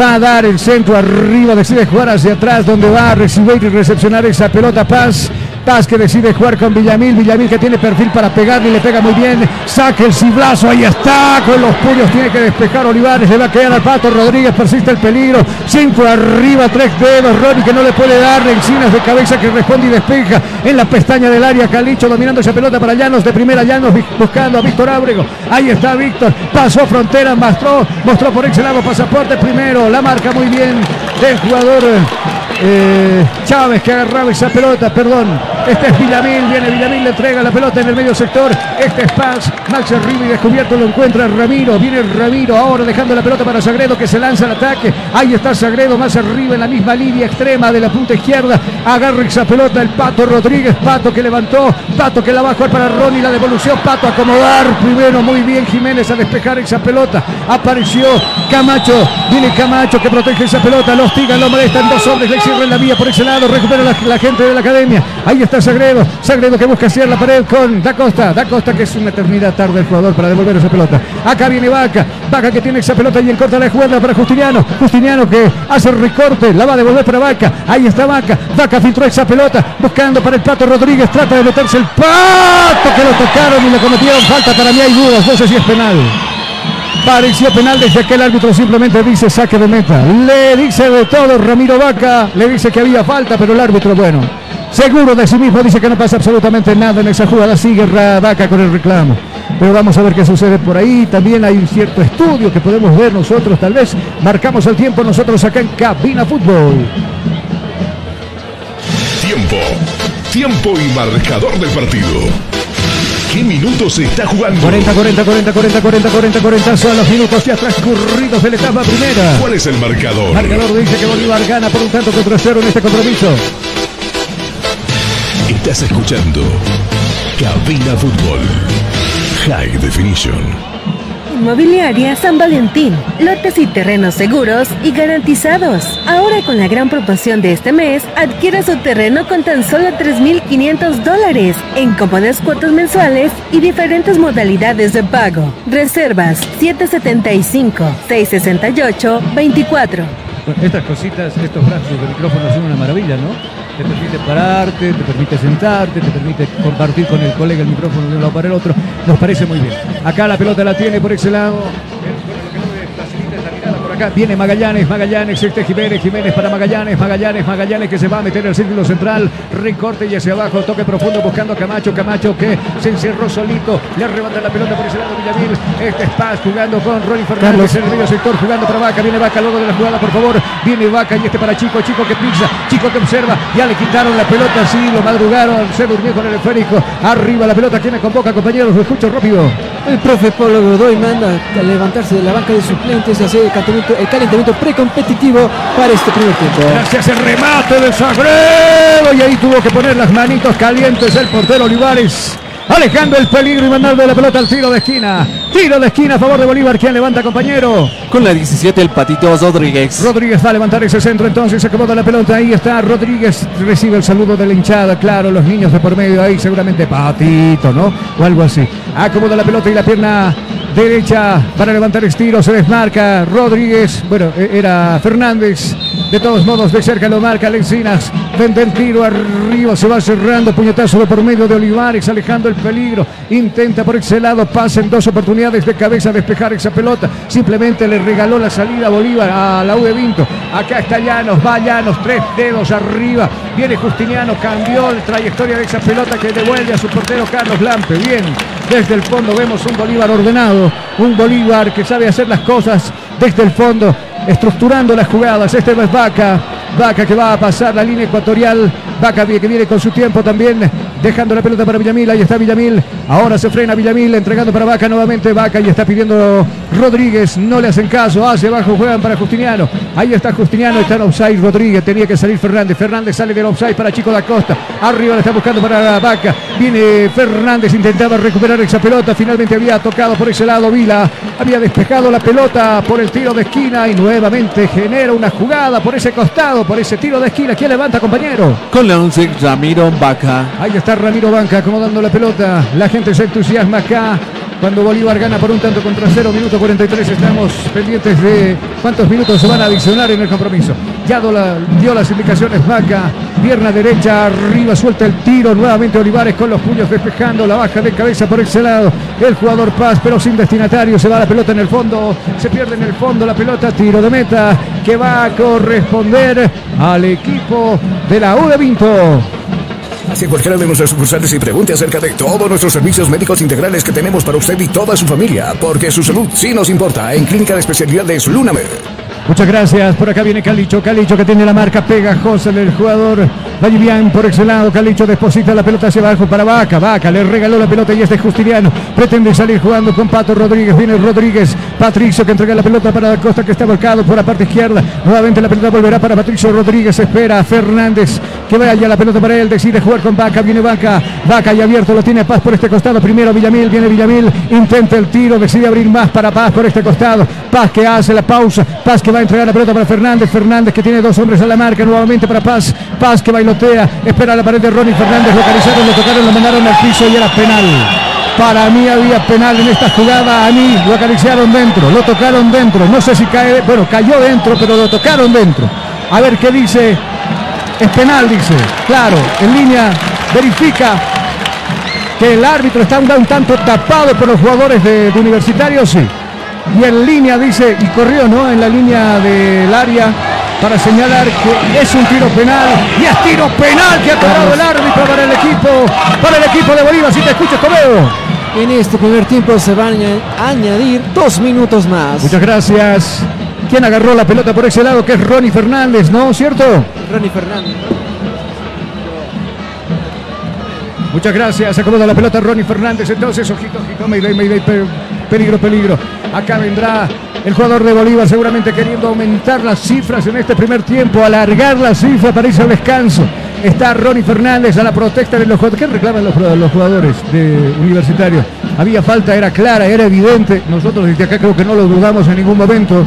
Va a dar el centro arriba, decide jugar hacia atrás, donde va a recibir y recepcionar esa pelota Paz. Paz que decide jugar con Villamil, Villamil que tiene perfil para pegarle y le pega muy bien, saca el ciblazo, ahí está, con los puños tiene que despejar Olivares, le va a quedar al Pato Rodríguez, persiste el peligro, cinco arriba, tres dedos, Ronnie que no le puede dar, encinas de cabeza que responde y despeja en la pestaña del área, Calicho dominando esa pelota para Llanos, de primera Llanos buscando a Víctor Ábrego, ahí está Víctor, pasó frontera, mostró, mostró por ese lado pasaporte primero, la marca muy bien del jugador eh, Chávez que agarraba esa pelota, perdón. Este es Villamil, viene Villamil, le entrega la pelota en el medio sector. Este es Paz, Max y descubierto lo encuentra Ramiro. Viene Ramiro ahora dejando la pelota para Sagredo que se lanza al ataque. Ahí está Sagredo más arriba en la misma línea extrema de la punta izquierda. Agarra esa pelota el Pato Rodríguez, Pato que levantó, Pato que la jugar para Ronnie, la devolución, Pato acomodar primero muy bien Jiménez a despejar esa pelota. Apareció Camacho, viene Camacho que protege esa pelota, los tigan, lo molestan, dos hombres, le cierran la vía por ese lado, recupera la, gente de la academia. Ahí está Sagredo, Sagredo que busca hacer la pared con Da Costa, Da Costa que es una eternidad tarde el jugador para devolver esa pelota. Acá viene Vaca, Vaca que tiene esa pelota y en corta la jugada para Justiniano, Justiniano que hace el recorte, la va a devolver para Vaca, ahí está Vaca, Vaca filtró esa pelota, buscando para el Pato Rodríguez, trata de meterse el Pato que lo tocaron y le cometieron falta, para mí hay dudas, no sé si es penal. Pareció penal desde que el árbitro simplemente dice saque de meta. Le dice de todo Ramiro Vaca, le dice que había falta, pero el árbitro, bueno, seguro de sí mismo dice que no pasa absolutamente nada en esa jugada. Sigue Vaca con el reclamo. Pero vamos a ver qué sucede por ahí. También hay un cierto estudio que podemos ver nosotros, tal vez. Marcamos el tiempo nosotros acá en Cabina Fútbol. Tiempo. Tiempo y marcador del partido. ¿Qué minutos se está jugando? 40, 40, 40, 40, 40, 40, 40 son los minutos ya transcurridos de la etapa primera. ¿Cuál es el marcador? Marcador dice que Bolívar gana por un tanto contra cero en este compromiso. Estás escuchando Cabina Fútbol. High Definition. Inmobiliaria San Valentín. Lotes y terrenos seguros y garantizados. Ahora con la gran promoción de este mes, adquiera su terreno con tan solo 3.500 dólares en cómodas cuotas mensuales y diferentes modalidades de pago. Reservas 775-668-24. Bueno, estas cositas, estos brazos de micrófono son una maravilla, ¿no? Te permite pararte, te permite sentarte, te permite compartir con el colega el micrófono de un lado para el otro. Nos parece muy bien. Acá la pelota la tiene por ese lado. Acá. Viene Magallanes, Magallanes, este Jiménez, Jiménez para Magallanes, Magallanes, Magallanes que se va a meter al círculo central. Recorte y hacia abajo, toque profundo buscando a Camacho, Camacho que se encerró solito. Le arrebata la pelota por ese lado Villamil. Este es Paz jugando con Ronnie Fernández en el medio sector, jugando para Vaca. Viene Vaca luego de la jugada, por favor. Viene Vaca y este para Chico, Chico que pisa, Chico que observa. Ya le quitaron la pelota, sí, lo madrugaron. Se durmió con el esférico. Arriba la pelota, ¿quién me convoca, compañeros? Lo escucho rápido. El profe Pablo Godoy manda a levantarse de la banca de suplentes y hacer el calentamiento, el calentamiento precompetitivo para este primer tiempo. Gracias el remate de Sagredo y ahí tuvo que poner las manitos calientes el portero Olivares. Alejando el peligro y mandando la pelota al tiro de esquina. Tiro de esquina a favor de Bolívar. ¿Quién levanta, compañero? Con la 17, el Patito Rodríguez. Rodríguez va a levantar ese centro entonces. Se acomoda la pelota. Ahí está Rodríguez. Recibe el saludo de la hinchada. Claro, los niños de por medio ahí. Seguramente Patito, ¿no? O algo así. Acomoda la pelota y la pierna derecha para levantar estilo. Se desmarca Rodríguez. Bueno, e- era Fernández. De todos modos, de cerca lo marca Lencinas. Vende el tiro arriba. Se va cerrando. Puñetazo por medio de Olivares. Alejando el peligro. Intenta por ese lado. Pasa en dos oportunidades de cabeza despejar esa pelota. Simplemente le regaló la salida a Bolívar a la U de Vinto. Acá está Llanos. Va Llanos. Tres dedos arriba. Viene Justiniano. Cambió la trayectoria de esa pelota que devuelve a su portero Carlos Lampe. Bien. Desde el fondo vemos un Bolívar ordenado. Un Bolívar que sabe hacer las cosas desde el fondo estructurando las jugadas. Este es Vaca. Vaca que va a pasar la línea ecuatorial. Vaca que viene con su tiempo también. Dejando la pelota para Villamil. Ahí está Villamil. Ahora se frena Villamil. Entregando para Vaca nuevamente. Vaca y está pidiendo Rodríguez. No le hacen caso. Hacia abajo juegan para Justiniano. Ahí está Justiniano. Está en offside Rodríguez. Tenía que salir Fernández. Fernández sale del offside para Chico da Costa. Arriba le está buscando para Vaca. Viene Fernández. Intentaba recuperar esa pelota. Finalmente había tocado por ese lado Vila. Había despejado la pelota por el tiro de esquina. Y nuevamente genera una jugada por ese costado. Por ese tiro de esquina. ¿Quién levanta, compañero? Con la 11, Ramiro Vaca. Ahí está Ramiro Banca acomodando la pelota. La gente se entusiasma acá. Cuando Bolívar gana por un tanto contra cero, minuto 43, estamos pendientes de cuántos minutos se van a adicionar en el compromiso. Ya dio, la- dio las indicaciones Vaca, pierna derecha, arriba, suelta el tiro, nuevamente Olivares con los puños despejando, la baja de cabeza por ese lado, el jugador Paz, pero sin destinatario, se va la pelota en el fondo, se pierde en el fondo la pelota, tiro de meta, que va a corresponder al equipo de la U de Vinto. Hacia cualquiera de nuestras sucursales y pregunte acerca de todos nuestros servicios médicos integrales que tenemos para usted y toda su familia, porque su salud sí nos importa en Clínica de Especialidades Lunamed. Muchas gracias. Por acá viene Calicho. Calicho que tiene la marca pegajosa del jugador. Vallivian por ese lado. Calicho deposita la pelota hacia abajo para Vaca. Vaca le regaló la pelota y este es Justiniano. Pretende salir jugando con Pato Rodríguez. Viene Rodríguez. Patricio que entrega la pelota para Costa que está volcado por la parte izquierda. Nuevamente la pelota volverá para Patricio Rodríguez. Espera Fernández que vaya la pelota para él. Decide jugar con Vaca. Viene Vaca. Vaca y abierto. Lo tiene Paz por este costado. Primero Villamil. Viene Villamil. Intenta el tiro. Decide abrir más para Paz por este costado. Paz que hace la pausa. Paz que va a entregar la pelota para Fernández. Fernández que tiene dos hombres a la marca. Nuevamente para Paz. Paz que bailotea. Espera la pared de Ronnie Fernández. Localizaron, lo tocaron, lo mandaron al piso y era penal. Para mí había penal en esta jugada. A mí lo acariciaron dentro. Lo tocaron dentro. No sé si cae. Bueno, cayó dentro, pero lo tocaron dentro. A ver qué dice. Es penal, dice. Claro, en línea verifica que el árbitro está un, tanto tapado por los jugadores de, de Universitario, sí. Y en línea dice, y corrió, ¿no? En la línea del área para señalar que es un tiro penal. Y es tiro penal que ha cobrado el árbitro para el equipo, para el equipo de Bolívar. Si te escuchas, Toledo. En este primer tiempo se van a añadir dos minutos más. Muchas gracias. ¿Quién agarró la pelota por ese lado? Que es Ronnie Fernández, ¿no? ¿Cierto? Ronnie Fernández. Muchas gracias. Se acomoda la pelota Ronnie Fernández. Entonces, ojito, ojito, Mayday, Mayday, pe- peligro, peligro. Acá vendrá el jugador de Bolívar seguramente queriendo aumentar las cifras en este primer tiempo, alargar la cifra para irse al descanso. Está Ronnie Fernández a la protesta de los jugadores. ¿Qué reclaman los, los jugadores de Universitario? Había falta, era clara, era evidente. Nosotros desde acá creo que no lo dudamos en ningún momento.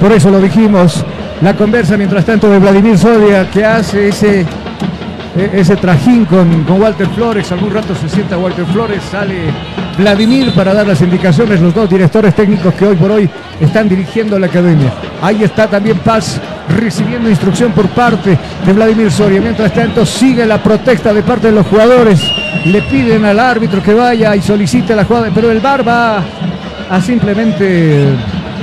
Por eso lo dijimos. La conversa, mientras tanto, de Vladimir Sodia, que hace ese e- ese trajín con, con Walter Flores. Algún rato se sienta Walter Flores, sale Vladimir para dar las indicaciones, los dos directores técnicos que hoy por hoy están dirigiendo la academia. Ahí está también Paz recibiendo instrucción por parte de Vladimir Soria. Mientras tanto sigue la protesta de parte de los jugadores. Le piden al árbitro que vaya y solicite la jugada, pero el VAR va a simplemente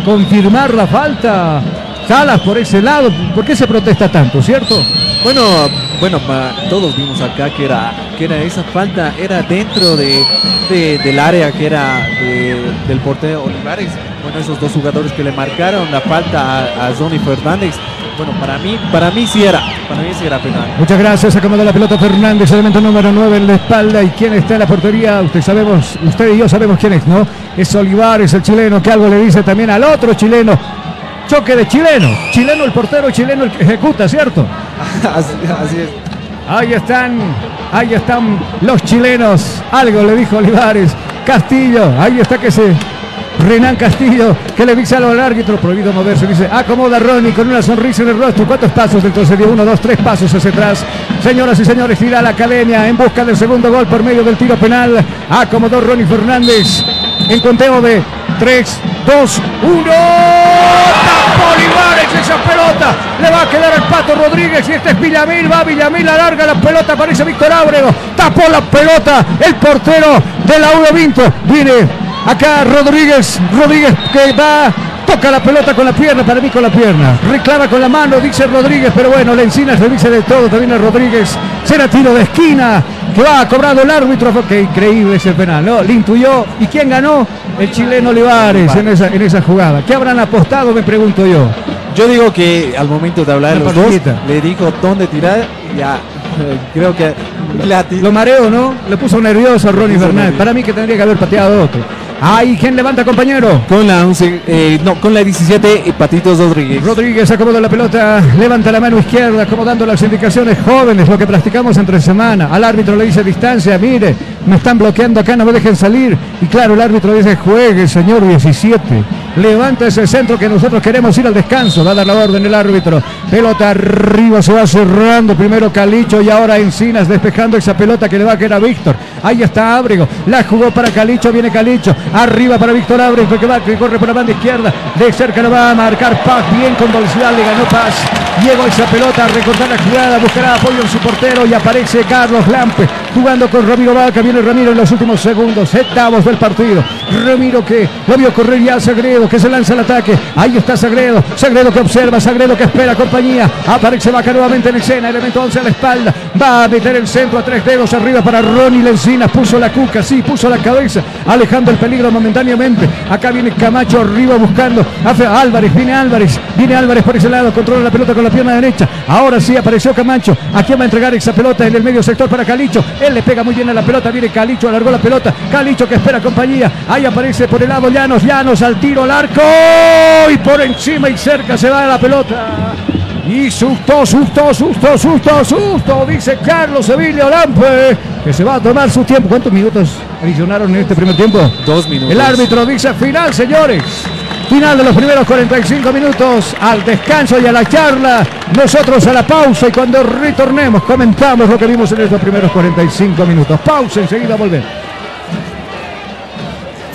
confirmar la falta. Salas por ese lado, ¿por qué se protesta tanto, cierto? Bueno, bueno, ma- todos vimos acá que era que era esa falta era dentro de, de- del área que era de- del portero Olivares. Bueno, esos dos jugadores que le marcaron la falta a, a Johnny Fernández. Bueno, para mí, para mí sí era, para mí sí era penal. Muchas gracias, acomoda la pelota Fernández, elemento número 9 en la espalda. ¿Y quién está en la portería? Usted sabemos, usted y yo sabemos quién es, ¿no? Es Olivares, el chileno, que algo le dice también al otro chileno. Choque de chileno. Chileno el portero, chileno el que ejecuta, ¿cierto? así, así es. Ahí están, ahí están los chilenos. Algo le dijo Olivares. Castillo, ahí está que se. Renan Castillo, que le dice al árbitro, prohibido moverse, dice, acomoda Ronnie con una sonrisa en el rostro. ¿Cuántos pasos entonces dio? Uno, dos, tres pasos hacia atrás. Señoras y señores, tira la academia en busca del segundo gol por medio del tiro penal. Acomodó Ronnie Fernández en conteo de 3, 2, 1. Esa pelota. Le va a quedar al Pato Rodríguez y este es Villamil. Va Villamil, alarga la pelota, aparece Víctor Ábrego. Tapó la pelota el portero de la Uno Vinto. Viene acá Rodríguez. Rodríguez que va. Toca la pelota con la pierna, para mí con la pierna. Reclama con la mano, dice Rodríguez, pero bueno, la encina se dice de todo también a Rodríguez. Será tiro de esquina que va cobrado el árbitro. Qué increíble ese penal, ¿no? Le intuyó. ¿Y quién ganó? El chileno Olivares en esa, en esa jugada. ¿Qué habrán apostado? Me pregunto yo. Yo digo que al momento de hablar de los dos, le dijo dónde tirar y ya creo que la Lo mareo, ¿no? Le puso nervioso a Ronnie Fernández. Para mí que tendría que haber pateado otro. Ay, ¿quién levanta, compañero? con la 11, eh, no, con la 17 eh, Patitos Rodríguez. Rodríguez acomoda la pelota, levanta la mano izquierda, acomodando las indicaciones jóvenes, lo que practicamos entre semana. Al árbitro le dice distancia, mire, me están bloqueando acá, no me dejen salir. Y claro, el árbitro dice, juegue, señor 17. Levanta ese centro que nosotros queremos ir al descanso. Va a dar la orden el árbitro. Pelota arriba, se va cerrando. Primero Calicho y ahora Encinas despejando esa pelota que le va a quedar a Víctor. Ahí está Ábrego. La jugó para Calicho, viene Calicho. Arriba para Víctor Ábrego que va, que corre por la banda izquierda. De cerca lo va a marcar Paz. Bien con velocidad le ganó Paz. Llegó esa pelota a recortar la jugada. Buscará apoyo en su portero y aparece Carlos Lampe jugando con Ramiro Vaca. Viene Ramiro en los últimos segundos. Octavos del partido. Ramiro que lo vio correr ya a Sagredo que se lanza al ataque. Ahí está Sagredo. Sagredo que observa. Sagredo que espera compañía. Aparece Vaca nuevamente en escena. Elemento 11 a la espalda. Va a meter el centro a tres dedos arriba para Ronnie Lencinas. Puso la cuca. Sí, puso la cabeza. Alejando el peligro momentáneamente. Acá viene Camacho arriba buscando a Álvarez. Viene Álvarez. Viene Álvarez por ese lado. Controla la pelota con la pierna derecha. Ahora sí apareció Camacho. ¿A quién va a entregar esa pelota en el medio sector para Calicho? Él le pega muy bien a la pelota. Viene Calicho. Alargó la pelota. Calicho que espera compañía. Ahí aparece por el lado Llanos. Llanos al tiro al arco. Y por encima y cerca se va la pelota. Y susto, susto, susto, susto, susto, dice Carlos Emilio Lampe, que se va a tomar su tiempo. ¿Cuántos minutos adicionaron en este primer tiempo? Dos minutos. El árbitro dice final, señores. Final de los primeros 45 minutos al descanso y a la charla. Nosotros a la pausa y cuando retornemos comentamos lo que vimos en estos primeros 45 minutos. Pausa, enseguida volver.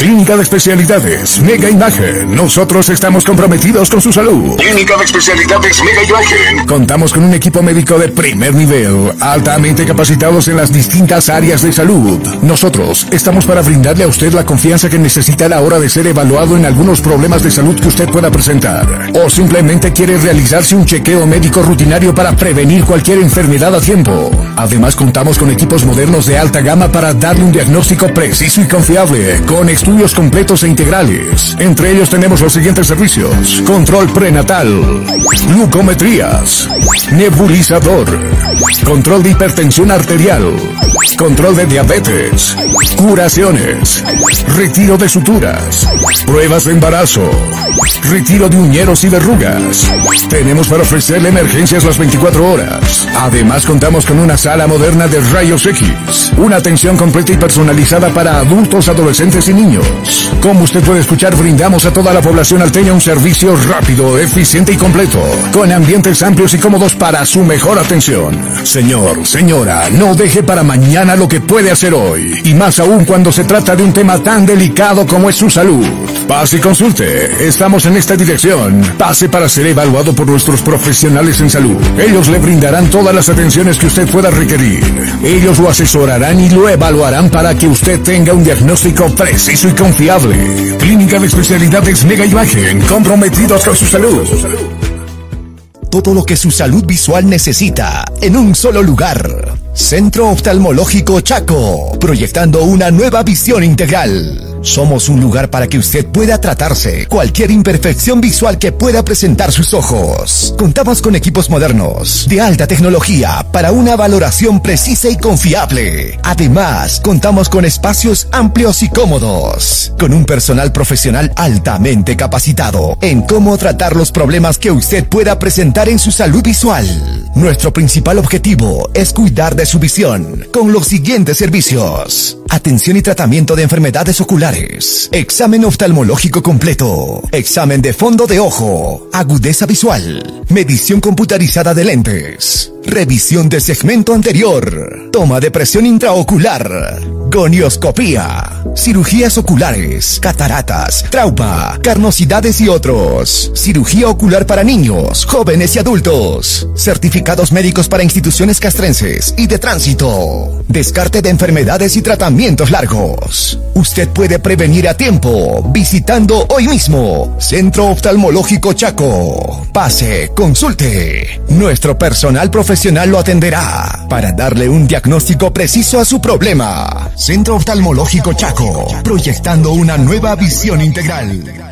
Clínica de Especialidades, Mega Imagen. Nosotros estamos comprometidos con su salud. Clínica de Especialidades Mega Imagen. Contamos con un equipo médico de primer nivel, altamente capacitados en las distintas áreas de salud. Nosotros estamos para brindarle a usted la confianza que necesita a la hora de ser evaluado en algunos problemas de salud que usted pueda presentar. O simplemente quiere realizarse un chequeo médico rutinario para prevenir cualquier enfermedad a tiempo. Además contamos con equipos modernos de alta gama para darle un diagnóstico preciso y confiable, con estudios completos e integrales. Entre ellos tenemos los siguientes servicios. Control prenatal, glucometrías, nebulizador, control de hipertensión arterial, control de diabetes, curaciones, retiro de suturas, pruebas de embarazo, retiro de uñeros y verrugas. Tenemos para ofrecerle emergencias las 24 horas. Además contamos con una sala moderna de rayos X, una atención completa y personalizada para adultos, adolescentes y niños. Como usted puede escuchar, brindamos a toda la población alteña un servicio rápido, eficiente y completo, con ambientes amplios y cómodos para su mejor atención. Señor, señora, no deje para mañana lo que puede hacer hoy. Y más aún cuando se trata de un tema tan delicado como es su salud. Pase y consulte. Estamos en esta dirección. Pase para ser evaluado por nuestros profesionales en salud. Ellos le brindarán todas las atenciones que usted pueda requerir. Ellos lo asesorarán y lo evaluarán para que usted tenga un diagnóstico preciso y confiable. Clínica de especialidades Mega Imagen, comprometidos con su salud todo lo que su salud visual necesita en un solo lugar. Centro Oftalmológico Chaco, proyectando una nueva visión integral. Somos un lugar para que usted pueda tratarse cualquier imperfección visual que pueda presentar sus ojos. Contamos con equipos modernos, de alta tecnología, para una valoración precisa y confiable. Además, contamos con espacios amplios y cómodos, con un personal profesional altamente capacitado en cómo tratar los problemas que usted pueda presentar en su salud visual. Nuestro principal objetivo es cuidar de su visión con los siguientes servicios. Atención y tratamiento de enfermedades oculares. Examen oftalmológico completo. Examen de fondo de ojo. Agudeza visual. Medición computarizada de lentes. Revisión de segmento anterior. Toma de presión intraocular. Gonioscopía. Cirugías oculares. Cataratas. Trauma. Carnosidades y otros. Cirugía ocular para niños, jóvenes y adultos. Certificados médicos para instituciones castrenses y de tránsito. Descarte de enfermedades y tratamientos largos. Usted puede prevenir a tiempo visitando hoy mismo Centro Oftalmológico Chaco. Pase, consulte. Nuestro personal profesional lo atenderá para darle un diagnóstico preciso a su problema. Centro Oftalmológico Chaco, proyectando una nueva visión integral.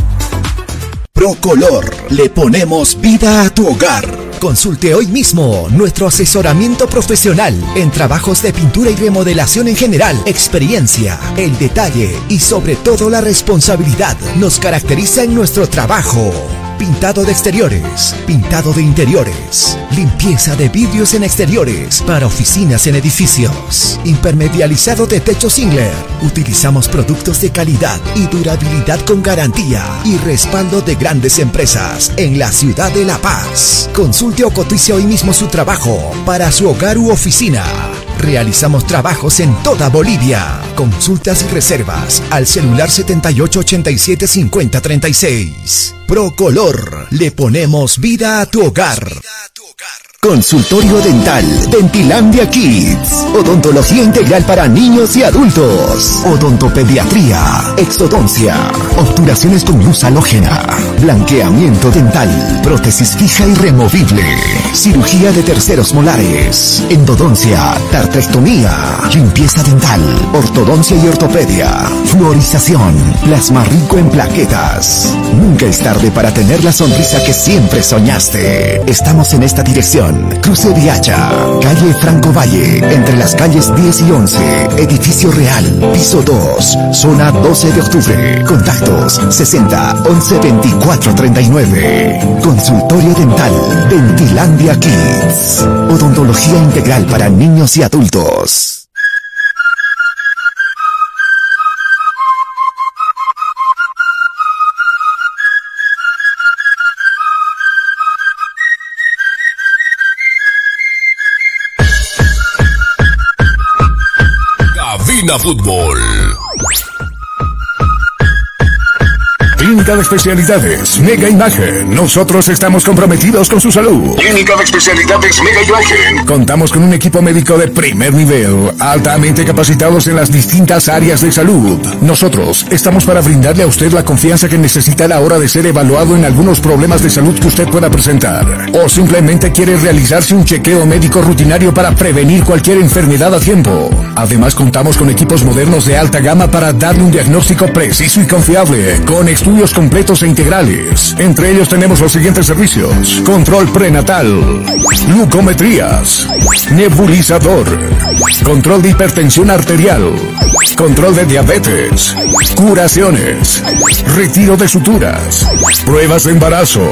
Procolor. Le ponemos vida a tu hogar. Consulte hoy mismo nuestro asesoramiento profesional en trabajos de pintura y remodelación en general. Experiencia, el detalle y sobre todo la responsabilidad nos caracteriza en nuestro trabajo. Pintado de exteriores, pintado de interiores, limpieza de vidrios en exteriores para oficinas en edificios, impermedializado de techo Singler. Utilizamos productos de calidad y durabilidad con garantía y respaldo de grandes empresas en la ciudad de La Paz. Consulte o cotice hoy mismo su trabajo para su hogar u oficina. Realizamos trabajos en toda Bolivia. Consultas y reservas al celular 78875036. Procolor, le ponemos vida a tu hogar. Consultorio Dental, Dentilandia Kids, Odontología Integral para niños y adultos, Odontopediatría, Exodoncia, Obturaciones con luz halógena, Blanqueamiento dental, Prótesis fija y removible, Cirugía de terceros molares, Endodoncia, Tartectomía, Limpieza dental, Ortodoncia y ortopedia, Fluorización, Plasma rico en plaquetas. Nunca es tarde para tener la sonrisa que siempre soñaste. Estamos en esta dirección Cruce de Hacha, calle Franco Valle, entre las calles 10 y 11, edificio real, piso 2, zona 12 de octubre. Contactos 60 11 24 39. Consultorio dental, Dentilandia Kids. Odontología integral para niños y adultos. Fútbol. Clínica de Especialidades Mega Imagen. Nosotros estamos comprometidos con su salud. Clínica de Especialidades Mega Imagen. Contamos con un equipo médico de primer nivel, altamente capacitados en las distintas áreas de salud. Nosotros estamos para brindarle a usted la confianza que necesita a la hora de ser evaluado en algunos problemas de salud que usted pueda presentar. O simplemente quiere realizarse un chequeo médico rutinario para prevenir cualquier enfermedad a tiempo. Además contamos con equipos modernos de alta gama para darle un diagnóstico preciso y confiable, con estudios completos e integrales. Entre ellos tenemos los siguientes servicios. Control prenatal, glucometrías, nebulizador, control de hipertensión arterial, control de diabetes, curaciones, retiro de suturas, pruebas de embarazo,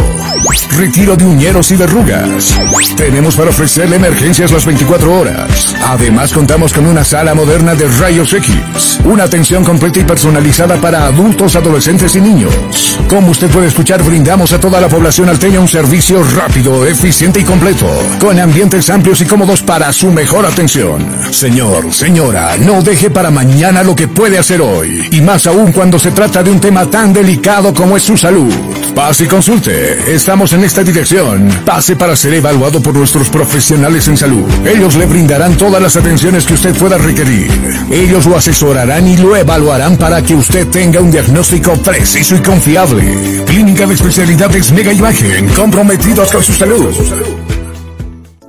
retiro de uñeros y verrugas. Tenemos para ofrecerle emergencias las 24 horas. Además contamos con una sala moderna de rayos X, una atención completa y personalizada para adultos, adolescentes y niños. Como usted puede escuchar, brindamos a toda la población alteña un servicio rápido, eficiente y completo, con ambientes amplios y cómodos para su mejor atención. Señor, señora, no deje para mañana lo que puede hacer hoy, y más aún cuando se trata de un tema tan delicado como es su salud. Pase y consulte. Estamos en esta dirección. Pase para ser evaluado por nuestros profesionales en salud. Ellos le brindarán todas las atenciones que usted pueda requerir. Ellos lo asesorarán y lo evaluarán para que usted tenga un diagnóstico preciso y confiable. Clínica de especialidades Mega Imagen, comprometidos con su salud.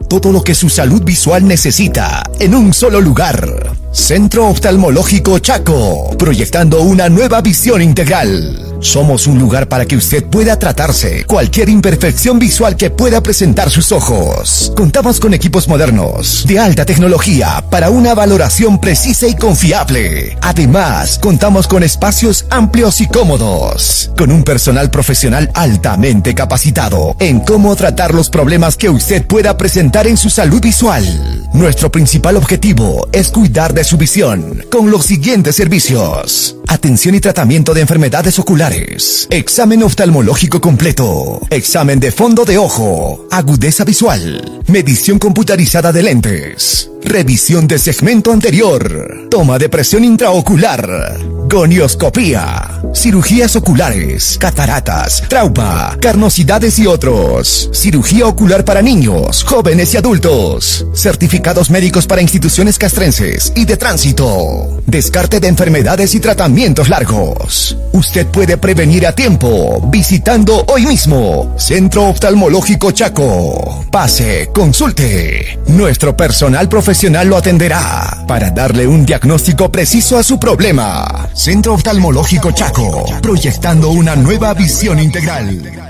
Todo lo que su salud visual necesita en un solo lugar. Centro Oftalmológico Chaco, proyectando una nueva visión integral. Somos un lugar para que usted pueda tratarse cualquier imperfección visual que pueda presentar sus ojos. Contamos con equipos modernos de alta tecnología para una valoración precisa y confiable. Además, contamos con espacios amplios y cómodos, con un personal profesional altamente capacitado en cómo tratar los problemas que usted pueda presentar en su salud visual. Nuestro principal objetivo es cuidar de su visión con los siguientes servicios. Atención y tratamiento de enfermedades oculares. Examen oftalmológico completo. Examen de fondo de ojo. Agudeza visual. Medición computarizada de lentes. Revisión de segmento anterior. Toma de presión intraocular. Gonioscopía. Cirugías oculares. Cataratas. Trauma. Carnosidades y otros. Cirugía ocular para niños, jóvenes y adultos. Certificados médicos para instituciones castrenses y de tránsito. Descarte de enfermedades y largos. Usted puede prevenir a tiempo visitando hoy mismo Centro Oftalmológico Chaco. Pase, consulte. Nuestro personal profesional lo atenderá para darle un diagnóstico preciso a su problema. Centro Oftalmológico Chaco, proyectando una nueva visión integral.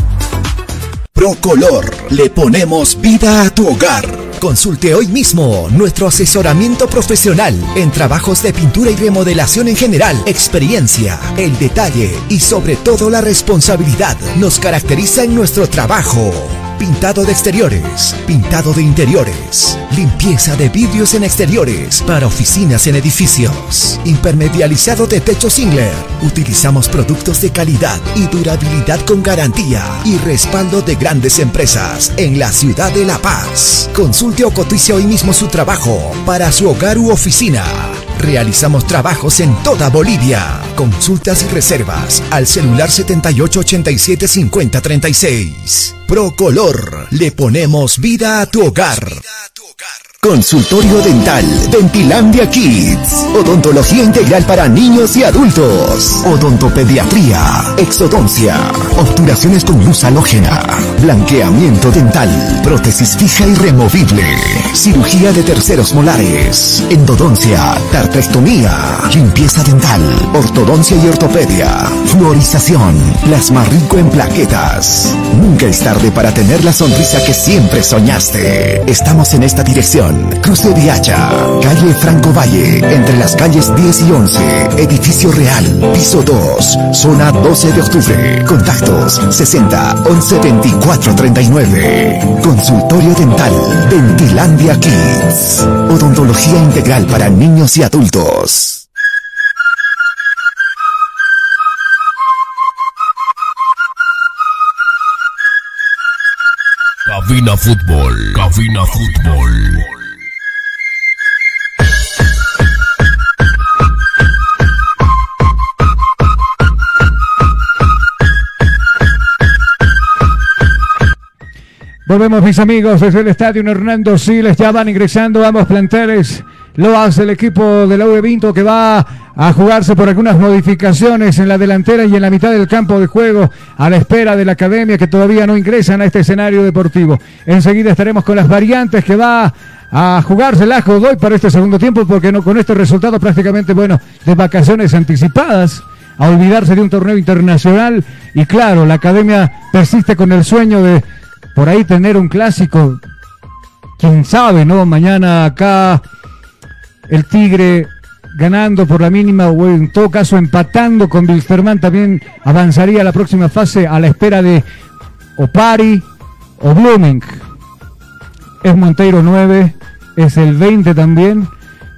Procolor, le ponemos vida a tu hogar. Consulte hoy mismo nuestro asesoramiento profesional en trabajos de pintura y remodelación en general. Experiencia, el detalle y sobre todo la responsabilidad nos caracteriza en nuestro trabajo. Pintado de exteriores, pintado de interiores, limpieza de vidrios en exteriores para oficinas en edificios, impermedializado de techo Singler. Utilizamos productos de calidad y durabilidad con garantía y respaldo de grandes empresas en la ciudad de La Paz. Consulte o cotice hoy mismo su trabajo para su hogar u oficina. Realizamos trabajos en toda Bolivia. Consultas y reservas al celular 7887-5036. Procolor, le ponemos vida a tu hogar. Consultorio Dental, Dentilandia Kids, Odontología Integral para niños y adultos, Odontopediatría, Exodoncia, obturaciones con luz halógena, blanqueamiento dental, prótesis fija y removible, cirugía de terceros molares, endodoncia, tartectomía, limpieza dental, ortodoncia y ortopedia, fluorización, plasma rico en plaquetas. Nunca es tarde para tener la sonrisa que siempre soñaste. Estamos en esta dirección, Cruce de calle Franco Valle, entre las calles 10 y 11, edificio real, piso 2, zona 12 de octubre. Contactos 60 11 24 39. Consultorio dental, Dentilandia Kids. Odontología integral para niños y adultos. Cabina Fútbol. Cabina Fútbol. Volvemos mis amigos desde el estadio Hernando Siles, ya van ingresando ambos planteles. Lo hace el equipo de la Vinto que va a jugarse por algunas modificaciones en la delantera y en la mitad del campo de juego a la espera de la academia que todavía no ingresan a este escenario deportivo. Enseguida estaremos con las variantes que va a jugarse el Ajo Godoy para este segundo tiempo porque no con este resultado prácticamente bueno de vacaciones anticipadas a olvidarse de un torneo internacional y claro, la academia persiste con el sueño de por ahí tener un clásico. Quién sabe, ¿no? Mañana acá el Tigre ganando por la mínima o en todo caso empatando con Wilstermann también avanzaría a la próxima fase a la espera de Opari o Blooming. Es Monteiro 9, es el 20 también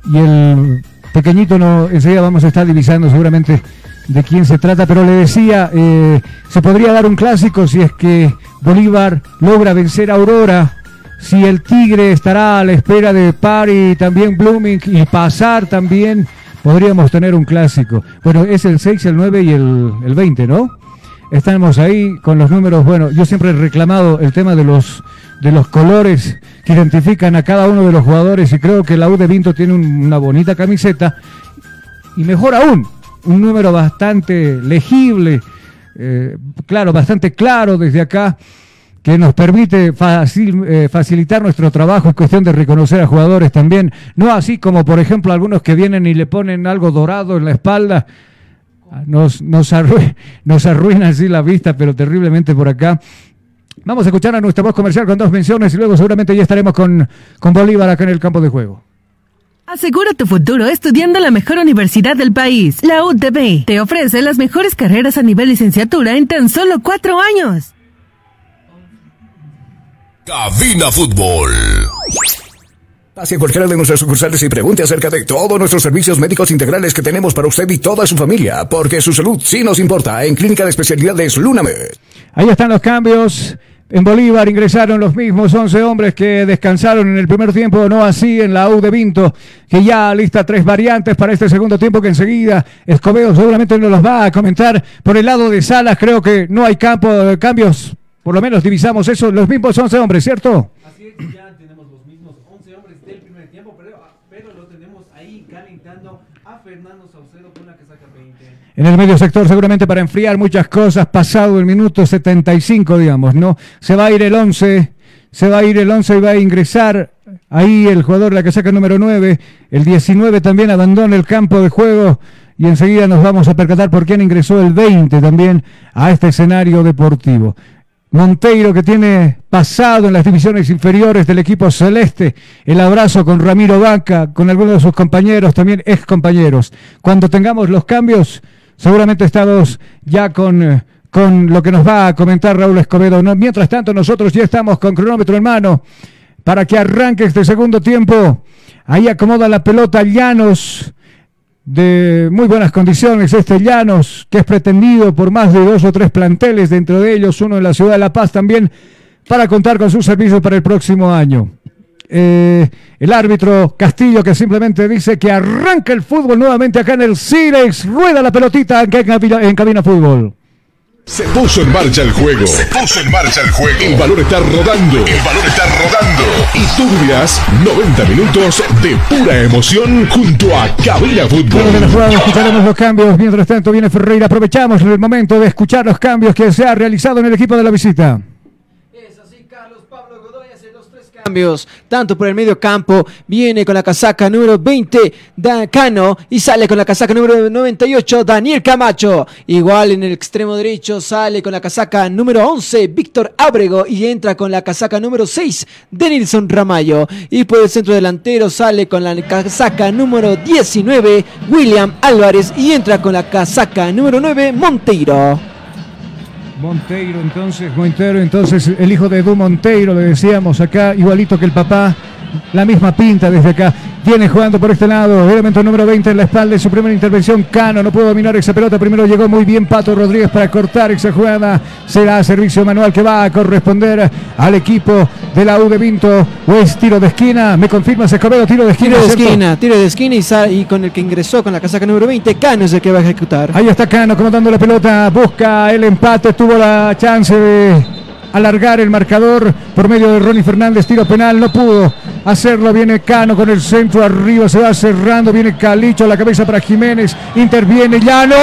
y el pequeñito no enseguida vamos a estar divisando seguramente de quién se trata, pero le decía, eh, se podría dar un clásico si es que Bolívar logra vencer a Aurora, si el Tigre estará a la espera de Pari, también Blooming y pasar también, podríamos tener un clásico. Bueno, es el 6, el 9 y el, el 20, ¿no? Estamos ahí con los números, bueno, yo siempre he reclamado el tema de los de los colores que identifican a cada uno de los jugadores y creo que la U de Vinto tiene un- una bonita camiseta y mejor aún, un número bastante legible, eh, claro, bastante claro desde acá, que nos permite eh, facilitar nuestro trabajo en cuestión de reconocer a jugadores también, no así como por ejemplo algunos que vienen y le ponen algo dorado en la espalda, Ah, nos, nos, arrue- nos arruina así la vista, pero terriblemente por acá. Vamos a escuchar a nuestra voz comercial con dos menciones y luego seguramente ya estaremos con, con Bolívar acá en el campo de juego. Asegura tu futuro estudiando en la mejor universidad del país. La UTB te ofrece las mejores carreras a nivel licenciatura en tan solo cuatro años. Cabina Fútbol. Pase a cualquiera de nuestras sucursales y pregunte acerca de todos nuestros servicios médicos integrales que tenemos para usted y toda su familia, porque su salud sí nos importa en Clínica de Especialidades Lunamed. Ahí están los cambios. En Bolívar ingresaron los mismos 11 hombres que descansaron en el primer tiempo, no así en la U de Vinto, que ya lista tres variantes para este segundo tiempo que enseguida Escobedo seguramente nos los va a comentar. Por el lado de Salas creo que no hay campo de cambios, por lo menos divisamos eso, los mismos 11 hombres, ¿cierto? Así es, ya tenemos los mismos 11 hombres del primer tiempo, pero, pero lo tenemos ahí calentando a Fernando Saucedo con la que saca 20. En el medio sector seguramente para enfriar muchas cosas, pasado el minuto 75, digamos, ¿no? Se va a ir el 11, se va a ir el 11 y va a ingresar ahí el jugador, la que saca el número 9, el 19 también abandona el campo de juego y enseguida nos vamos a percatar por quién ingresó el 20 también a este escenario deportivo. Monteiro que tiene pasado en las divisiones inferiores del equipo celeste, el abrazo con Ramiro Vaca, con algunos de sus compañeros, también ex compañeros. Cuando tengamos los cambios, seguramente estamos ya con, eh, con lo que nos va a comentar Raúl Escobedo. ¿no? Mientras tanto, nosotros ya estamos con cronómetro en mano para que arranque este segundo tiempo. Ahí acomoda la pelota Llanos de muy buenas condiciones este Llanos, que es pretendido por más de dos o tres planteles, dentro de ellos uno en la ciudad de La Paz también, para contar con sus servicios para el próximo año. Eh, el árbitro Castillo que simplemente dice que arranca el fútbol nuevamente acá en el Cirex, rueda la pelotita acá en cabina, en cabina fútbol. Se puso en marcha el juego. Se puso en marcha el juego. El balón está rodando. El balón está rodando. Y tú vivirás 90 minutos de pura emoción junto a Cabina Luego de la Fútbol. jugada escucharemos los cambios. Mientras tanto viene Ferreira. Aprovechamos el momento de escuchar los cambios que se ha realizado en el equipo de la visita. Cambios, tanto por el medio campo, viene con la casaca número 20, Dan Cano, y sale con la casaca número 98, Daniel Camacho. Igual en el extremo derecho sale con la casaca número 11, Víctor Ábrego, y entra con la casaca número 6, Denilson Ramallo. Y por el centro delantero sale con la casaca número 19, William Álvarez, y entra con la casaca número 9, Monteiro. Monteiro, entonces, Monteiro, entonces el hijo de Edu Monteiro, le decíamos acá, igualito que el papá, la misma pinta desde acá. Viene jugando por este lado, elemento número 20 en la espalda su primera intervención. Cano no pudo dominar esa pelota. Primero llegó muy bien Pato Rodríguez para cortar esa jugada. Será servicio manual que va a corresponder al equipo de la U de Vinto. O es tiro de esquina. Me confirma Escobedo, tiro de esquina. Tiro de ¿cierto? esquina, tiro de esquina y, y con el que ingresó con la casaca número 20, Cano es el que va a ejecutar. Ahí está Cano comandando la pelota, busca el empate, tuvo la chance de alargar el marcador por medio de Ronnie Fernández, tiro penal, no pudo hacerlo, viene Cano con el centro arriba, se va cerrando, viene Calicho, la cabeza para Jiménez, interviene Llano.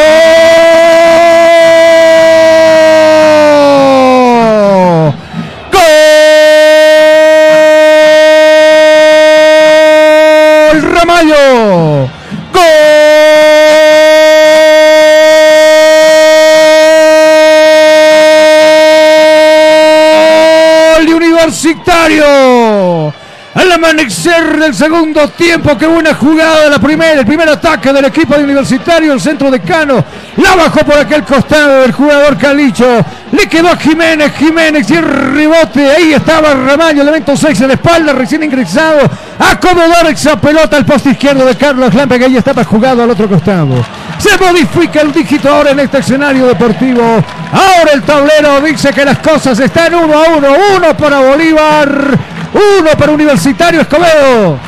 Al amanecer del segundo tiempo, qué buena jugada de la primera, el primer ataque del equipo de Universitario, el centro de Cano, la bajó por aquel costado del jugador Calicho, le quedó a Jiménez, Jiménez y el rebote, ahí estaba Ramallo, elemento 6 en la espalda, recién ingresado, acomodar esa pelota al poste izquierdo de Carlos Lampe, que ahí estaba jugado al otro costado. Se modifica el dígito ahora en este escenario deportivo. Ahora el tablero dice que las cosas están uno a uno. Uno para Bolívar, uno para Universitario Escobedo.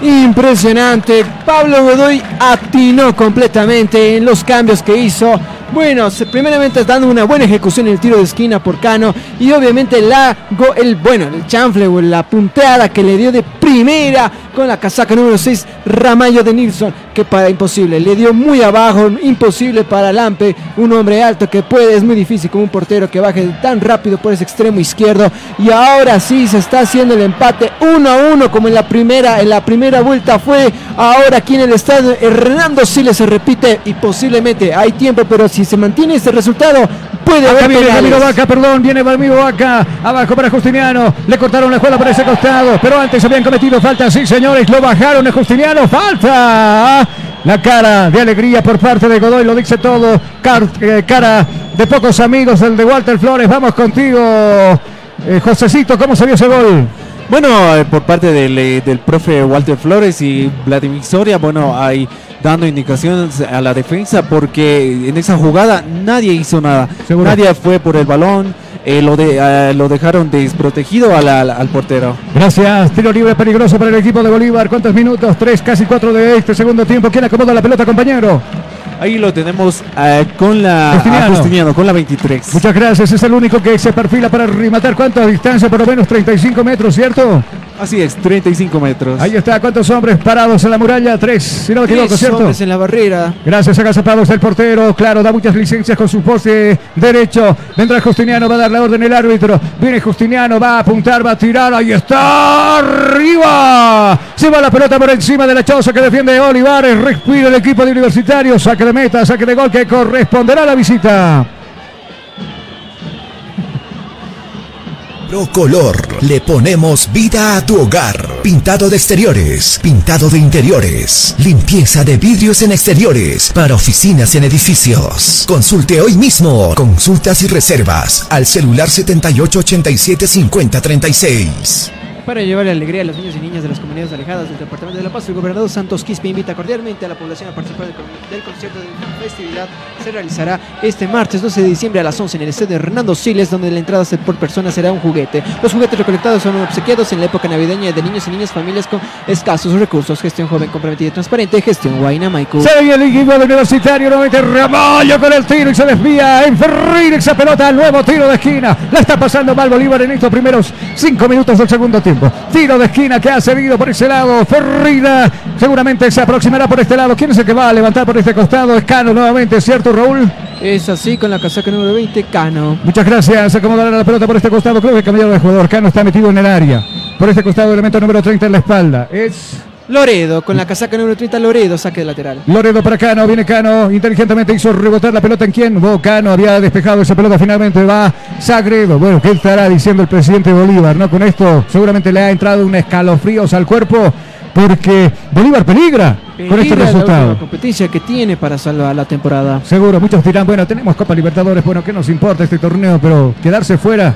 Impresionante. Pablo Godoy atinó completamente en los cambios que hizo. Bueno, primeramente dando una buena ejecución en el tiro de esquina por Cano y obviamente la el bueno, el chanfle o la punteada que le dio de primera con la casaca número 6 Ramallo de Nilsson, que para imposible, le dio muy abajo, imposible para Lampe, un hombre alto que puede, es muy difícil como un portero que baje tan rápido por ese extremo izquierdo y ahora sí se está haciendo el empate 1 a 1 como en la primera en la primera vuelta fue ahora aquí en el estadio Hernando Siles se repite y posiblemente hay tiempo pero si se mantiene este resultado puede Acá haber viene. Ramiro Vaca, perdón, viene Ramiro Vaca, abajo para Justiniano, le cortaron la jugada para ese costado, pero antes habían cometido falta, sí señores, lo bajaron a Justiniano, falta. La cara de alegría por parte de Godoy, lo dice todo, Car- eh, cara de pocos amigos, el de Walter Flores, vamos contigo, eh, Josecito, ¿cómo se vio ese gol? Bueno, eh, por parte del, eh, del profe Walter Flores y Vladimir Soria, bueno, hay dando indicaciones a la defensa porque en esa jugada nadie hizo nada. Seguro. Nadie fue por el balón, eh, lo, de, eh, lo dejaron desprotegido a la- al- al portero. Gracias, tiro libre peligroso para el equipo de Bolívar, ¿cuántos minutos? Tres, casi cuatro de este segundo tiempo, ¿quién acomoda la pelota, compañero? Ahí lo tenemos eh, con la Justiniano, con la 23. Muchas gracias, es el único que se perfila para rematar. ¿Cuánta distancia? Por lo menos 35 metros, ¿cierto? Así es, 35 metros. Ahí está, ¿cuántos hombres parados en la muralla? Tres, si no me equivoco, Tres ¿cierto? hombres en la barrera Gracias, agazapados el portero. Claro, da muchas licencias con su poste derecho. Vendrá Justiniano, va a dar la orden el árbitro. Viene Justiniano, va a apuntar, va a tirar. Ahí está, arriba. Se va la pelota por encima de la choza que defiende Olivares. Respira el equipo de Universitario. Saque de meta, saque de gol que corresponderá a la visita. Procolor. Le ponemos vida a tu hogar. Pintado de exteriores, pintado de interiores, limpieza de vidrios en exteriores, para oficinas en edificios. Consulte hoy mismo. Consultas y reservas al celular 7887 5036. Para llevarle alegría a los niños y niñas de las comunidades alejadas del departamento de La Paz, el gobernador Santos Quispe invita cordialmente a la población a participar del, con- del concierto de la festividad. Se realizará este martes 12 de diciembre a las 11 en el estadio Hernando Siles, donde la entrada por persona será un juguete. Los juguetes recolectados son obsequiados en la época navideña de niños y niñas, familias con escasos recursos. Gestión joven, comprometida y transparente. Gestión Guaina Maiku. Se ve el equipo de Universitario, nuevamente Ramallo con el tiro y se desvía en Ferrir esa pelota nuevo tiro de esquina. La está pasando mal Bolívar en estos primeros cinco minutos del segundo tiempo. Tiempo. Tiro de esquina que ha cedido por ese lado. Ferreira seguramente se aproximará por este lado. ¿Quién es el que va a levantar por este costado? Es Cano nuevamente, ¿cierto, Raúl? Es así con la casaca número 20, Cano. Muchas gracias. Acomodará la pelota por este costado. Creo que cambiaron de jugador. Cano está metido en el área. Por este costado, elemento número 30 en la espalda. Es Loredo, con la casaca número 30, Loredo, saque de lateral. Loredo para Cano, viene Cano, inteligentemente hizo rebotar la pelota en quién. Oh, Cano había despejado esa pelota, finalmente va Sagredo. Bueno, ¿qué estará diciendo el presidente Bolívar? ¿No? Con esto seguramente le ha entrado un escalofríos al cuerpo porque Bolívar peligra, con este la resultado. última competencia que tiene para salvar la temporada. Seguro, muchos dirán, bueno, tenemos Copa Libertadores, bueno, ¿qué nos importa este torneo? Pero quedarse fuera,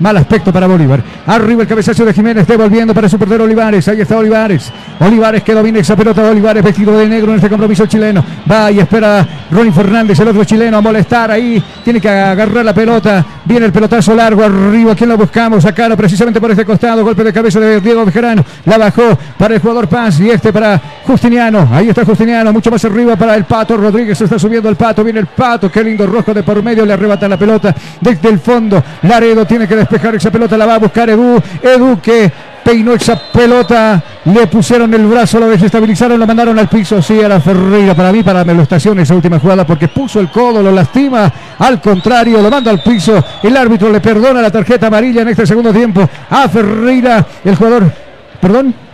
mal aspecto para Bolívar. Arriba el cabezazo de Jiménez, devolviendo para su portero Olivares. Ahí está Olivares. Olivares que domina esa pelota. Olivares vestido de negro en este compromiso chileno. Va y espera Ronnie Fernández, el otro chileno, a molestar ahí. Tiene que agarrar la pelota. Viene el pelotazo largo arriba. ¿Quién lo buscamos? Acá precisamente por este costado. Golpe de cabeza de Diego Bejarano. La bajó para el jugador Paz y este para Justiniano. Ahí está Justiniano. Mucho más arriba para el Pato Rodríguez. Se está subiendo el Pato. Viene el Pato. Qué lindo rojo de por medio. Le arrebata la pelota desde el fondo. Laredo tiene que despejar esa pelota. La va a buscar Edu. Edu que peinó esa pelota, le pusieron el brazo, lo desestabilizaron, lo mandaron al piso. Sí, era Ferreira para mí, para Melestación esa última jugada, porque puso el codo, lo lastima. Al contrario, lo manda al piso. El árbitro le perdona la tarjeta amarilla en este segundo tiempo a Ferreira, el jugador. Perdón.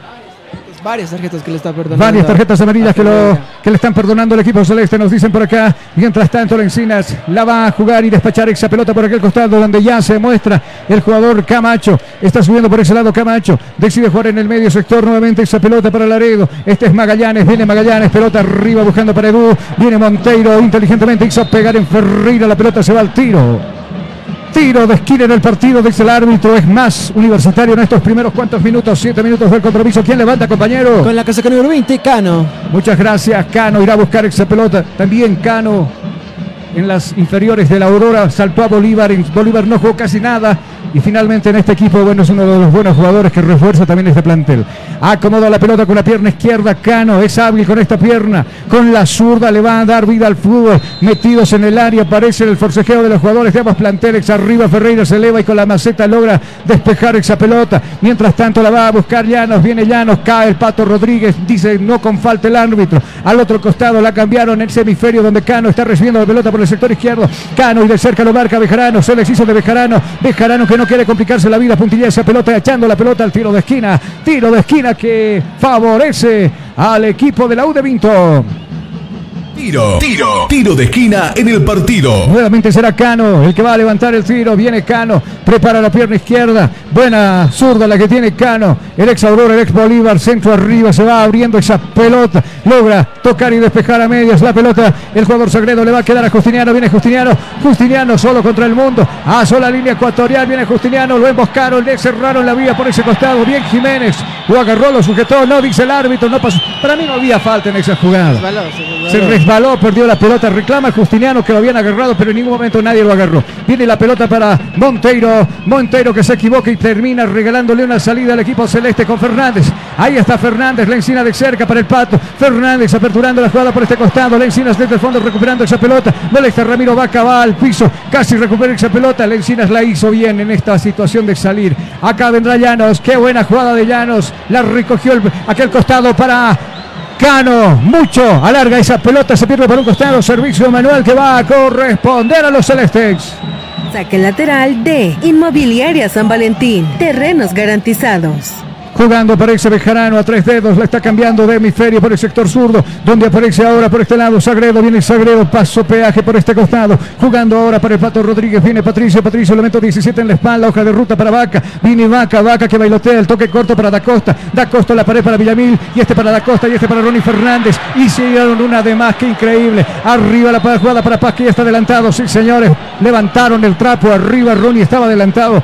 Varias tarjetas que le está perdonando. Varias tarjetas amarillas que, lo, que le están perdonando al equipo celeste, nos dicen por acá. Mientras tanto, Lencinas la va a jugar y despachar esa pelota por aquel costado donde ya se muestra el jugador Camacho. Está subiendo por ese lado Camacho. Decide jugar en el medio sector nuevamente esa pelota para Laredo. Este es Magallanes, viene Magallanes, pelota arriba buscando para Edu. Viene Monteiro, inteligentemente hizo pegar en Ferreira, la pelota se va al tiro. Tiro de esquina en el partido, dice el árbitro. Es más universitario en estos primeros cuantos minutos, siete minutos del compromiso. ¿Quién levanta, compañero? Con la casaca número 20, Cano. Muchas gracias, Cano. Irá a buscar esa pelota. También Cano en las inferiores de la Aurora saltó a Bolívar. En Bolívar no jugó casi nada. Y finalmente en este equipo, bueno, es uno de los buenos jugadores que refuerza también este plantel. Acomoda la pelota con la pierna izquierda. Cano es hábil con esta pierna. Con la zurda le va a dar vida al fútbol. Metidos en el área, aparece el forcejeo de los jugadores de ambos planteles. Arriba Ferreira se eleva y con la maceta logra despejar esa pelota. Mientras tanto la va a buscar Llanos. Viene Llanos, cae el Pato Rodríguez. Dice no con falta el árbitro. Al otro costado la cambiaron en ese hemisferio donde Cano está recibiendo la pelota el sector izquierdo. Cano y de cerca lo marca Bejarano. Se les hizo de Bejarano. Bejarano que no quiere complicarse la vida. Puntilla esa pelota echando la pelota al tiro de esquina. Tiro de esquina que favorece al equipo de la U de Vinto. Tiro, tiro, tiro de esquina en el partido. Nuevamente será Cano el que va a levantar el tiro. Viene Cano, prepara la pierna izquierda. Buena zurda la que tiene Cano. El ex Aurora, el ex Bolívar, centro arriba. Se va abriendo esa pelota. Logra tocar y despejar a medias la pelota. El jugador Sagredo le va a quedar a Justiniano. Viene Justiniano. Justiniano solo contra el mundo. A sola línea ecuatorial. Viene Justiniano. Lo emboscaron. Le cerraron la vía por ese costado. Bien Jiménez. Lo agarró, lo sujetó. No dice el árbitro. No pasó. Para mí no había falta en esa jugada. Resbaló, se resbaló. Se resbaló, perdió la pelota, reclama Justiniano que lo habían agarrado, pero en ningún momento nadie lo agarró. Viene la pelota para Monteiro, Monteiro que se equivoca y termina regalándole una salida al equipo celeste con Fernández. Ahí está Fernández, la encina de cerca para el pato. Fernández aperturando la jugada por este costado, la encinas desde el fondo recuperando esa pelota. Molesta Ramiro Vaca, va al piso, casi recupera esa pelota. La encinas la hizo bien en esta situación de salir. Acá vendrá Llanos, qué buena jugada de Llanos. La recogió el- aquel costado para Cano, mucho, alarga esa pelota, se pierde por un costado, servicio manual que va a corresponder a los celestes. Saque lateral de Inmobiliaria San Valentín. Terrenos garantizados. Jugando aparece Bejarano a tres dedos, la está cambiando de hemisferio por el sector zurdo, donde aparece ahora por este lado Sagredo, viene Sagredo, paso peaje por este costado, jugando ahora para el Pato Rodríguez, viene Patricio, Patricio elemento 17 en la espalda, hoja de ruta para Vaca, viene Vaca, Vaca que bailotea, el toque corto para Da Costa, Da Costa la pared para Villamil, y este para Da Costa y este para Ronnie Fernández, hicieron una de más que increíble, arriba la jugada para Paz que ya está adelantado, sí señores, levantaron el trapo, arriba Ronnie estaba adelantado,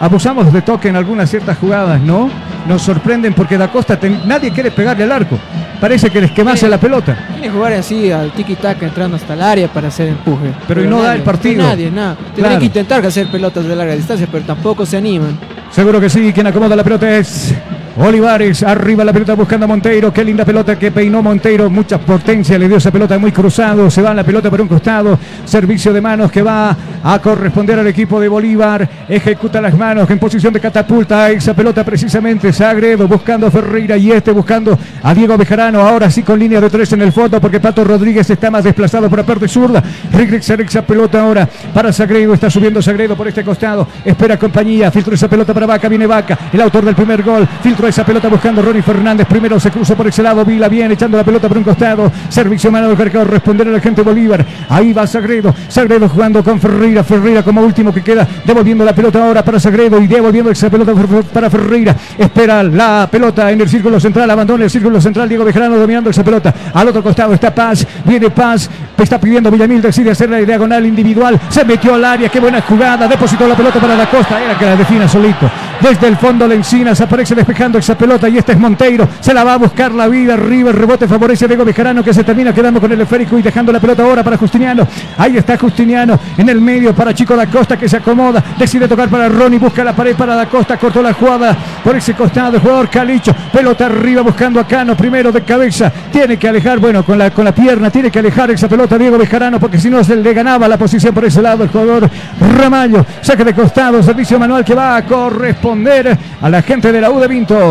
abusamos de toque en algunas ciertas jugadas, ¿no? Nos sorprenden porque Da Costa ten- nadie quiere pegarle al arco. Parece que les quemase la pelota. Quiere jugar así al tiki-taka entrando hasta el área para hacer empuje. Pero y no da el partido. Nadie, nada. Claro. que intentar hacer pelotas de larga distancia, pero tampoco se animan. Seguro que sí, quien acomoda la pelota es Olivares, arriba la pelota buscando a Monteiro. Qué linda pelota que peinó Monteiro. Mucha potencia le dio esa pelota muy cruzado. Se va la pelota por un costado. Servicio de manos que va a corresponder al equipo de Bolívar. Ejecuta las manos en posición de catapulta. Esa pelota precisamente. Sagredo buscando a Ferreira y este buscando a Diego Bejarano. Ahora sí con línea de tres en el fondo porque Pato Rodríguez está más desplazado por la parte zurda. Regresa esa pelota ahora para Sagredo. Está subiendo Sagredo por este costado. Espera compañía. Filtro esa pelota para Vaca. Viene Vaca. El autor del primer gol. Esa pelota buscando Ronnie Fernández. Primero se cruza por ese lado. Vila bien echando la pelota por un costado. Servicio mano del cargador. Responder a la gente Bolívar. Ahí va Sagredo. Sagredo jugando con Ferreira. Ferreira como último que queda. Devolviendo la pelota ahora para Sagredo. Y devolviendo esa pelota para Ferreira. Espera la pelota en el círculo central. Abandona el círculo central. Diego Bejarano dominando esa pelota. Al otro costado está Paz. Viene Paz. Está pidiendo Villamil. Decide hacer la diagonal individual. Se metió al área. Qué buena jugada. Depositó la pelota para la costa. Era que la defina solito. Desde el fondo Lencinas aparece despejando esa pelota y este es Monteiro. Se la va a buscar la vida arriba. El rebote favorece a Diego Bejarano que se termina quedando con el esférico y dejando la pelota ahora para Justiniano. Ahí está Justiniano en el medio para Chico da Costa que se acomoda. Decide tocar para Ronnie. Busca la pared para da Costa. Cortó la jugada por ese costado. El jugador Calicho. Pelota arriba buscando a Cano. Primero de cabeza. Tiene que alejar, bueno, con la, con la pierna. Tiene que alejar esa pelota Diego Bejarano porque si no se le ganaba la posición por ese lado el jugador Ramallo. Saque de costado. Servicio manual que va a corresponder a la gente de la U de Vinto.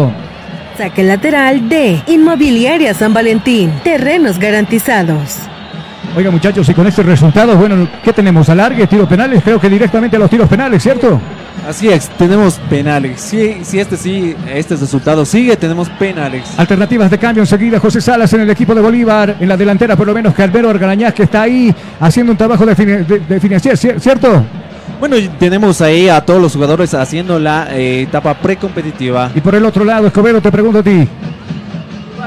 Saque lateral de Inmobiliaria San Valentín. Terrenos garantizados. Oiga muchachos, y con este resultado, bueno, ¿qué tenemos? ¿Alargue, tiros penales? Creo que directamente a los tiros penales, ¿cierto? Así es, tenemos penales. Si, si este sí, este resultado sigue, tenemos penales. Alternativas de cambio enseguida. José Salas en el equipo de Bolívar. En la delantera, por lo menos, Calvero Argarañaz, que está ahí haciendo un trabajo de, de- de financiar, ¿cierto? Bueno, tenemos ahí a todos los jugadores haciendo la eh, etapa precompetitiva. Y por el otro lado, Escobedo, te pregunto a ti.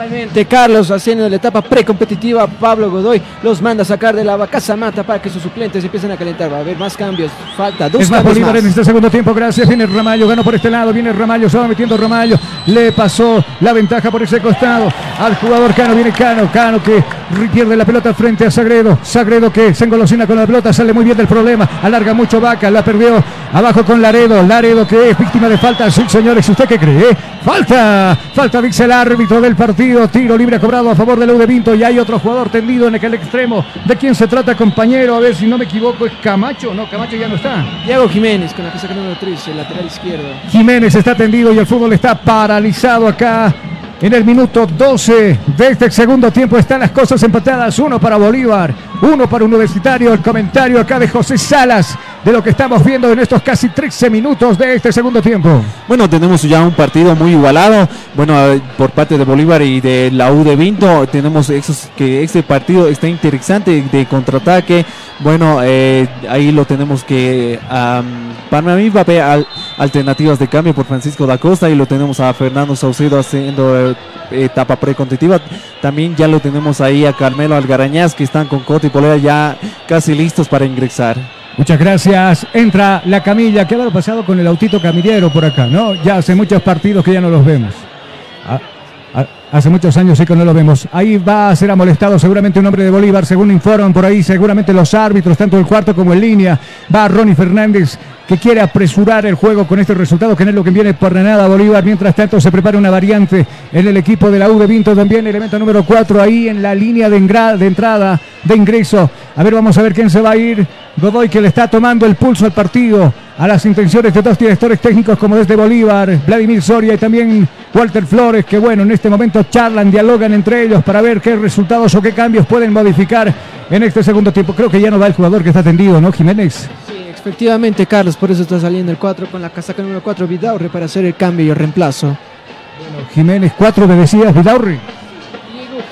Igualmente, Carlos haciendo la etapa precompetitiva, Pablo Godoy los manda a sacar de la vacaza mata para que sus suplentes empiecen a calentar. Va a haber más cambios. Falta dos Es más cambios Bolívar más. en este segundo tiempo, gracias. Viene Ramallo, ganó por este lado, viene Ramallo, se va metiendo Ramallo. Le pasó la ventaja por ese costado al jugador Cano. Viene Cano, Cano que pierde la pelota frente a Sagredo. Sagredo que se engolosina con la pelota, sale muy bien del problema. Alarga mucho Vaca, la perdió abajo con Laredo. Laredo que es víctima de falta. Sí, señores, ¿usted qué cree? Falta, falta, dice el árbitro del partido. Tiro libre cobrado a favor de Vinto. Y hay otro jugador tendido en aquel extremo. ¿De quién se trata, compañero? A ver si no me equivoco, es Camacho. No, Camacho ya no está. Diego Jiménez con la casaca número 3, el lateral izquierdo. Jiménez está tendido y el fútbol está paralizado acá. En el minuto 12 de este segundo tiempo están las cosas empatadas. Uno para Bolívar, uno para Universitario. El comentario acá de José Salas de lo que estamos viendo en estos casi 13 minutos de este segundo tiempo. Bueno, tenemos ya un partido muy igualado. Bueno, por parte de Bolívar y de la U de Vinto, tenemos esos, que este partido está interesante de contraataque. Bueno, eh, ahí lo tenemos que. am, para mí al- alternativas de cambio por Francisco da Costa y lo tenemos a Fernando Saucedo haciendo eh, etapa precompetitiva. También ya lo tenemos ahí a Carmelo Algarañaz que están con Cota y Polera ya casi listos para ingresar. Muchas gracias. Entra la camilla. ¿Qué habrá pasado con el autito camillero por acá? ¿No? Ya hace muchos partidos que ya no los vemos. Ah, ah, Hace muchos años sí que no lo vemos. Ahí va a ser amolestado seguramente un hombre de Bolívar, según informan por ahí, seguramente los árbitros, tanto el cuarto como en línea. Va Ronnie Fernández, que quiere apresurar el juego con este resultado, que no es lo que viene por nada Bolívar. Mientras tanto, se prepara una variante en el equipo de la U de Vinto también, elemento número 4 ahí en la línea de, entrada, de ingreso. A ver, vamos a ver quién se va a ir. Godoy que le está tomando el pulso al partido, a las intenciones de dos directores técnicos como desde Bolívar, Vladimir Soria y también Walter Flores, que bueno, en este momento charlan, dialogan entre ellos para ver qué resultados o qué cambios pueden modificar en este segundo tiempo. Creo que ya no va el jugador que está tendido, ¿no, Jiménez? Sí, efectivamente, Carlos, por eso está saliendo el 4 con la casaca número 4 Vidaurre para hacer el cambio y el reemplazo. Jiménez, cuatro me decías.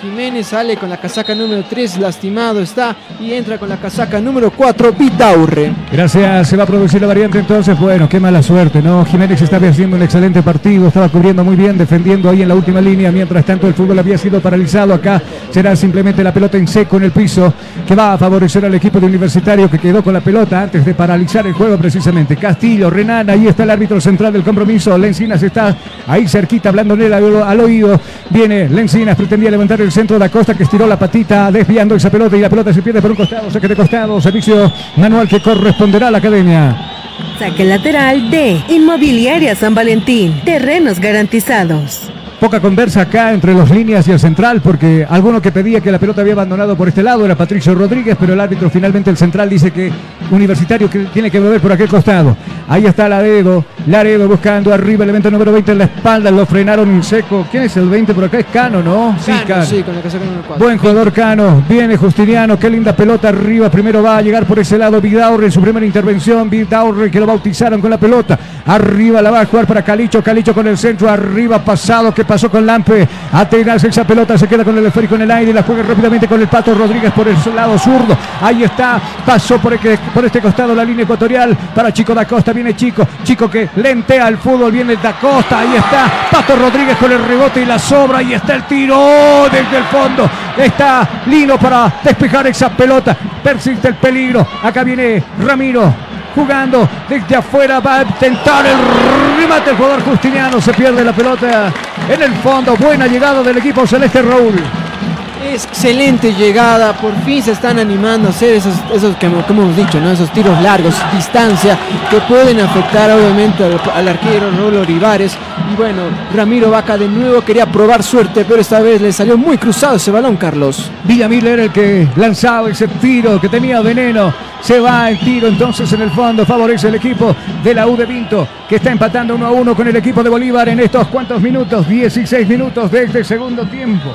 Jiménez sale con la casaca número 3, lastimado está, y entra con la casaca número 4, Vidaurre. Gracias, se va a producir la variante entonces. Bueno, qué mala suerte, ¿no? Jiménez estaba haciendo un excelente partido, estaba cubriendo muy bien, defendiendo ahí en la última línea. Mientras tanto, el fútbol había sido paralizado. Acá será simplemente la pelota en seco en el piso que va a favorecer al equipo de Universitario que quedó con la pelota antes de paralizar el juego precisamente. Castillo, Renan, ahí está el árbitro central del compromiso. Lencinas está ahí cerquita, hablándole al, al oído. Viene Lencinas, pretendía levantar el centro de la costa que estiró la patita desviando esa pelota y la pelota se pierde por un costado, saque de costado, servicio manual que corresponderá a la academia. Saque lateral de Inmobiliaria San Valentín. Terrenos garantizados. Poca conversa acá entre los líneas y el central, porque alguno que pedía que la pelota había abandonado por este lado era Patricio Rodríguez, pero el árbitro finalmente el central dice que Universitario que tiene que volver por aquel costado. Ahí está Laredo, Laredo buscando arriba el evento número 20 en la espalda, lo frenaron en seco. ¿Quién es el 20 por acá? Es Cano, ¿no? Cano, sí, con el que sacan el cuadro. Buen jugador Cano, viene Justiniano, qué linda pelota arriba, primero va a llegar por ese lado Vidaurre en su primera intervención, Vidaurre que lo bautizaron con la pelota, arriba la va a jugar para Calicho, Calicho con el centro, arriba pasado, ¿qué pasó con Lampe? Atenas esa pelota, se queda con el esférico en el aire, la juega rápidamente con el Pato Rodríguez por el lado zurdo, ahí está, pasó por, el, por este costado la línea ecuatorial para Chico da Costa, viene Chico, Chico que lentea al fútbol, viene da Costa, ahí está, Pato Rodríguez con el rebote y la sobra, ahí está el tiro desde el fondo, está Lino para despejar esa pelota, persiste el peligro, acá viene Ramiro, jugando. Desde afuera, va a intentar el remate. El jugador Justiniano, se pierde la pelota en el fondo, buena llegada del equipo celeste Raúl. Excelente llegada, por fin se están animando a hacer esos, esos que, como hemos dicho, ¿no? esos tiros largos, distancia, que pueden afectar obviamente al, arquero Raúl Olivares. Y bueno, Ramiro Vaca de nuevo quería probar suerte, pero esta vez le salió muy cruzado ese balón, Carlos. Villamil era el que lanzaba ese tiro que tenía veneno. Se va el tiro entonces en el fondo. Favorece el equipo de la U de Vinto que está empatando 1 a 1 con el equipo de Bolívar en estos cuantos minutos. 16 minutos de este segundo tiempo.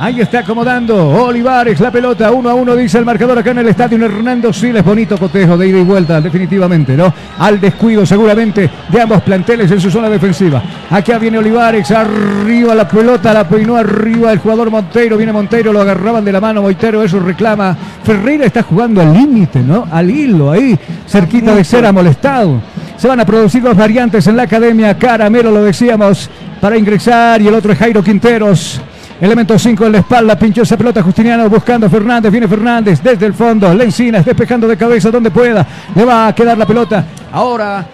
Ahí está acomodando Olivares la pelota, uno a uno dice el marcador acá en el estadio Hernando Siles, bonito cotejo de ida y vuelta, definitivamente, ¿no? Al descuido seguramente de ambos planteles en su zona defensiva. Acá viene Olivares, arriba la pelota, la peinó arriba el jugador Monteiro, viene Monteiro, lo agarraban de la mano Moitero, eso reclama. Ferreira está jugando al límite, ¿no? Al hilo, ahí, cerquita de ser amolestado. Se van a producir dos variantes en la academia, Caramelo lo decíamos, para ingresar y el otro es Jairo Quinteros. Elemento 5 en la espalda, pinchó esa pelota Justiniano buscando a Fernández, viene Fernández desde el fondo, Lencinas despejando de cabeza donde pueda, le va a quedar la pelota. Ahora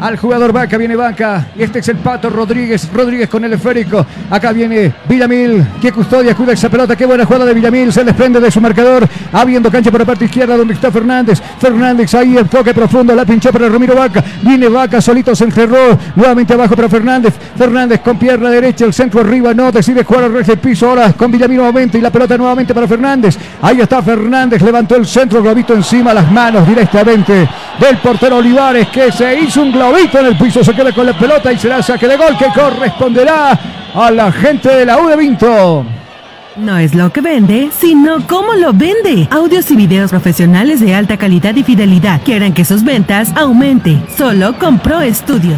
al jugador Vaca, viene Vaca, este es el Pato Rodríguez, Rodríguez con el esférico, acá viene Villamil, que custodia, cuida esa pelota, qué buena jugada de Villamil, se desprende de su marcador, habiendo cancha por la parte izquierda donde está Fernández, Fernández ahí el toque profundo, la pinchó para Ramiro Vaca, viene Vaca, solito se encerró, nuevamente abajo para Fernández, Fernández con pierna derecha, el centro arriba, no, decide jugar al del piso, ahora con Villamil nuevamente, y la pelota nuevamente para Fernández, ahí está Fernández, levantó el centro, globito encima, las manos directamente del portero Olivares, que se hizo un globito en el piso, se queda con la pelota y será saque de gol que corresponderá a la gente de la U de Vinto. No es lo que vende, sino cómo lo vende. Audios y videos profesionales de alta calidad y fidelidad que harán que sus ventas aumente. Solo con Pro Studio.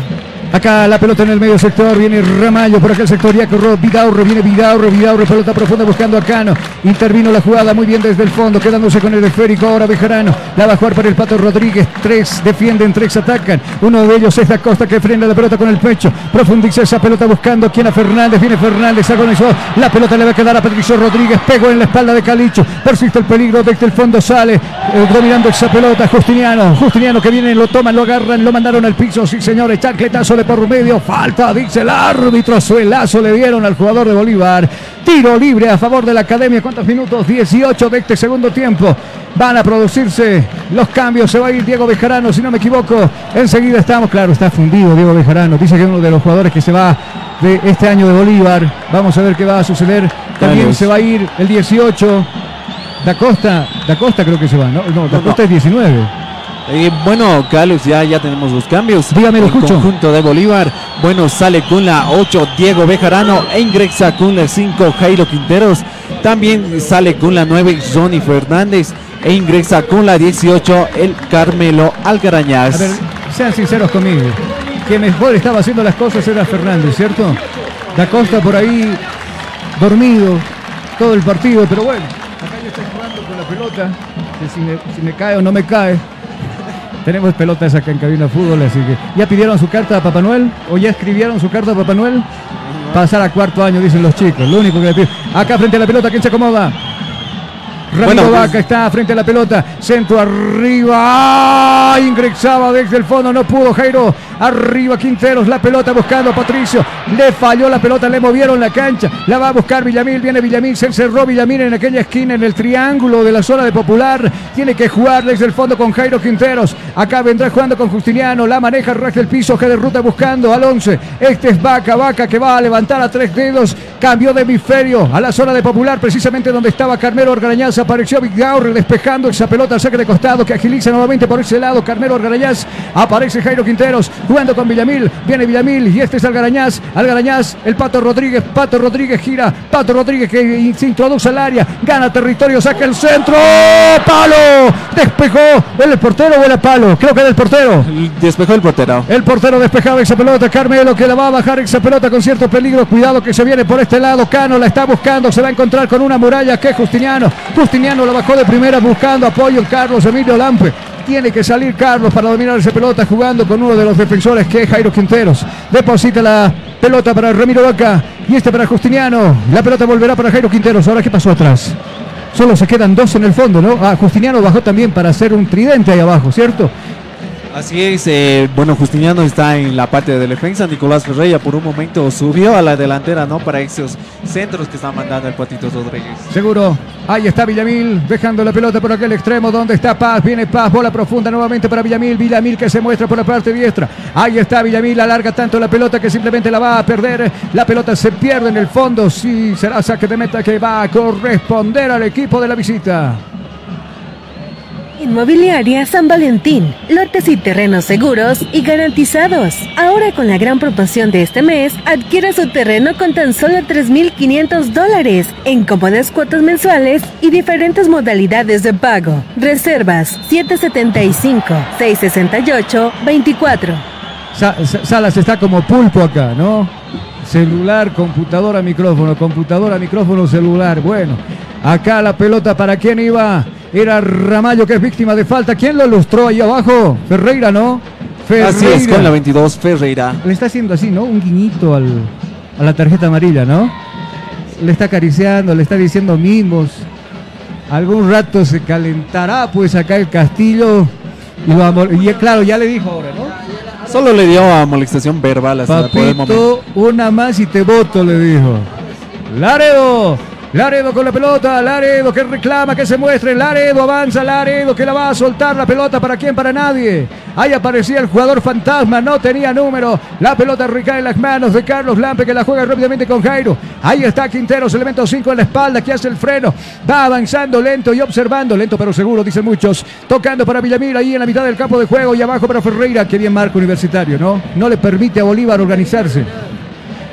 Acá la pelota en el medio sector, viene Ramallo por aquel sector, ya corrió Vidaurre, viene Vidaurre, Vidaurre, pelota profunda buscando a Cano. Intervino la jugada muy bien desde el fondo, quedándose con el esférico ahora Bejarano. La va a jugar para el Pato Rodríguez. Tres defienden, tres atacan. Uno de ellos es la Costa que frena la pelota con el pecho. Profundiza esa pelota buscando quien a Fernández. Viene Fernández, agonizó. La pelota le va a quedar a Patricio Rodríguez. Pegó en la espalda de Calicho. Persiste el peligro desde el fondo, sale eh, dominando esa pelota. Justiniano, Justiniano que viene, lo toman, lo agarran, lo mandaron al piso. Sí, señores, chancletazo de por medio. Falta, dice el árbitro. Suelazo le dieron al jugador de Bolívar. Tiro libre a favor de la academia. ¿Cuántos minutos? 18 de este segundo tiempo. Van a producirse los cambios. Se va a ir Diego Bejarano, si no me equivoco. Enseguida estamos. Claro, está fundido Diego Bejarano. Dice que es uno de los jugadores que se va de este año de Bolívar. Vamos a ver qué va a suceder. También se va a ir el 18. Da Costa, Da Costa creo que se va, ¿no? No, Da No, Costa es 19. Eh, bueno, Carlos, ya, ya tenemos los cambios. Dígame, lo El escucho. conjunto de Bolívar. Bueno, sale con la 8 Diego Bejarano e ingresa con la 5 Jairo Quinteros. También sale con la 9 Johnny Fernández e ingresa con la 18 el Carmelo Algarañaz. A ver, sean sinceros conmigo. Que mejor estaba haciendo las cosas era Fernández, ¿cierto? Da Costa por ahí dormido todo el partido, pero bueno, acá yo estoy jugando con la pelota, que si me, si me cae o no me cae. Tenemos pelotas acá en Cabina Fútbol, así que ¿ya pidieron su carta a Papá Noel? ¿O ya escribieron su carta a Papá Noel? Pasar a cuarto año, dicen los chicos, lo único que le pido. Acá frente a la pelota, ¿quién se acomoda? Ramiro Bueno, Vaca está frente a la pelota. Centro arriba. ¡Ah! Ingresaba desde el fondo. No pudo Jairo. Arriba Quinteros. La pelota buscando a Patricio. Le falló la pelota. Le movieron la cancha. La va a buscar Villamil. Viene Villamil. Se encerró Villamil en aquella esquina. En el triángulo de la zona de Popular. Tiene que jugar desde el fondo con Jairo Quinteros. Acá vendrá jugando con Justiniano. La maneja raja el piso. Que de ruta buscando al 11. Este es Vaca. Vaca que va a levantar a tres dedos. Cambió de hemisferio a la zona de Popular. Precisamente donde estaba Carmelo Orgarañaz. Apareció Vigaur despejando esa pelota. Saque de costado que agiliza nuevamente por ese lado. Carmelo Orgarañaz. Aparece Jairo Quinteros jugando con Villamil. Viene Villamil y este es Algarañaz. Algarañaz. El Pato Rodríguez. Pato Rodríguez gira. Pato Rodríguez que se introduce al área. Gana territorio. Saca el centro. Palo. Despejó. ¿El portero o el palo? Creo que era el portero. Despejó el portero. El portero despejaba esa pelota. Carmelo que la va a bajar esa pelota con cierto peligro. Cuidado que se viene por este lado. Cano la está buscando. Se va a encontrar con una muralla que es Justiniano. Justiniano la bajó de primera buscando apoyo Carlos Emilio Lampe. Tiene que salir Carlos para dominar esa pelota jugando con uno de los defensores que es Jairo Quinteros. Deposita la pelota para Ramiro Vaca y este para Justiniano. La pelota volverá para Jairo Quinteros. Ahora, ¿qué pasó atrás? Solo se quedan dos en el fondo, ¿no? Ah, Justiniano bajó también para hacer un tridente ahí abajo, ¿cierto? Así es, eh, bueno, Justiniano está en la parte de defensa, Nicolás Ferreira por un momento subió a la delantera, ¿no? Para esos centros que está mandando el Patito Rodríguez. Seguro. Ahí está Villamil, dejando la pelota por aquel extremo donde está Paz. Viene Paz, bola profunda nuevamente para Villamil. Villamil que se muestra por la parte diestra. Ahí está Villamil, alarga tanto la pelota que simplemente la va a perder. La pelota se pierde en el fondo. Sí, será saque de meta que va a corresponder al equipo de la visita. Inmobiliaria San Valentín. Lotes y terrenos seguros y garantizados. Ahora con la gran promoción de este mes, adquiera su terreno con tan solo 3.500 dólares en cómodas cuotas mensuales y diferentes modalidades de pago. Reservas 775-668-24. Sa- Sa- Salas está como pulpo acá, ¿no? Celular, computadora, micrófono, computadora, micrófono, celular. Bueno, acá la pelota para quién iba. Era Ramallo que es víctima de falta. ¿Quién lo lustró ahí abajo? Ferreira, ¿no? Así es, con la 22 Ferreira. Le está haciendo así, ¿no? Un guiñito al, a la tarjeta amarilla, ¿no? Le está acariciando, le está diciendo mimos. Algún rato se calentará pues acá el castillo. Y, lo amor- y claro, ya le dijo ahora, ¿no? Solo le dio amonestación verbal hasta por el momento. Papito, una más y te voto, le dijo. Laredo. Laredo con la pelota, Laredo que reclama que se muestre, Laredo avanza, Laredo que la va a soltar la pelota para quién, para nadie. Ahí aparecía el jugador fantasma, no tenía número. La pelota recae en las manos de Carlos Lampe que la juega rápidamente con Jairo. Ahí está Quinteros, elemento 5 en la espalda que hace el freno. Va avanzando lento y observando, lento pero seguro, dicen muchos. Tocando para Villamil ahí en la mitad del campo de juego y abajo para Ferreira. Que bien marca universitario, ¿no? No le permite a Bolívar organizarse.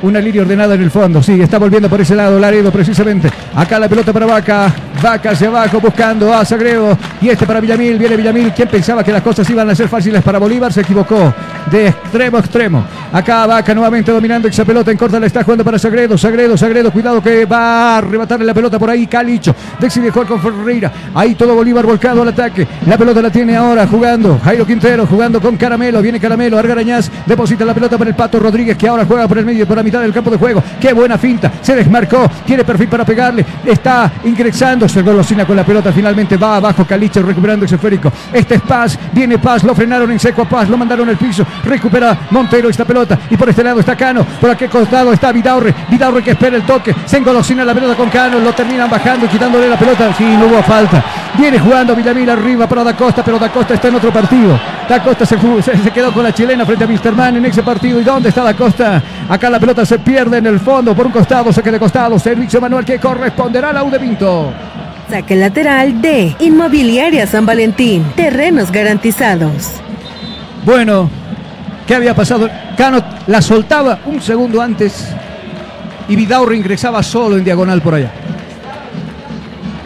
Una línea ordenada en el fondo. Sí, está volviendo por ese lado Laredo precisamente. Acá la pelota para Vaca. Vaca hacia abajo buscando a Sagredo. Y este para Villamil. Viene Villamil. ¿Quién pensaba que las cosas iban a ser fáciles para Bolívar? Se equivocó. De extremo a extremo. Acá Vaca nuevamente dominando esa pelota en corta. La está jugando para Sagredo. Sagredo, Sagredo. Cuidado que va a arrebatarle la pelota por ahí. Calicho. Decide jugar con Ferreira. Ahí todo Bolívar volcado al ataque. La pelota la tiene ahora jugando. Jairo Quintero jugando con Caramelo. Viene Caramelo. Argarañaz deposita la pelota para el Pato Rodríguez que ahora juega por el medio, por la mitad del campo de juego. Qué buena finta. Se desmarcó. Tiene perfil para pegarle. Está ingresando. Se golosina con la pelota. Finalmente va abajo Calicho recuperando ese esférico. Este es Paz. Viene Paz. Lo frenaron en seco a Paz. Lo mandaron al piso. Recupera Montero esta pelota. Y por este lado está Cano. Por aquel costado está Vidaurre. Vidaurre que espera el toque. Se engolosina la pelota con Cano. Lo terminan bajando y quitándole la pelota. Sí, no hubo falta. Viene jugando Villamil arriba para Da Costa. Pero Da Costa está en otro partido. Da Costa se, quedó con la chilena frente a Misterman en ese partido. ¿Y dónde está Da Costa? Acá la pelota se pierde en el fondo. Por un costado, saque de costado. Servicio manual que corresponderá a la U. Saque lateral de Inmobiliaria San Valentín. Terrenos garantizados. Bueno, ¿qué había pasado? Cano la soltaba un segundo antes y Vidaurre ingresaba solo en diagonal por allá.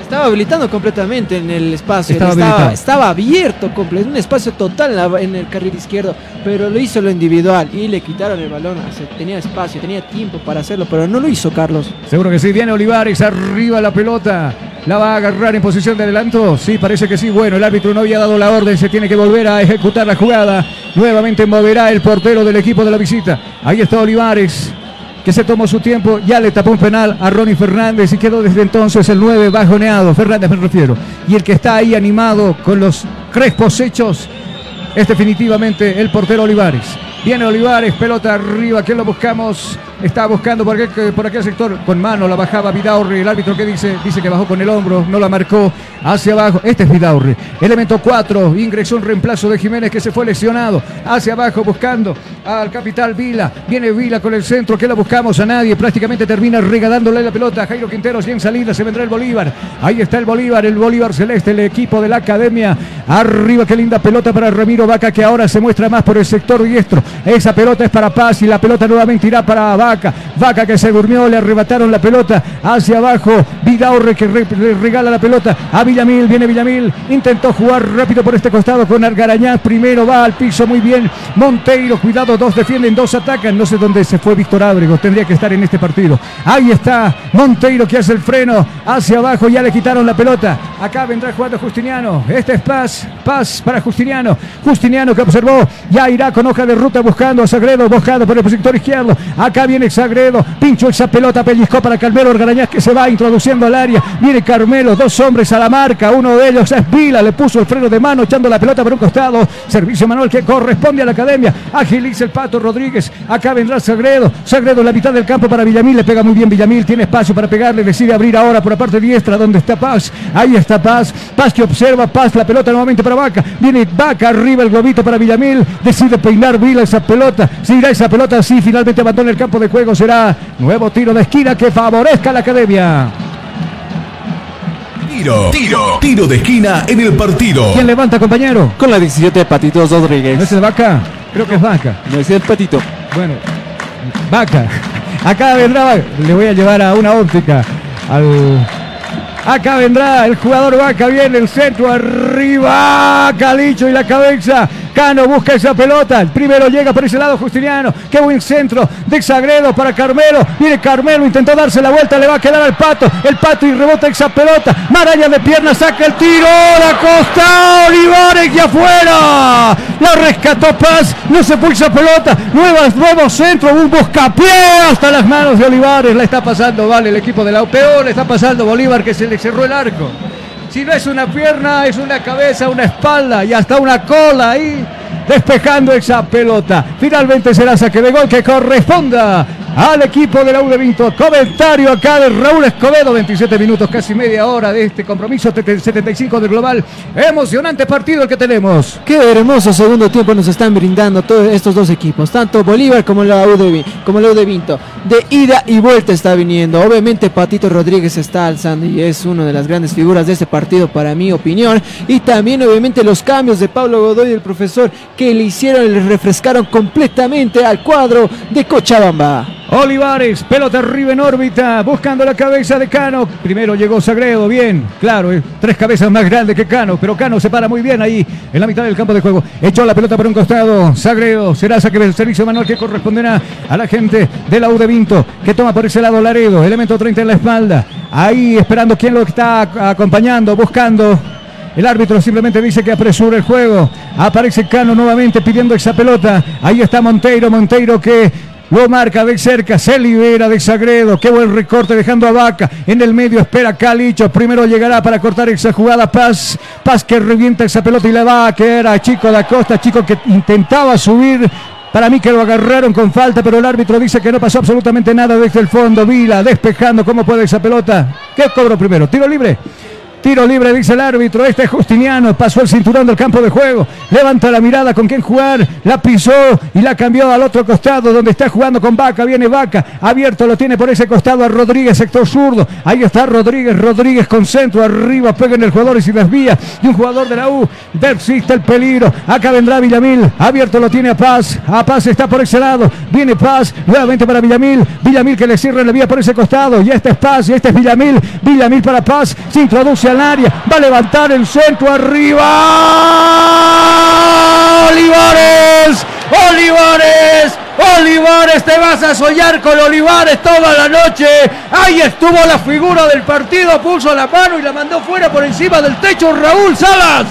Estaba habilitando completamente en el espacio. Estaba Estaba, estaba abierto, completo, un espacio total en, el carril izquierdo, pero lo hizo lo individual y le quitaron el balón. O sea, tenía espacio, tenía tiempo para hacerlo, pero no lo hizo Carlos. Seguro que sí, viene Olivares, arriba la pelota. ¿La va a agarrar en posición de adelanto? Sí, parece que sí. Bueno, el árbitro no había dado la orden, se tiene que volver a ejecutar la jugada. Nuevamente moverá el portero del equipo de la visita. Ahí está Olivares. que se tomó su tiempo, ya le tapó un penal a Ronnie Fernández y quedó desde entonces el 9 bajoneado, Fernández me refiero. Y el que está ahí animado con los crespos hechos es definitivamente el portero Olivares. Viene Olivares, pelota arriba, que lo buscamos? Está buscando por aquel, por sector, con mano la bajaba Vidaurri, el árbitro que dice, dice que bajó con el hombro, no la marcó, hacia abajo, este es Vidaurri. Elemento 4, ingresó un reemplazo de Jiménez que se fue lesionado, hacia abajo buscando al capital Vila, viene Vila con el centro, que la buscamos a nadie, prácticamente termina regalándole la pelota Jairo Quinteros y en salida se vendrá el Bolívar, ahí está el Bolívar, el Bolívar Celeste, el equipo de la academia, arriba, qué linda pelota para Ramiro Vaca que ahora se muestra más por el sector diestro, esa pelota es para Paz y la pelota nuevamente irá para Vaca. Vaca que se durmió, le arrebataron la pelota hacia abajo. Vidaurre que regala la pelota a Villamil. Viene Villamil. Intentó jugar rápido por este costado con Argarañaz. Primero va al piso muy bien. Monteiro, cuidado, dos defienden, dos atacan. No sé dónde se fue Víctor Ábrego. Tendría que estar en este partido. Ahí está Monteiro que hace el freno hacia abajo. Ya le quitaron la pelota. Acá vendrá jugando Justiniano. Este es Paz. Paz para Justiniano. Justiniano que observó. Ya irá con hoja de ruta buscando a Sagredo. Buscando por el sector izquierdo. Acá viene Sagredo, pinchó esa pelota, pellizcó para Carmelo Orgarañaz que se va introduciendo al área. Viene Carmelo, dos hombres a la marca, uno de ellos es Vila, le puso el freno de mano echando la pelota por un costado. Servicio Manuel que corresponde a la academia. Agiliza el Pato Rodríguez. Acá vendrá Sagredo. Sagredo la mitad del campo para Villamil, le pega muy bien Villamil, tiene espacio para pegarle, decide abrir ahora por la parte diestra donde está Paz. Ahí está Paz. Paz que observa, Paz la pelota nuevamente para Vaca. Viene Vaca arriba el globito para Villamil. Decide peinar Vila esa pelota. Si irá esa pelota así, finalmente abandona el campo de juego será nuevo tiro de esquina que favorezca a la academia. Tiro, tiro, tiro de esquina en el partido. ¿Quién levanta, compañero? Con la 17 Patitos Rodríguez. ¿No es el Vaca? Creo que es Vaca. No es el Patito. Bueno, Vaca. Acá vendrá, le voy a llevar a una óptica. Al... Acá vendrá el jugador Vaca, viene el centro arriba, Calicho y la cabeza. Cano busca esa pelota. El primero llega por ese lado Justiniano. Qué buen centro de Sagredo para Carmelo. Viene Carmelo, intentó darse la vuelta, le va a quedar al pato. El pato y rebota esa pelota. Maraña de pierna, saca el tiro. La costa. Olivares y afuera. La rescató Paz. No se fue esa pelota. Nuevas, nuevo centro. Un buscapié hasta las manos de Olivares. La está pasando, vale, el equipo de la UPO. Le está pasando Bolívar que se le cerró el arco. Si no es una pierna, es una cabeza, una espalda y hasta una cola ahí despejando esa pelota. Finalmente será saque de gol que corresponda al equipo de la U de Vinto. Comentario acá de Raúl Escobedo, 27 minutos, casi media hora de este compromiso 75 del global. Emocionante partido el que tenemos. Qué hermoso segundo tiempo nos están brindando todos estos dos equipos, tanto Bolívar como la U de, Vinto. De ida y vuelta está viniendo. Obviamente Patito Rodríguez está alzando y es una de las grandes figuras de este partido para mi opinión. Y también obviamente los cambios de Pablo Godoy y el profesor que le hicieron, le refrescaron completamente al cuadro de Cochabamba. Olivares, pelota arriba en órbita, buscando la cabeza de Cano. Primero llegó Sagredo, bien, claro, eh, tres cabezas más grandes que Cano, pero Cano se para muy bien ahí en la mitad del campo de juego. Echó la pelota por un costado, Sagredo, será saque del servicio manual que corresponderá a la gente de la U de Vinto, que toma por ese lado Laredo, elemento 30 en la espalda. Ahí esperando quién lo está acompañando, buscando el árbitro simplemente dice que apresura el juego. Aparece Cano nuevamente pidiendo esa pelota. Ahí está Monteiro. Monteiro que lo marca de cerca, se libera de Sagredo. Qué buen recorte dejando a Vaca. En el medio espera Calicho. Primero llegará para cortar esa jugada Paz. Paz que revienta esa pelota y le va a quedar a Chico da Costa. Chico que intentaba subir. Para mí que lo agarraron con falta, pero el árbitro dice que no pasó absolutamente nada desde el fondo. Vila despejando. ¿Cómo puede esa pelota? ¿Qué cobro primero? ¿Tiro libre? Tiro libre, dice el árbitro. Este es Justiniano. Pasó el cinturón del campo de juego. Levanta la mirada con quién jugar. La pisó y la cambió al otro costado donde está jugando con Vaca. Viene Vaca. Abierto lo tiene por ese costado a Rodríguez, sector zurdo. Ahí está Rodríguez. Rodríguez con centro arriba. Pega en el jugador y se desvía de un jugador de la U. Persiste el peligro. Acá vendrá Villamil. Abierto lo tiene a Paz. A Paz está por ese lado. Viene Paz. Nuevamente para Villamil. Villamil que le cierra la vía por ese costado. Y este es Paz. Y este es Villamil. Villamil para Paz. Se introduce al área, va a levantar el centro arriba. Olivares, Olivares, Olivares, te vas a soñar con Olivares toda la noche. Ahí estuvo la figura del partido, puso la mano y la mandó fuera por encima del techo Raúl Salas.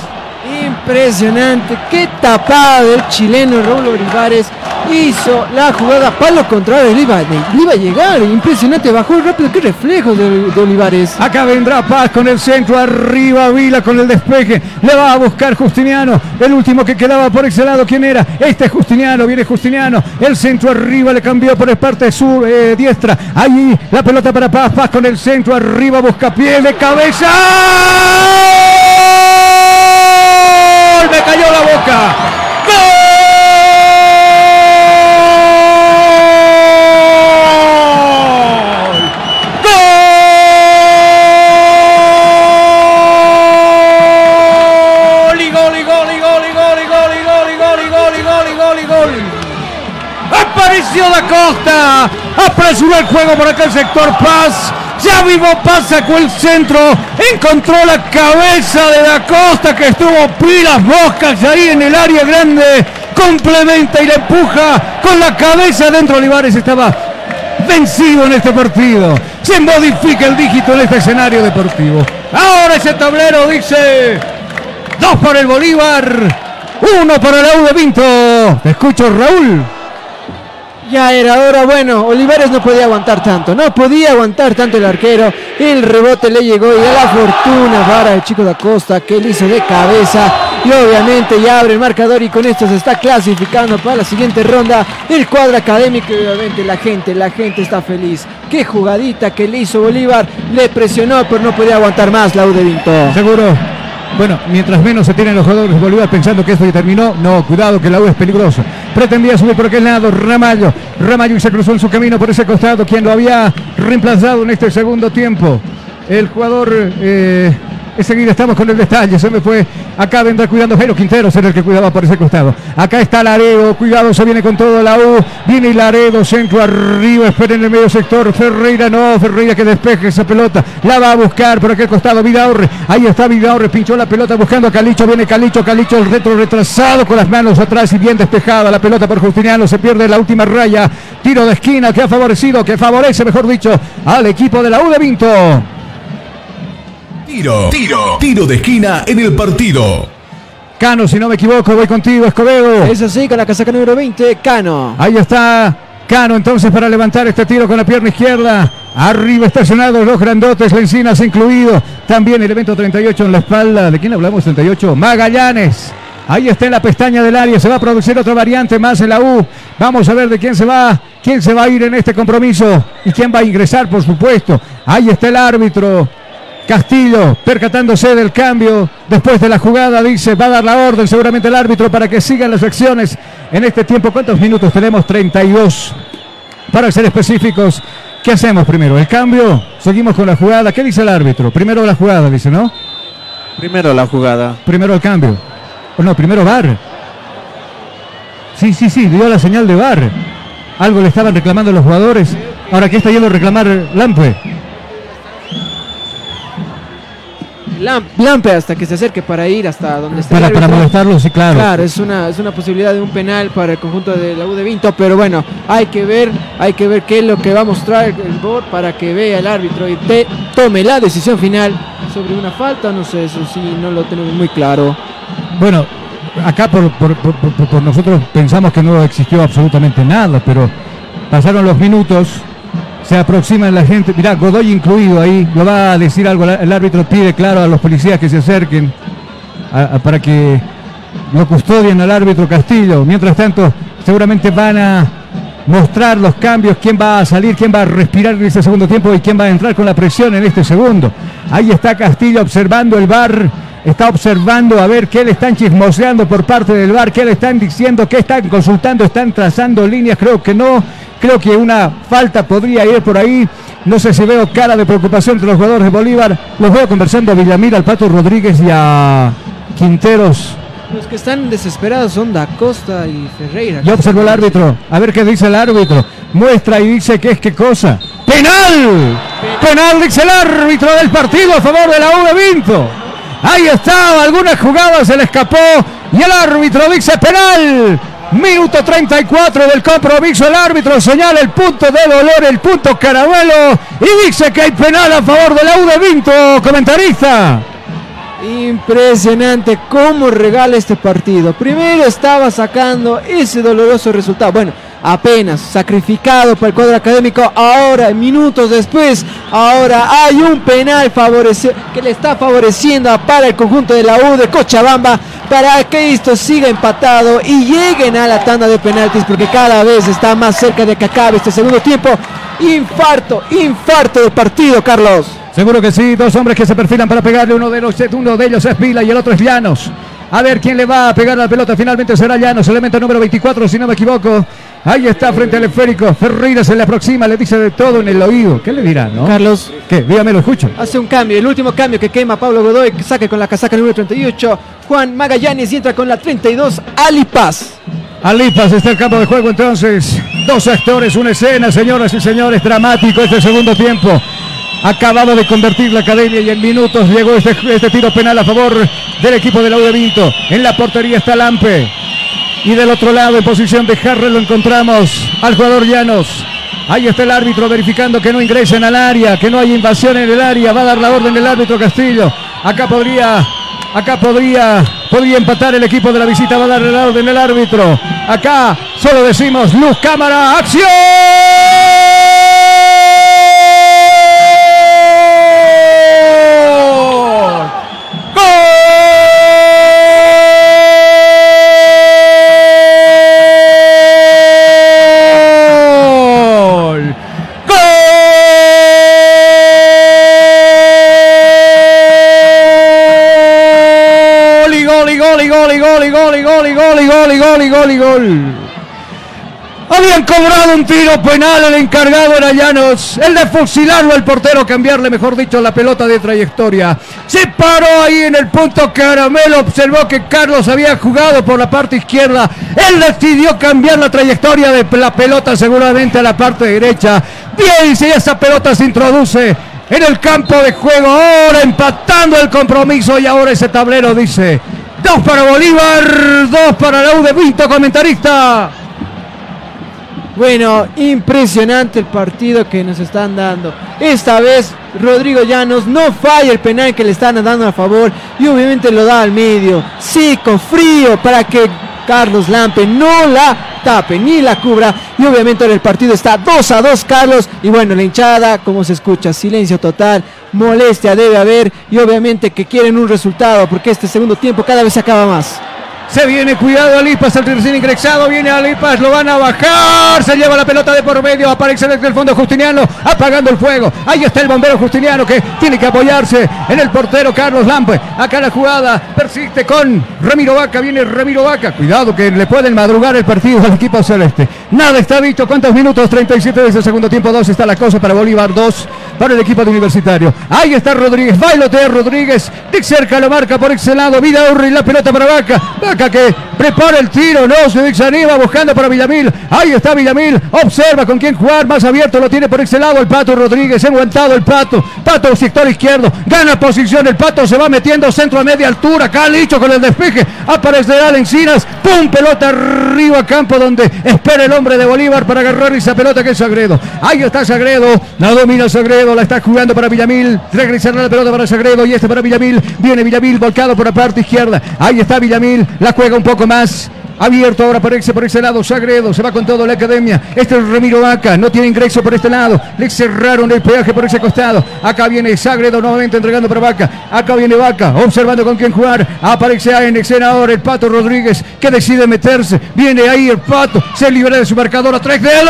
Impresionante, qué tapada del chileno Raúl Olivares hizo la jugada palo contrario, le iba, iba a llegar, impresionante, bajó rápido, qué reflejo de, de Olivares. Acá vendrá Paz con el centro, arriba Vila con el despeje, le va a buscar Justiniano, el último que quedaba por ese lado, ¿quién era? Este es Justiniano, viene Justiniano, el centro arriba le cambió por el parte sur, eh, diestra, ahí la pelota para Paz, Paz con el centro, arriba busca pie de cabeza cayó la boca. ¡Gol! ¡Gol! ¡Y gol, y gol, y gol, y gol, y gol, y gol, y gol, y gol, y gol, y gol, y gol! Aparicio da Costa. Apresura el juego por acá el sector Paz. Ya vivo Paz sacó el centro. Encontró la cabeza de Da Costa que estuvo pilas moscas ahí en el área grande. Complementa y le empuja con la cabeza dentro. Olivares estaba vencido en este partido. Se modifica el dígito en este escenario deportivo. Ahora ese tablero dice dos para el Bolívar, uno para la U de Vinto. Te escucho, Raúl. Ya era hora, bueno, Olivares no podía aguantar tanto, no podía aguantar tanto el arquero, el rebote le llegó y a la fortuna para el chico da Costa que él hizo de cabeza y obviamente ya abre el marcador y con esto se está clasificando para la siguiente ronda el cuadro académico y obviamente la gente, la gente está feliz. Qué jugadita que le hizo Bolívar, le presionó pero no podía aguantar más la U de Vinto. Seguro. Bueno, mientras menos se tienen los jugadores Bolívar pensando que esto ya terminó, no, cuidado que la U es peligrosa. Pretendía subir por aquel lado, Ramallo. Ramallo y se cruzó en su camino por ese costado, quien lo había reemplazado en este segundo tiempo. El jugador, eh, enseguida estamos con el detalle, se me fue. Acá vendrá cuidando Jairo Quinteros, era el que cuidaba por ese costado. Acá está Laredo, cuidado, se viene con todo la U. Viene Laredo, centro arriba, espera en el medio sector. Ferreira no, Ferreira que despeje esa pelota. La va a buscar por aquel costado Vidaurre. Ahí está Vidaurre, pinchó la pelota buscando a Calicho. Viene Calicho, Calicho el retro retrasado con las manos atrás y bien despejada la pelota por Justiniano. Se pierde la última raya. Tiro de esquina que ha favorecido, que favorece, mejor dicho, al equipo de la U de Vinto. Tiro, tiro, tiro de esquina en el partido. Cano, si no me equivoco, voy contigo, Escobedo. Es así, con la casaca número 20, Cano. Ahí está Cano entonces para levantar este tiro con la pierna izquierda. Arriba estacionados los grandotes, Lencinas incluido. También el evento 38 en la espalda. ¿De quién hablamos? 38. Magallanes. Ahí está en la pestaña del área. Se va a producir otra variante más en la U. Vamos a ver de quién se va. ¿Quién se va a ir en este compromiso? ¿Y quién va a ingresar, por supuesto? Ahí está el árbitro. Castillo, percatándose del cambio después de la jugada, dice, va a dar la orden seguramente el árbitro para que sigan las acciones en este tiempo. ¿Cuántos minutos tenemos? 32. Para ser específicos, ¿qué hacemos primero? ¿El cambio? ¿Seguimos con la jugada? ¿Qué dice el árbitro? Primero la jugada, dice, ¿no? Primero la jugada. Primero el cambio. O no, primero VAR. Sí, sí, sí, dio la señal de VAR. Algo le estaban reclamando los jugadores. Ahora, ¿qué está yendo a reclamar Lampe? Lam- Lampe hasta que se acerque para ir hasta donde está el Para, para árbitro. molestarlo, sí, claro. Claro, es una, es una posibilidad de un penal para el conjunto de la U de Vinto, pero bueno, hay que ver, hay que ver qué es lo que va a mostrar el board para que vea el árbitro y te- tome la decisión final sobre una falta, no sé, eso sí, no lo tenemos muy claro. Bueno, acá por, por- por- por- por nosotros pensamos que no existió absolutamente nada, pero pasaron los minutos, se aproxima la gente, mirá, Godoy incluido ahí, lo va a decir algo, el árbitro pide claro a los policías que se acerquen para que lo custodien al árbitro Castillo. Mientras tanto, seguramente van a mostrar los cambios, quién va a salir, quién va a respirar en este segundo tiempo y quién va a entrar con la presión en este segundo. Ahí está Castillo observando el bar, está observando a ver qué le están chismoseando por parte del bar, qué le están diciendo, qué están consultando, están trazando líneas, creo que no, creo que una falta podría ir por ahí. No sé si veo cara de preocupación entre los jugadores de Bolívar. Los veo conversando a Villamil, al Pato Rodríguez y a Quinteros. Los que están desesperados son Da Costa y Ferreira. Ya observó el árbitro. A ver qué dice el árbitro. Muestra y dice que es qué cosa. ¡Penal! Penal, dice el árbitro del partido a favor de la U de Vinto. Ahí estaba, algunas jugadas se le escapó. Y el árbitro dice penal. Minuto 34 del compromiso. El árbitro señala el punto de dolor, el punto caramelo. Y dice que hay penal a favor de la U de Vinto. Comentarista. Impresionante cómo regala este partido. Primero estaba sacando ese doloroso resultado. Bueno, apenas sacrificado por el cuadro académico. Ahora, minutos después, ahora hay un penal que le está favoreciendo para el conjunto de la U de Cochabamba para que esto siga empatado y lleguen a la tanda de penaltis porque cada vez está más cerca de que acabe este segundo tiempo. Infarto, infarto del partido, Carlos. Seguro que sí, dos hombres que se perfilan para pegarle, uno de, los, uno de ellos es Pila y el otro es Llanos. A ver quién le va a pegar la pelota. Finalmente será Llanos, elemento número 24, si no me equivoco. Ahí está frente al esférico. Ferreira se le aproxima, le dice de todo en el oído. ¿Qué le dirá, no? Carlos. ¿Qué? Dígame, lo escucho. Hace un cambio, el último cambio que quema Pablo Godoy, que saca con la casaca número 38. Juan Magallanes y entra con la 32, Alipas. Alipas está el campo de juego entonces. Dos actores, una escena, señoras y señores, dramático este segundo tiempo. Acabado de convertir la academia y en minutos llegó este, este tiro penal a favor del equipo de la Vinto. En la portería está Lampe. Y del otro lado, en posición de Harrell, lo encontramos al jugador Llanos. Ahí está el árbitro verificando que no ingresen al área, que no hay invasión en el área. Va a dar la orden el árbitro Castillo. Acá podría, acá podría, podría empatar el equipo de la visita. Va a dar la orden el árbitro. Acá solo decimos luz, cámara, acción. Un tiro penal, el encargado era Llanos, el de fusilarlo al portero, cambiarle, mejor dicho, la pelota de trayectoria. Se paró ahí en el punto Caramelo, observó que Carlos había jugado por la parte izquierda. Él decidió cambiar la trayectoria de la pelota seguramente a la parte derecha. Bien, si esa pelota se introduce en el campo de juego, ahora empatando el compromiso y ahora ese tablero dice Dos para Bolívar, dos para la U de Vinto, comentarista. Bueno, impresionante el partido que nos están dando. Esta vez Rodrigo Llanos no falla el penal que le están dando a favor y obviamente lo da al medio. con frío para que Carlos Lampe no la tape ni la cubra. Y obviamente en el partido está 2 a 2 Carlos. Y bueno, la hinchada, como se escucha, silencio total, molestia debe haber. Y obviamente que quieren un resultado porque este segundo tiempo cada vez se acaba más. Se viene, cuidado Alipas, el recién ingresado, viene Alipas, lo van a bajar, se lleva la pelota de por medio, aparece desde el fondo Justiniano, apagando el fuego. Ahí está el bombero Justiniano que tiene que apoyarse en el portero Carlos Lampe. Acá la jugada persiste con Ramiro Vaca, viene Ramiro Vaca. Cuidado que le pueden madrugar el partido al equipo celeste. Nada está dicho, ¿cuántos minutos? 37 desde el segundo tiempo, 2 está la cosa para Bolívar, 2 para el equipo de Universitario. Ahí está Rodríguez, bailotea Rodríguez, de cerca lo marca por ese lado, Vida y la pelota para Vaca. Vaca que prepara el tiro, no se desanima buscando para Villamil. Ahí está Villamil, observa con quién jugar, más abierto lo tiene por ese lado el Pato Rodríguez, aguantado el Pato, Pato sector izquierdo, gana posición, el Pato se va metiendo centro a media altura, Calicho con el despeje, aparecerá Encinas, pum, pelota arriba a campo donde espera el hombre de Bolívar para agarrar esa pelota que es Sagredo. Ahí está Sagredo, la domina Sagredo, la está jugando para Villamil, regresará la pelota para Sagredo. Y este para Villamil, viene Villamil volcado por la parte izquierda, ahí está Villamil, la juega un poco más. Abierto ahora por ese, por ese lado, Sagredo, se va con todo la academia. Este es Ramiro Vaca, no tiene ingreso por este lado. Le cerraron el peaje por ese costado. Acá viene Sagredo nuevamente entregando para Vaca. Acá viene Vaca, observando con quién jugar. Aparece en escena ahora el Pato Rodríguez, que decide meterse. Viene ahí el Pato, se libera de su marcador a tres dedos.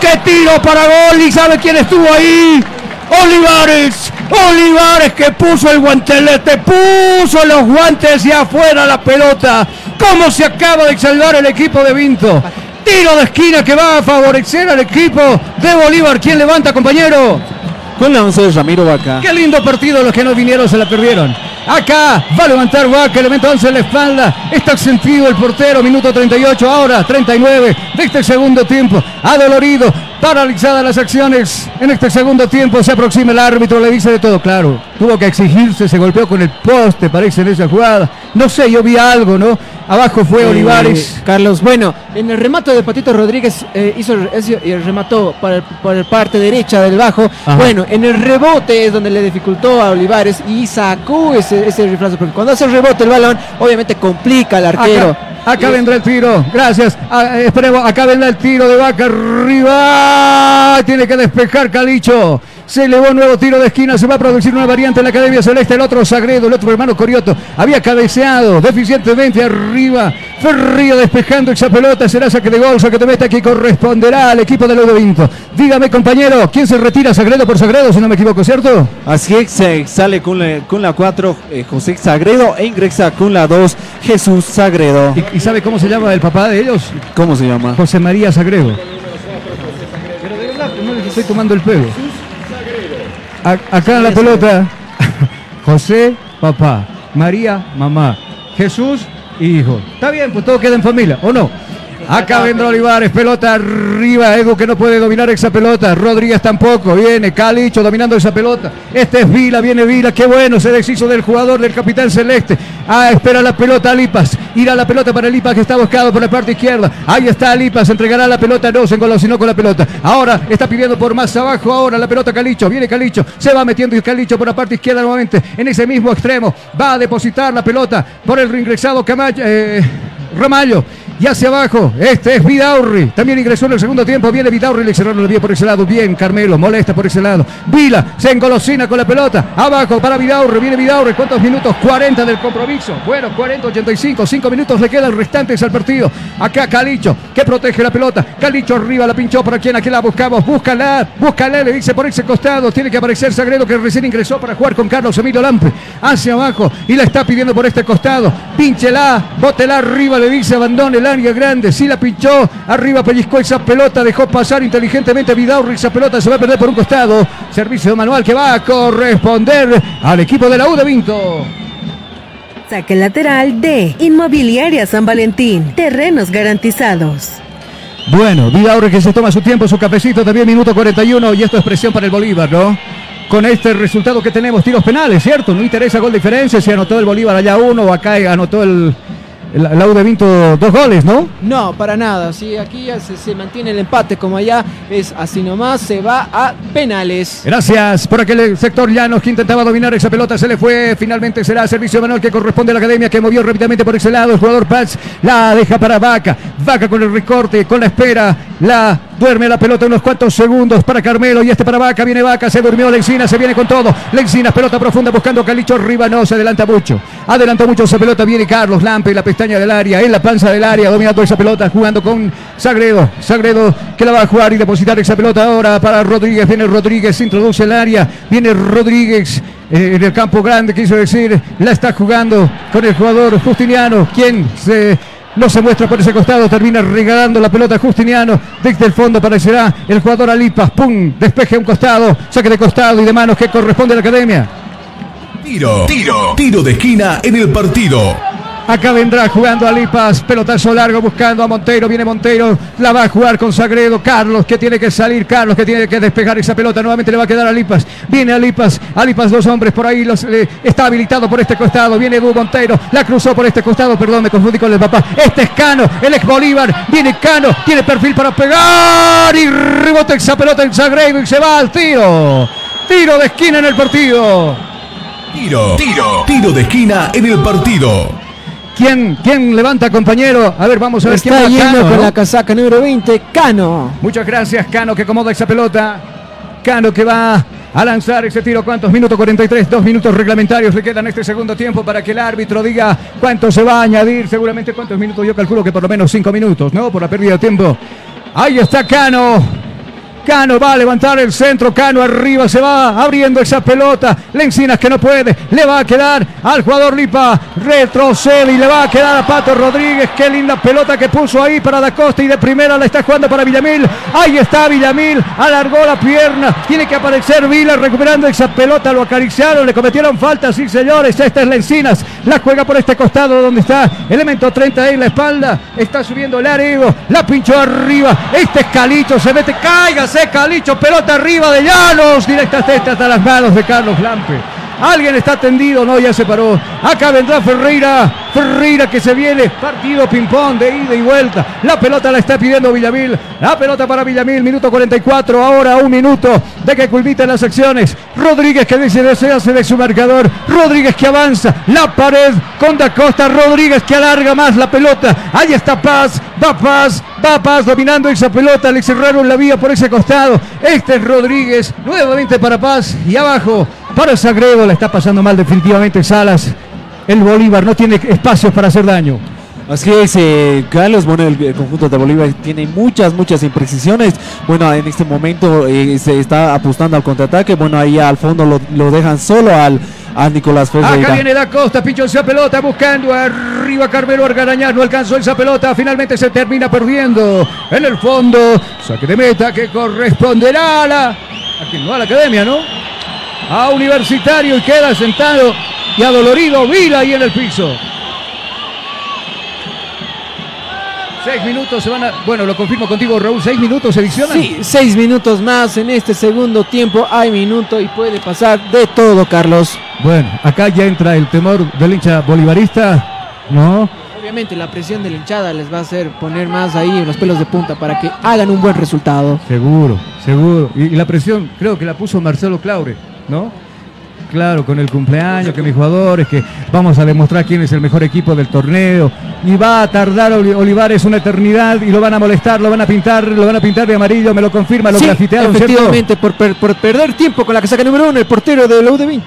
¡Qué tiro para gol! ¿Y sabe quién estuvo ahí? Olivares, Olivares que puso el guantelete, puso los guantes y afuera la pelota. ¿Cómo se acaba de salvar el equipo de Vinto? Tiro de esquina que va a favorecer al equipo de Bolívar. ¿Quién levanta, compañero? Con la 11 de Ramiro Vaca. Qué lindo partido, los que no vinieron se la perdieron. Acá va a levantar Vaca, elemento 11 en la espalda. Está sentido el portero, minuto 38, ahora 39 de este segundo tiempo. Adolorido, paralizadas las acciones. En este segundo tiempo se aproxima el árbitro, le dice de todo claro. Tuvo que exigirse, se golpeó con el poste, parece en esa jugada. No sé, yo vi algo, ¿no? Abajo fue Eh, Olivares. Carlos, bueno, en el remate de Patito Rodríguez eh, hizo el remató por el, por el parte derecha del bajo. Ajá. Bueno, en el rebote es donde le dificultó a Olivares y sacó ese, ese riflazo. Porque cuando hace el rebote el balón, obviamente complica al arquero. Acá, acá vendrá el tiro. Gracias. Ah, esperemos. Acá vendrá el tiro de Vaca arriba. Tiene que despejar Calicho. Se elevó nuevo tiro de esquina. Se va a producir una variante en la Academia Celeste. El otro Sagredo, el otro hermano Corioto. Había cabeceado deficientemente arriba. Ferrío despejando esa pelota. Será saque de gol. Saque de meta que corresponderá al equipo de Ludo Vinto. Dígame, compañero, ¿quién se retira? Sagredo por Sagredo, si no me equivoco, ¿cierto? Así es, sale con la, con la 4 eh, José Sagredo e ingresa con la 2 Jesús Sagredo. ¿Y, y sabe cómo se llama el papá de ellos? ¿Cómo se llama? José María Sagredo. Pero de verdad, no les estoy tomando el pelo. A- acá en la pelota, José, papá, María, mamá, Jesús, hijo. Está bien, pues todo queda en familia, ¿o no? Acá vendrá Olivares, pelota arriba, Edu que no puede dominar esa pelota, Rodríguez tampoco, viene Calicho dominando esa pelota, este es Vila, viene Vila, qué bueno, se deshizo del jugador del capitán celeste, ah, espera la pelota Lipas, irá la pelota para Lipas que está buscado por la parte izquierda, ahí está Lipas, entregará la pelota, no se engolosinó con la pelota, ahora está pidiendo por más abajo, ahora la pelota Calicho, viene Calicho, se va metiendo y Calicho por la parte izquierda nuevamente, en ese mismo extremo, va a depositar la pelota por el reingresado Camacho, eh, Ramallo. Y hacia abajo, este es Vidaurri. También ingresó en el segundo tiempo. Viene Vidaurri, le cerraron el vía por ese lado. Bien, Carmelo, molesta por ese lado. Vila se engolosina con la pelota. Abajo para Vidaurri. Viene Vidaurri. ¿Cuántos minutos? 40 del compromiso. Bueno, 40, 85. 5 minutos le quedan restantes al partido. Acá Calicho, que protege la pelota. Calicho arriba, la pinchó para quien aquí la buscamos. Búscala, búscala, le dice por ese costado. Tiene que aparecer Sagredo que recién ingresó para jugar con Carlos Emilio Lampe. Hacia abajo y la está pidiendo por este costado. Pínchela, bótela arriba, le dice abandone área grande. Sí la pinchó, arriba pellizcó esa pelota, dejó pasar inteligentemente Vidaurri. Esa pelota se va a perder por un costado. Servicio manual que va a corresponder al equipo de la U de Vinto. Saque lateral de Inmobiliaria San Valentín. Terrenos garantizados. Bueno, Vidaurre que se toma su tiempo, su cafecito también, minuto 41, y esto es presión para el Bolívar, ¿no? Con este resultado que tenemos, tiros penales, ¿cierto? No interesa gol diferencia, si anotó el Bolívar allá uno o acá anotó el, Aude Vinto dos goles, ¿no? No, para nada. Sí, aquí ya se, se mantiene el empate como allá. Es así nomás. Se va a penales. Gracias por aquel sector Llanos que intentaba dominar esa pelota, se le fue, finalmente será servicio manual que corresponde a la academia que movió rápidamente por ese lado, el jugador Paz la deja para Vaca, Vaca con el recorte, con la espera, la duerme la pelota unos cuantos segundos para Carmelo y este para Vaca, viene Vaca, se durmió Lencina, se viene con todo, Lencina, pelota profunda buscando a Calicho arriba, no, se adelanta mucho, adelantó mucho esa pelota, viene Carlos Lampe, la pestaña del área, en la panza del área, dominando esa pelota, jugando con Sagredo, Sagredo que la va a jugar y depositar esa pelota ahora para Rodríguez, viene Rodríguez, introduce el área, viene Rodríguez eh, en el campo grande, quiso decir, la está jugando con el jugador Justiniano, quien se no se muestra por ese costado, termina regalando la pelota a Justiniano. Desde el fondo aparecerá el jugador Alipas. ¡Pum! Despeje a un costado, saque de costado y de manos que corresponde a la academia. Tiro, tiro, tiro de esquina en el partido. Acá vendrá jugando a Lipas, pelotazo largo buscando a Monteiro, viene Monteiro, la va a jugar con Sagredo, Carlos que tiene que salir, Carlos que tiene que despejar esa pelota, nuevamente le va a quedar a Lipas, viene a Lipas, a Lipas dos hombres por ahí, los, está habilitado por este costado, viene Edu Monteiro, la cruzó por este costado, perdón, me confundí con el papá, este es Cano, el ex Bolívar, viene Cano, tiene perfil para pegar y rebota esa pelota en Sagredo y se va al tiro, tiro de esquina en el partido. Tiro, tiro, tiro de esquina en el partido. ¿Quién, ¿Quién levanta, compañero? A ver, vamos a ver quién Está va yendo Cano, con ¿no? la casaca número 20. Cano. Muchas gracias, Cano, que acomoda esa pelota. Cano que va a lanzar ese tiro. ¿Cuántos minutos? 43, dos minutos reglamentarios le quedan este segundo tiempo para que el árbitro diga cuánto se va a añadir. Seguramente cuántos minutos. Yo calculo que por lo menos cinco minutos, ¿no? Por la pérdida de tiempo. Ahí está Cano. Cano va a levantar el centro, Cano arriba, se va abriendo esa pelota. Lencinas que no puede, le va a quedar al jugador Lipa, retrocede y le va a quedar a Pato Rodríguez. Qué linda pelota que puso ahí para Da Costa y de primera la está jugando para Villamil. Ahí está Villamil, alargó la pierna, tiene que aparecer Vila recuperando esa pelota, lo acariciaron, le cometieron falta, sí señores. Esta es Lencinas, la juega por este costado donde está elemento 30 ahí en la espalda, está subiendo el Arego, la pinchó arriba. Este es Calicho, se mete, cáigase Calicho, pelota arriba de Llanos, directa hasta las manos de Carlos Lampe. Alguien está tendido, no, ya se paró. Acá vendrá Ferreira. Ferreira que se viene. Partido ping-pong de ida y vuelta. La pelota la está pidiendo Villamil. La pelota para Villamil, minuto 44. Ahora un minuto de que culmiten las acciones. Rodríguez que dice desearse de su marcador. Rodríguez que avanza. La pared con Da Costa. Rodríguez que alarga más la pelota. Ahí está Paz. Va Paz. Va Paz dominando esa pelota. Le cerraron la vía por ese costado. Este es Rodríguez. Nuevamente para Paz. Y abajo para Sagredo. La está pasando mal definitivamente Salas. El Bolívar no tiene espacios para hacer daño. Así es, eh, Carlos, bueno, el, el conjunto de Bolívar tiene muchas, muchas imprecisiones. Bueno, en este momento eh, se está apostando al contraataque. Bueno, ahí al fondo lo, lo dejan solo al, a Nicolás Acá Ferreira. viene Da Costa, pichó esa pelota buscando arriba Carmelo Argarañaz, no alcanzó esa pelota, finalmente se termina perdiendo en el fondo, saque de meta que corresponderá a la, a quien no a la academia, ¿no? A Universitario y queda sentado y adolorido Vila ahí en el piso. Seis minutos se van a. Bueno, lo confirmo contigo, Raúl. Seis minutos se adicionan. Sí, seis minutos más en este segundo tiempo. Hay minuto y puede pasar de todo, Carlos. Bueno, acá ya entra el temor del hincha bolivarista, ¿no? Obviamente la presión de la hinchada les va a hacer poner más ahí los pelos de punta para que hagan un buen resultado. Seguro, seguro. Y, y la presión creo que la puso Marcelo Claure, ¿no? Claro, con el cumpleaños, que mis jugadores, que vamos a demostrar quién es el mejor equipo del torneo. Y va a tardar Oli- Olivares una eternidad y lo van a molestar, lo van a pintar, lo van a pintar de amarillo, me lo confirma, lo Sí, grafitearon, ¿cierto? efectivamente, por, per- por perder tiempo con la casaca número uno, el portero de la U de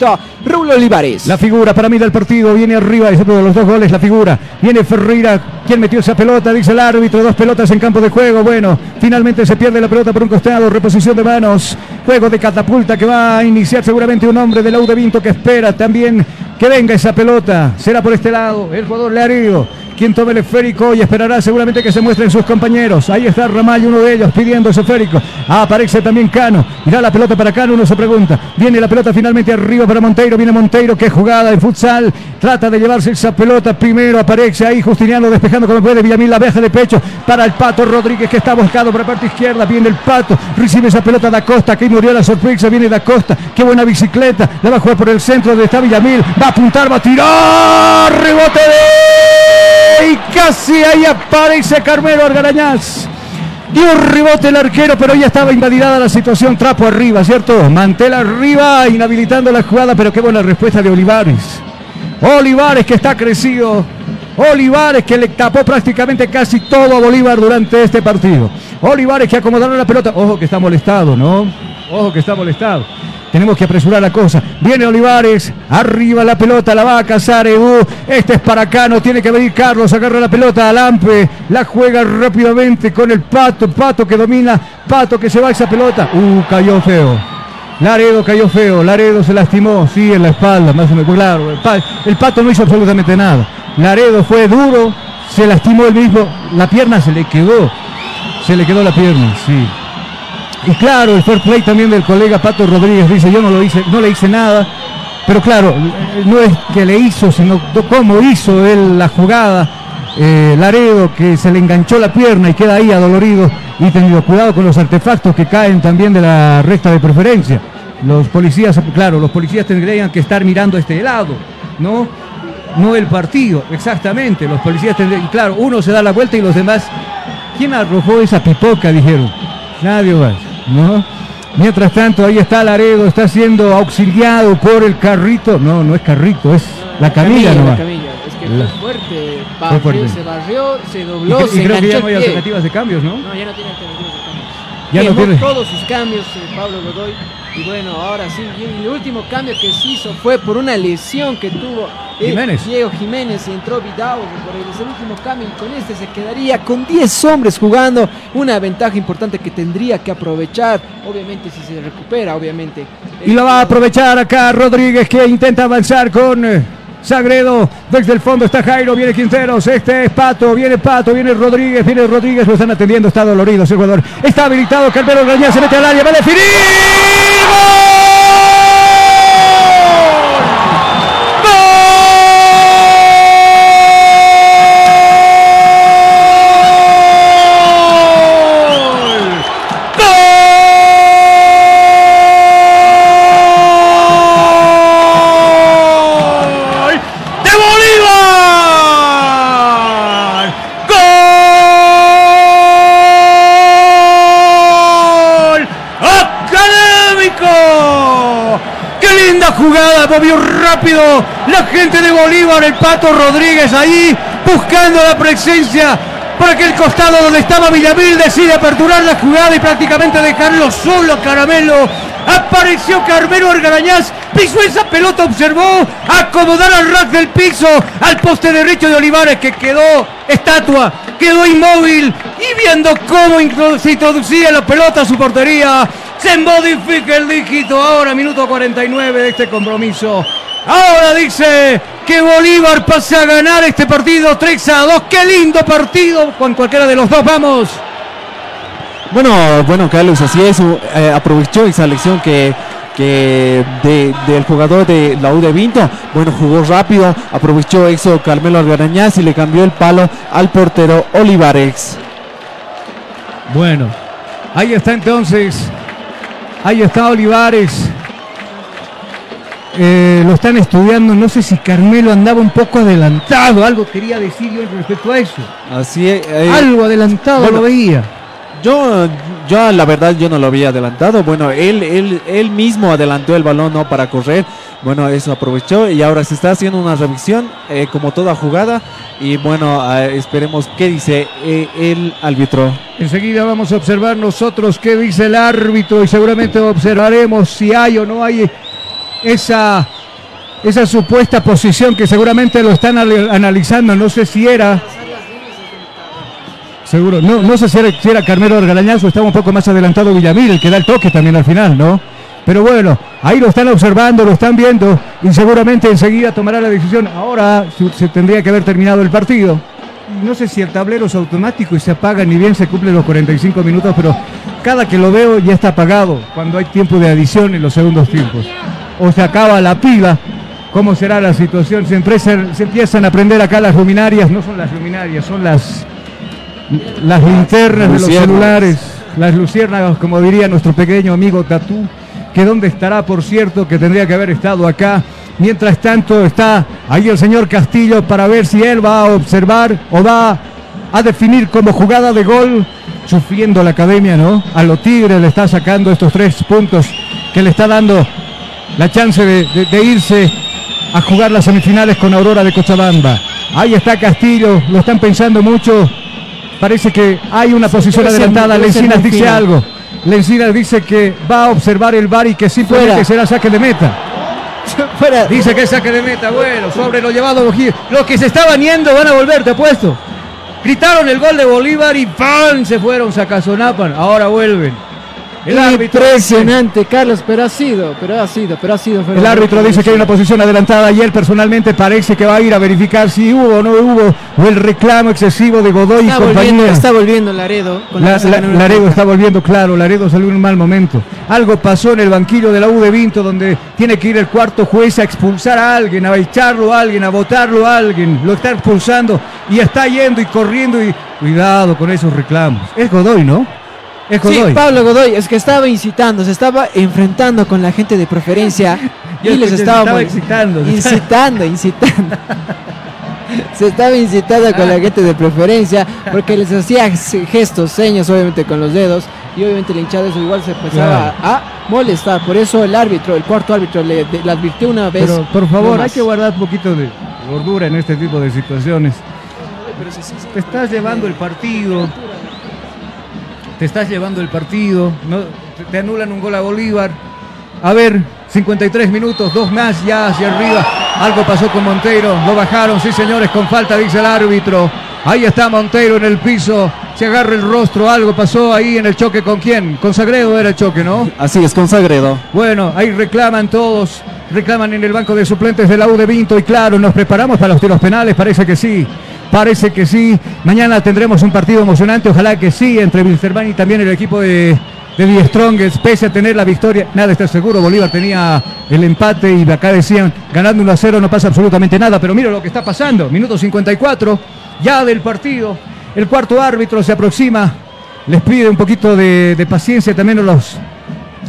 Raúl Olivares. La figura para mí del partido viene arriba, de los dos goles, la figura. Viene Ferreira, quien metió esa pelota, dice el árbitro, dos pelotas en campo de juego. Bueno, finalmente se pierde la pelota por un costado, reposición de manos, juego de catapulta que va a iniciar seguramente un hombre de la U de Vinto que espera también que venga esa pelota. Será por este lado, el jugador Leario. Quien tome el esférico y esperará seguramente que se muestren sus compañeros. Ahí está Ramallo, uno de ellos, pidiendo ese esférico. Ah, aparece también Cano. Irá la pelota para Cano, uno se pregunta. Viene la pelota finalmente arriba para Monteiro. Viene Monteiro, qué jugada en futsal. Trata de llevarse esa pelota primero. Aparece ahí Justiniano despejando como puede. Villamil la deja de pecho para el Pato Rodríguez que está buscado por la parte izquierda. Viene el Pato. Recibe esa pelota Da Costa. Que murió la sorpresa. Viene Da Costa. Qué buena bicicleta. La va a jugar por el centro donde está Villamil. Va a apuntar, va a tirar. Rebote de... Y casi ahí aparece Carmelo Argarañaz. Dio un rebote el arquero, pero ya estaba invadida la situación. Trapo arriba, ¿cierto? Mantel arriba, inhabilitando la jugada, pero qué buena respuesta de Olivares. Olivares que está crecido. Olivares que le tapó prácticamente casi todo a Bolívar durante este partido. Olivares que acomodaron la pelota. Ojo que está molestado, ¿no? Ojo que está molestado. Tenemos que apresurar la cosa. Viene Olivares. Arriba la pelota. La va a cazar Edu. Este es para acá. No tiene que venir Carlos. Agarra la pelota a Lampe. La juega rápidamente con el Pato. Pato que domina. Pato que se va a esa pelota. Uh, cayó feo. Laredo cayó feo. Laredo se lastimó. Sí, en la espalda. Más o menos. Claro. El, Pa- el Pato no hizo absolutamente nada. Laredo fue duro. Se lastimó el mismo. La pierna se le quedó. Se le quedó la pierna. Sí. Y claro, el fair play también del colega Pato Rodríguez dice, yo no lo hice, no le hice nada. Pero claro, no es que le hizo, sino cómo hizo él la jugada. Eh, Laredo que se le enganchó la pierna y queda ahí adolorido y tenido cuidado con los artefactos que caen también de la recta de preferencia. Los policías, claro, los policías tendrían que estar mirando este lado, ¿no? No el partido, exactamente. Los policías tendrían, y claro, uno se da la vuelta y los demás ¿Quién arrojó esa pipoca? Dijeron. Nadie más, ¿no? Mientras tanto, ahí está Laredo, está siendo auxiliado por el carrito. No, no es carrito, es la camilla La nomás. camilla. Que La- fue fuerte. Fue barrió, fuerte. Se barrió, se Y, dobló, y se creo que ya no hay alternativas de cambios, ¿no? No, ya no tiene alternativas de cambio. Ya no tiene. todos sus cambios eh, Pablo Godoy. Y bueno, ahora sí, y el último cambio que se hizo fue por una lesión que tuvo eh, Jiménez. Diego Jiménez y entró Vidal por el, el último cambio y con este se quedaría con 10 hombres jugando. Una ventaja importante que tendría que aprovechar, obviamente si se recupera, obviamente. Y lo va a aprovechar acá Rodríguez que intenta avanzar con eh, Sagredo. Desde el fondo está Jairo, viene Quinteros. Este es Pato, viene Pato, viene Rodríguez, viene Rodríguez. Lo están atendiendo, está dolorido ese jugador. Está habilitado, Carmelo Graña se mete al área, va a definir. Movió rápido la gente de Bolívar, el Pato Rodríguez ahí buscando la presencia por aquel costado donde estaba Villamil, decide aperturar la jugada y prácticamente dejarlo solo a Caramelo. Apareció Carmelo Argarañaz, pisó esa pelota, observó acomodar al rack del piso al poste derecho de Olivares que quedó estatua, quedó inmóvil y viendo cómo se introducía la pelota a su portería, se modifica el dígito ahora, minuto 49 de este compromiso. Ahora dice que Bolívar pase a ganar este partido 3 a 2. Qué lindo partido con cualquiera de los dos. Vamos. Bueno, bueno, Carlos, así es. eh, aprovechó esa lección que, que de- del jugador de la U de Vinto. Bueno, jugó rápido, aprovechó eso Carmelo Algarañaz y le cambió el palo al portero Olivares. Bueno, ahí está entonces. Ahí está Olivares. Eh, lo están estudiando. No sé si Carmelo andaba un poco adelantado. Algo quería decir yo respecto a eso. Así es. eh, Algo adelantado bueno, lo veía. Yo, yo la verdad yo no lo había adelantado. Bueno, él, él, él mismo adelantó el balón no para correr. Bueno, eso aprovechó y ahora se está haciendo una revisión eh, como toda jugada y bueno, eh, esperemos qué dice eh, el árbitro. Enseguida vamos a observar nosotros qué dice el árbitro y seguramente observaremos si hay o no hay esa, esa supuesta posición que seguramente lo están al- analizando. No sé si era. Seguro, no, no sé si era, si era Carmelo Argalañaz o estaba un poco más adelantado Villamil, que da el toque también al final, ¿no? Pero bueno, ahí lo están observando, lo están viendo y seguramente enseguida tomará la decisión. Ahora se, se tendría que haber terminado el partido. No sé si el tablero es automático y se apaga, ni bien se cumplen los 45 minutos, pero cada que lo veo ya está apagado cuando hay tiempo de adición en los segundos tiempos. O se acaba la pila, ¿cómo será la situación? Se, empiezan- se empiezan a prender acá las luminarias, no son las luminarias, son las, las linternas de los celulares, las luciérnagas, como diría nuestro pequeño amigo Tatú, que dónde estará, por cierto, que tendría que haber estado acá. Mientras tanto está ahí el señor Castillo para ver si él va a observar o va a definir como jugada de gol, sufriendo la academia, ¿no? A lo Tigre le está sacando estos tres puntos que le está dando la chance de, de- de irse a jugar las semifinales con Aurora de Cochabamba. Ahí está Castillo, lo están pensando mucho. Parece que hay una posición adelantada. Lencinas dice algo. Lencinas dice que va a observar el bar y que simplemente Fuera. será saque de meta. Fuera. Dice que es saque de meta. Bueno, sobre lo llevado Bojí. Los que se estaban yendo van a volver, te apuesto. Gritaron el gol de Bolívar y ¡pam! se fueron, sacazonapan. Ahora vuelven. El árbitro, Impresionante, Carlos, pero ha sido, pero ha sido, pero ha sido. el árbitro dice que hay una posición adelantada y él personalmente parece que va a ir a verificar si hubo o no hubo o el reclamo excesivo de Godoy y Está volviendo, compañía. está volviendo Laredo. con La- la- Laredo está volviendo, claro, Laredo salió en un mal momento. Algo pasó en el banquillo de la U de Vinto donde tiene que ir el cuarto juez a expulsar a alguien, a echarlo a alguien, a votarlo a alguien. Lo está expulsando y está yendo y corriendo y cuidado con esos reclamos. Es Godoy, ¿no? Es Sí. Pablo Godoy, es que estaba incitando, se estaba enfrentando con la gente de preferencia y Yo les estaba, estaba excitando. incitando, incitando. Se estaba incitando con la gente de preferencia porque les hacía gestos, señas, obviamente con los dedos y obviamente la hinchada eso igual se empezaba a molestar. Por eso el árbitro, el cuarto árbitro, le, advirtió una vez. Pero por favor, no hay que guardar un poquito de gordura en este tipo de situaciones. Te estás llevando el partido. Te estás llevando el partido. No, te- anulan un gol a Bolívar. A ver, 53 minutos, dos más ya hacia arriba. Algo pasó con Monteiro. Lo bajaron, sí señores, con falta, dice el árbitro. Ahí está Monteiro en el piso. Se agarra el rostro. Algo pasó ahí en el choque con quién. Con Sagredo era el choque, ¿no? Así es, con Sagredo. Bueno, ahí reclaman todos, reclaman en el banco de suplentes de la U de Vinto y claro, nos preparamos para los tiros penales, parece que sí, parece que sí. Mañana tendremos un partido emocionante, ojalá que sí, entre Wilstermann y también el equipo de, de Die pese a tener la victoria, nada está seguro, Bolívar tenía el empate y acá decían, ganando 1 a 0 no pasa absolutamente nada, pero mira lo que está pasando, minuto 54, ya del partido, el cuarto árbitro se aproxima, les pide un poquito de, paciencia también los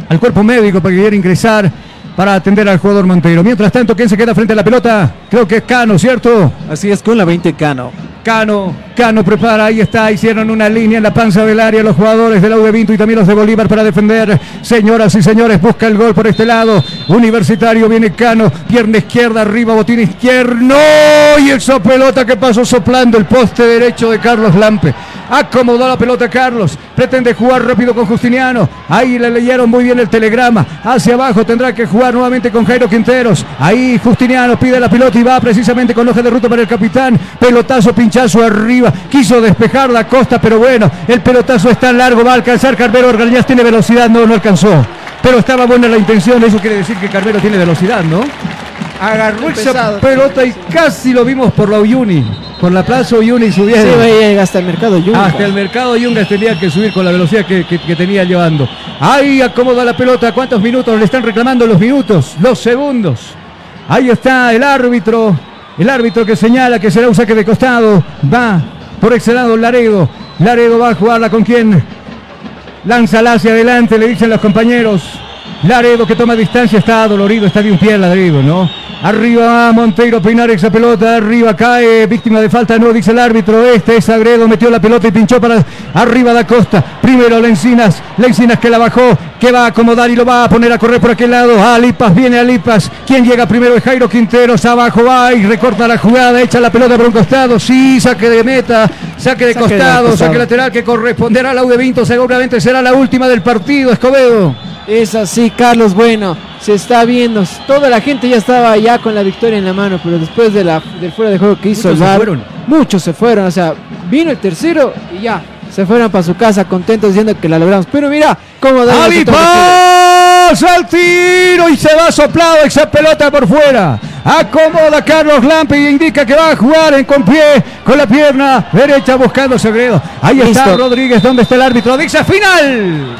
al cuerpo médico para que quiera ingresar para atender al jugador Monteiro. Mientras tanto, ¿quién se queda frente a la pelota? Creo que es Cano, ¿cierto? Así es, con la 20 Cano. Cano, Cano prepara, ahí está, hicieron una línea en la panza del área los jugadores de la U de Vinto y también los de Bolívar para defender. Señoras y señores, busca el gol por este lado. Universitario viene Cano, pierna izquierda, arriba, botín izquierdo. ¡No! Y esa pelota que pasó soplando el poste derecho de Carlos Lampe. Acomodó la pelota Carlos. Pretende jugar rápido con Justiniano. Ahí le leyeron muy bien el telegrama. Hacia abajo tendrá que jugar nuevamente con Jairo Quinteros. Ahí Justiniano pide la pelota y va precisamente con hoja de ruta para el capitán. Pelotazo, pinchazo arriba. Quiso despejar la costa, pero bueno, el pelotazo está largo. Va a alcanzar Carmelo Orgañaz. Tiene velocidad. No, no alcanzó. Pero estaba buena la intención. Eso quiere decir que Carmelo tiene velocidad, ¿no? Agarró esa pelota y casi lo vimos por la Uyuni. Por la plaza Uyuni subiendo. Sí, hasta el mercado Yungas. Hasta el mercado Yungas tenía que subir con la velocidad que, que- que tenía llevando. Ahí acomoda la pelota. ¿Cuántos minutos le están reclamando los minutos? Los segundos. Ahí está el árbitro. El árbitro que señala que será un saque de costado. Va por ese lado Laredo. Laredo va a jugarla con quién. Lánzala hacia adelante, le dicen los compañeros. Laredo que toma distancia, está dolorido, está de un pie Laredo, ¿no? Arriba Monteiro peinar esa pelota, arriba cae, víctima de falta, no, dice el árbitro, este es Agredo, metió la pelota y pinchó para arriba da Costa. Primero Lencinas, Lencinas que la bajó, que va a acomodar y lo va a poner a correr por aquel lado. Alipas, viene Alipas, quien llega primero es Jairo Quinteros, abajo va y recorta la jugada, echa la pelota por un costado, sí, saque de meta, saque de Saque de costado, saque lateral que corresponderá a la U de Vinto, seguramente será la última del partido, Escobedo. Es así, Carlos. Bueno, se está viendo. Toda la gente ya estaba ya con la victoria en la mano, pero después de la, del fuera de juego que hizo Muchos el se VAR, fueron. muchos se fueron. O sea, vino el tercero y ya. Se fueron para su casa contentos diciendo que la logramos. Pero mira cómo da el resultado. ¡Alipas al tiro y se va soplado esa pelota por fuera. Acomoda Carlos Lampe y indica que va a jugar en con pie, con la pierna derecha buscando Segredo. Ahí está. Rodríguez, ¿dónde está el árbitro? Dice final.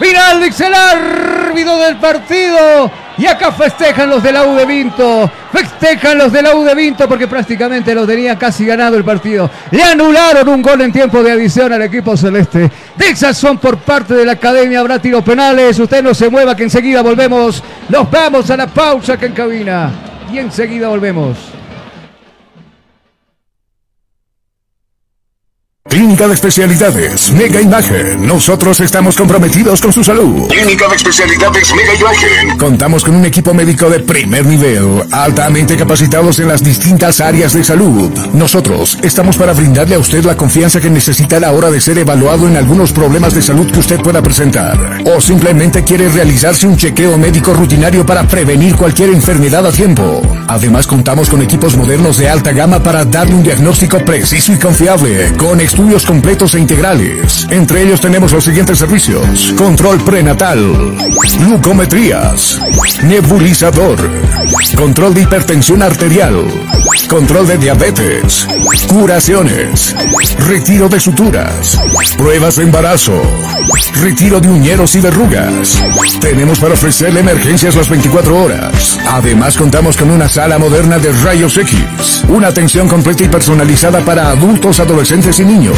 Final, dice el árbitro del partido. Y acá festejan los de la U de Vinto. Festejan los de la U de Vinto porque prácticamente lo tenía casi ganado el partido. Le anularon un gol en tiempo de adición al equipo celeste. De son por parte de la academia. Habrá tiros penales. Usted no se mueva que enseguida volvemos. Nos vamos a la pausa que en cabina. Y enseguida volvemos. Clínica de Especialidades, Mega Imagen. Nosotros estamos comprometidos con su salud. Clínica de Especialidades Mega Imagen. Contamos con un equipo médico de primer nivel, altamente capacitados en las distintas áreas de salud. Nosotros estamos para brindarle a usted la confianza que necesita a la hora de ser evaluado en algunos problemas de salud que usted pueda presentar. O simplemente quiere realizarse un chequeo médico rutinario para prevenir cualquier enfermedad a tiempo. Además contamos con equipos modernos de alta gama para darle un diagnóstico preciso y confiable, con estudios completos e integrales. Entre ellos tenemos los siguientes servicios. Control prenatal, glucometrías, nebulizador, control de hipertensión arterial, control de diabetes, curaciones, retiro de suturas, pruebas de embarazo, retiro de uñeros y verrugas. Tenemos para ofrecerle emergencias las 24 horas. Además contamos con una sala moderna de rayos X, una atención completa y personalizada para adultos, adolescentes y niños.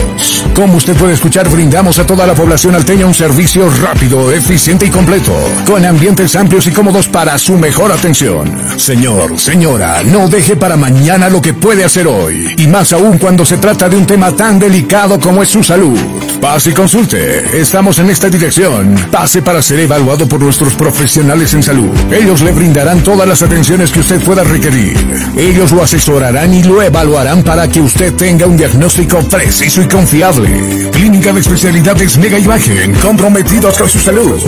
Como usted puede escuchar, brindamos a toda la población alteña un servicio rápido, eficiente y completo, con ambientes amplios y cómodos para su mejor atención. Señor, señora, no deje para mañana lo que puede hacer hoy, y más aún cuando se trata de un tema tan delicado como es su salud. Pase y consulte. Estamos en esta dirección. Pase para ser evaluado por nuestros profesionales en salud. Ellos le brindarán todas las atenciones que usted pueda requerir. Ellos lo asesorarán y lo evaluarán para que usted tenga un diagnóstico preciso confiable. Clínica de especialidades Mega Imagen, comprometidos con su salud.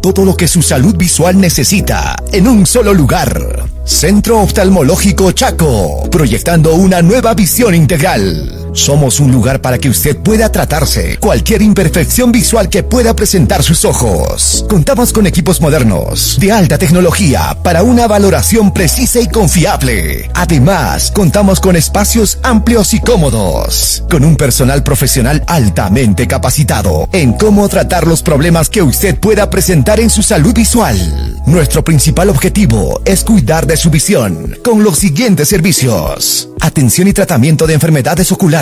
Todo lo que su salud visual necesita en un solo lugar. Centro Oftalmológico Chaco, proyectando una nueva visión integral. Somos un lugar para que usted pueda tratarse cualquier imperfección visual que pueda presentar sus ojos. Contamos con equipos modernos de alta tecnología para una valoración precisa y confiable. Además, contamos con espacios amplios y cómodos, con un personal profesional altamente capacitado en cómo tratar los problemas que usted pueda presentar en su salud visual. Nuestro principal objetivo es cuidar de su visión con los siguientes servicios. Atención y tratamiento de enfermedades oculares.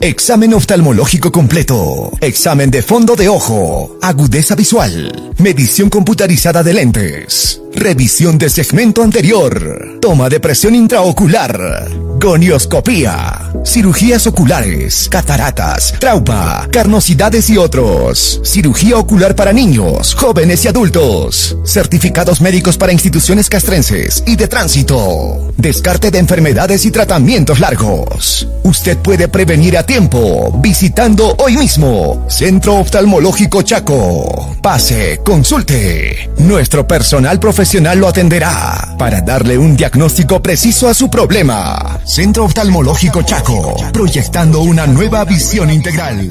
Examen oftalmológico completo. Examen de fondo de ojo. Agudeza visual. Medición computarizada de lentes. Revisión de segmento anterior, toma de presión intraocular, gonioscopía, cirugías oculares, cataratas, trauma, carnosidades y otros, cirugía ocular para niños, jóvenes y adultos, certificados médicos para instituciones castrenses y de tránsito, descarte de enfermedades y tratamientos largos. Usted puede prevenir a tiempo visitando hoy mismo Centro Oftalmológico Chaco. Pase, consulte. Nuestro personal profesional lo atenderá para darle un diagnóstico preciso a su problema. Centro Oftalmológico Chaco, proyectando una nueva visión integral.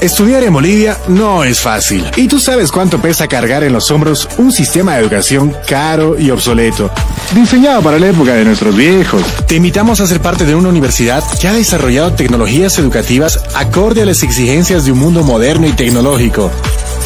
Estudiar en Bolivia no es fácil. Y tú sabes cuánto pesa cargar en los hombros un sistema de educación caro y obsoleto. Diseñado para la época de nuestros viejos. Te invitamos a ser parte de una universidad que ha desarrollado tecnologías educativas acorde a las exigencias de un mundo moderno y tecnológico.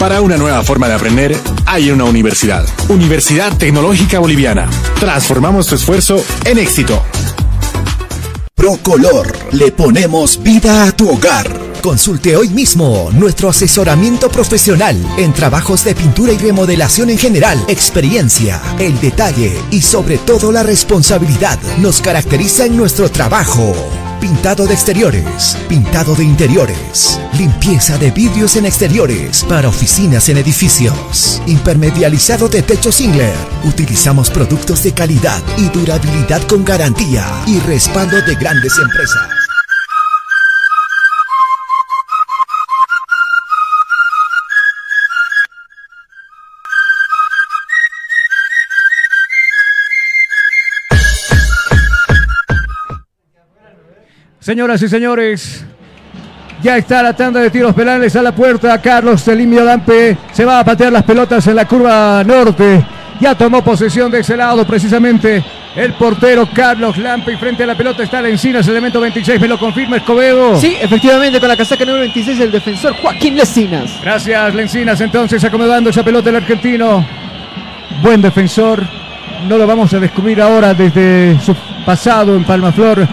Para una nueva forma de aprender, hay una universidad. Universidad Tecnológica Boliviana. Transformamos tu esfuerzo en éxito. Procolor, le ponemos vida a tu hogar. Consulte hoy mismo nuestro asesoramiento profesional en trabajos de pintura y remodelación en general. Experiencia, el detalle y sobre todo la responsabilidad nos caracteriza en nuestro trabajo. Pintado de exteriores, pintado de interiores, limpieza de vidrios en exteriores para oficinas en edificios, impermedializado de techo Singler. Utilizamos productos de calidad y durabilidad con garantía y respaldo de grandes empresas. Señoras y señores, ya está la tanda de tiros penales a la puerta. Carlos Selimio Lampe se va a patear las pelotas en la curva norte. Ya tomó posesión de ese lado precisamente el portero Carlos Lampe y frente a la pelota está Lencinas, elemento 26, me lo confirma Escobedo. Sí, efectivamente con la casaca número 26 el defensor Joaquín Lencinas. Gracias Lencinas, entonces acomodando esa pelota el argentino. Buen defensor, no lo vamos a descubrir ahora desde su pasado en Palmaflor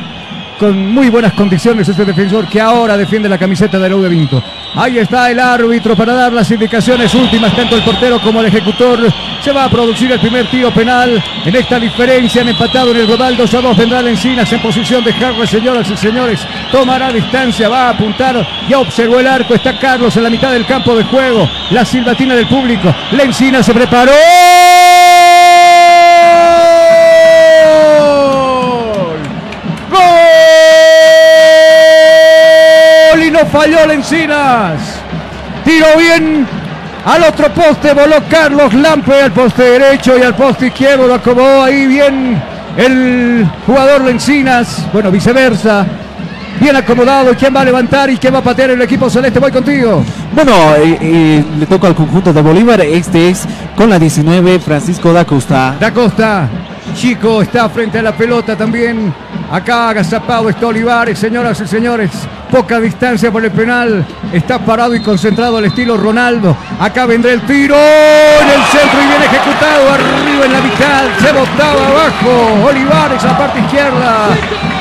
con muy buenas condiciones este defensor que ahora defiende la camiseta de de Vinto. Ahí está el árbitro para dar las indicaciones últimas, tanto el portero como el ejecutor. Se va a producir el primer tiro penal en esta diferencia. Han empatado en el global 2 a 2. Vendrá Lencinas en posición de Jarre, señoras y señores. Tomará distancia, va a apuntar. Ya observó el arco. Está Carlos en la mitad del campo de juego. La silbatina del público. Lencinas se preparó. Falló Lencinas. Tiró bien al otro poste, voló Carlos Lampe al poste derecho y al poste izquierdo lo acomodó ahí bien el jugador Lencinas. Bueno, viceversa. Bien acomodado, ¿quién va a levantar y quién va a patear el equipo celeste? Voy contigo. Bueno, eh, eh, le toca al conjunto de Bolívar. Este es con la 19, Francisco da Costa. Da Costa. Chico está frente a la pelota también. Acá agazapado está Olivares, señoras y señores. Poca distancia por el penal. Está parado y concentrado al estilo Ronaldo. Acá vendrá el tiro en el centro y bien ejecutado. Arriba en la mitad. Se botaba abajo. Olivares a la parte izquierda.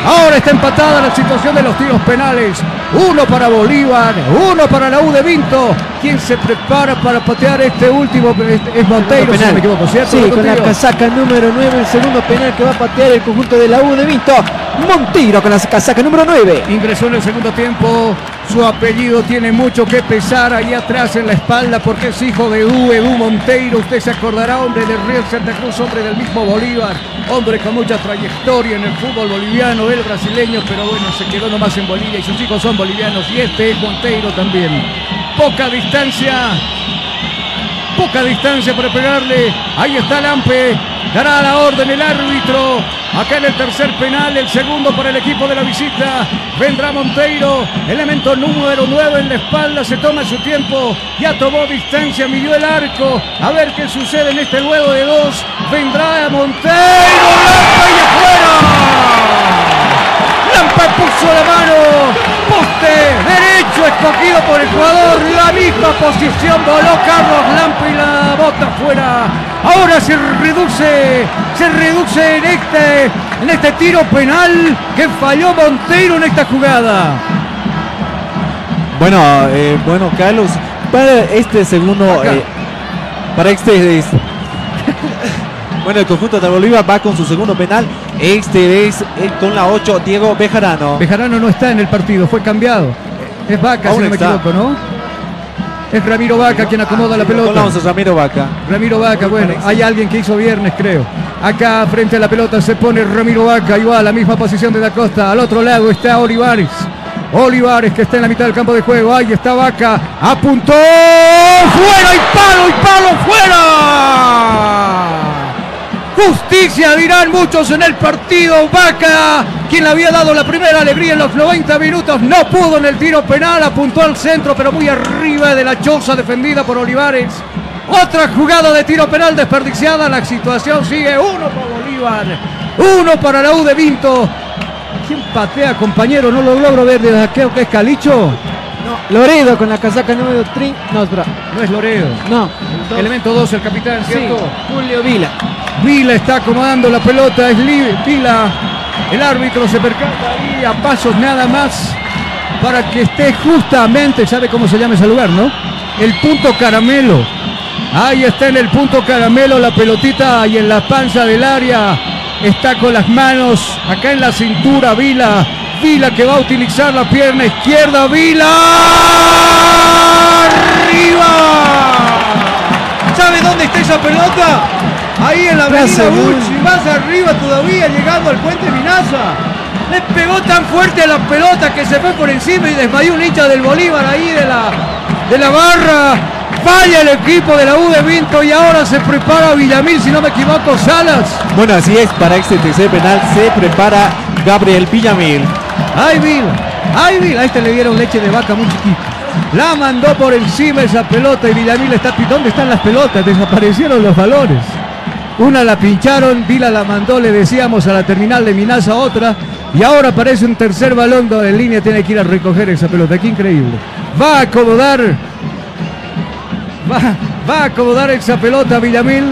Ahora está empatada la situación de los tiros penales. Uno para Bolívar, uno para la U de Vinto. ¿Quién se prepara para patear este último? Es Monteiro, si no me equivoco, ¿cierto? Sí, con la casaca número 9, el segundo penal que va a patear el conjunto de la U de Vinto. Monteiro con la casaca número 9. Ingresó en el segundo tiempo. Su apellido tiene mucho que pesar ahí atrás en la espalda porque es hijo de U, Edu Monteiro. Usted se acordará, hombre del Real Santa Cruz, hombre del mismo Bolívar, hombre con mucha trayectoria en el fútbol boliviano, el brasileño, pero bueno, se quedó nomás en Bolivia y sus hijos son bolivianos y este es Monteiro también. Poca distancia, poca distancia para pegarle. Ahí está Lampe, dará la orden el árbitro. Acá en el tercer penal, el segundo para el equipo de la visita. Vendrá Monteiro, elemento número 9 en la espalda, se toma su tiempo, ya tomó distancia, midió el arco. A ver qué sucede en este luego de dos. Vendrá Monteiro puso la mano, poste derecho escogido por el jugador, la misma posición, voló Carlos Lampe y la bota fuera. Ahora se reduce, se reduce en este, en este tiro penal que falló Montero en esta jugada. Bueno, eh, bueno Carlos, para este segundo, eh, para este, este bueno, el conjunto de Bolívar va con su segundo penal. Este es eh, con la 8, Diego Bejarano. Bejarano no está en el partido, fue cambiado. Es Vaca, Aún si no me equivoco, ¿no? Es Ramiro Vaca quien acomoda la Con la pelota. 11, Ramiro Vaca. Ramiro Vaca, bueno, hay alguien que hizo viernes, creo. Acá frente a la pelota se pone Ramiro Vaca, igual a la misma posición de Da Costa. Al otro lado está Olivares. Olivares que está en la mitad del campo de juego. Ahí está Vaca. Apuntó. ¡Fuera y palo y palo fuera! Justicia dirán muchos en el partido. Vaca, quien le había dado la primera alegría en los 90 minutos, no pudo en el tiro penal. Apuntó al centro, pero muy arriba de la choza defendida por Olivares. Otra jugada de tiro penal desperdiciada. La situación sigue. Uno para Bolívar. Uno para la U de Vinto. ¿Quién patea, compañero? No lo logro ver desde aquí, que es Calicho. No, Loredo con la casaca número 3. No, espera. No es Loredo. No. Elemento 2, el capitán, Sí, ¿cierto? Julio Vila. Vila está acomodando la pelota, es libre. Vila, el árbitro se percata ahí a pasos nada más para que esté justamente, ¿sabe cómo se llama ese lugar, no? El punto caramelo. Ahí está en el punto caramelo la pelotita y en la panza del área. Está con las manos acá en la cintura Vila. Vila que va a utilizar la pierna izquierda. Vila. Arriba. ¿Sabe dónde está esa pelota? Ahí en la Atrás, avenida. Bucci, más arriba todavía, llegando al puente Minaza. Le pegó tan fuerte a la pelota que se fue por encima y desmayó un hincha del Bolívar ahí de la, de la barra. Falla el equipo de la U de Vinto y ahora se prepara Villamil, si no me equivoco, Salas. Bueno, así es, para este tercer penal se prepara Gabriel Villamil. ¡Ay, Vila! ¡Ay, Vila! A este le dieron leche de vaca muy chiquita. La mandó por encima esa pelota y Villamil está... ¿Dónde están las pelotas? Desaparecieron los valores. Una la pincharon, Vila la mandó, le decíamos a la terminal de Minaza otra. Y ahora aparece un tercer balón donde en línea tiene que ir a recoger esa pelota. ¡Qué increíble! Va a acomodar... Va, va a acomodar esa pelota Villamil.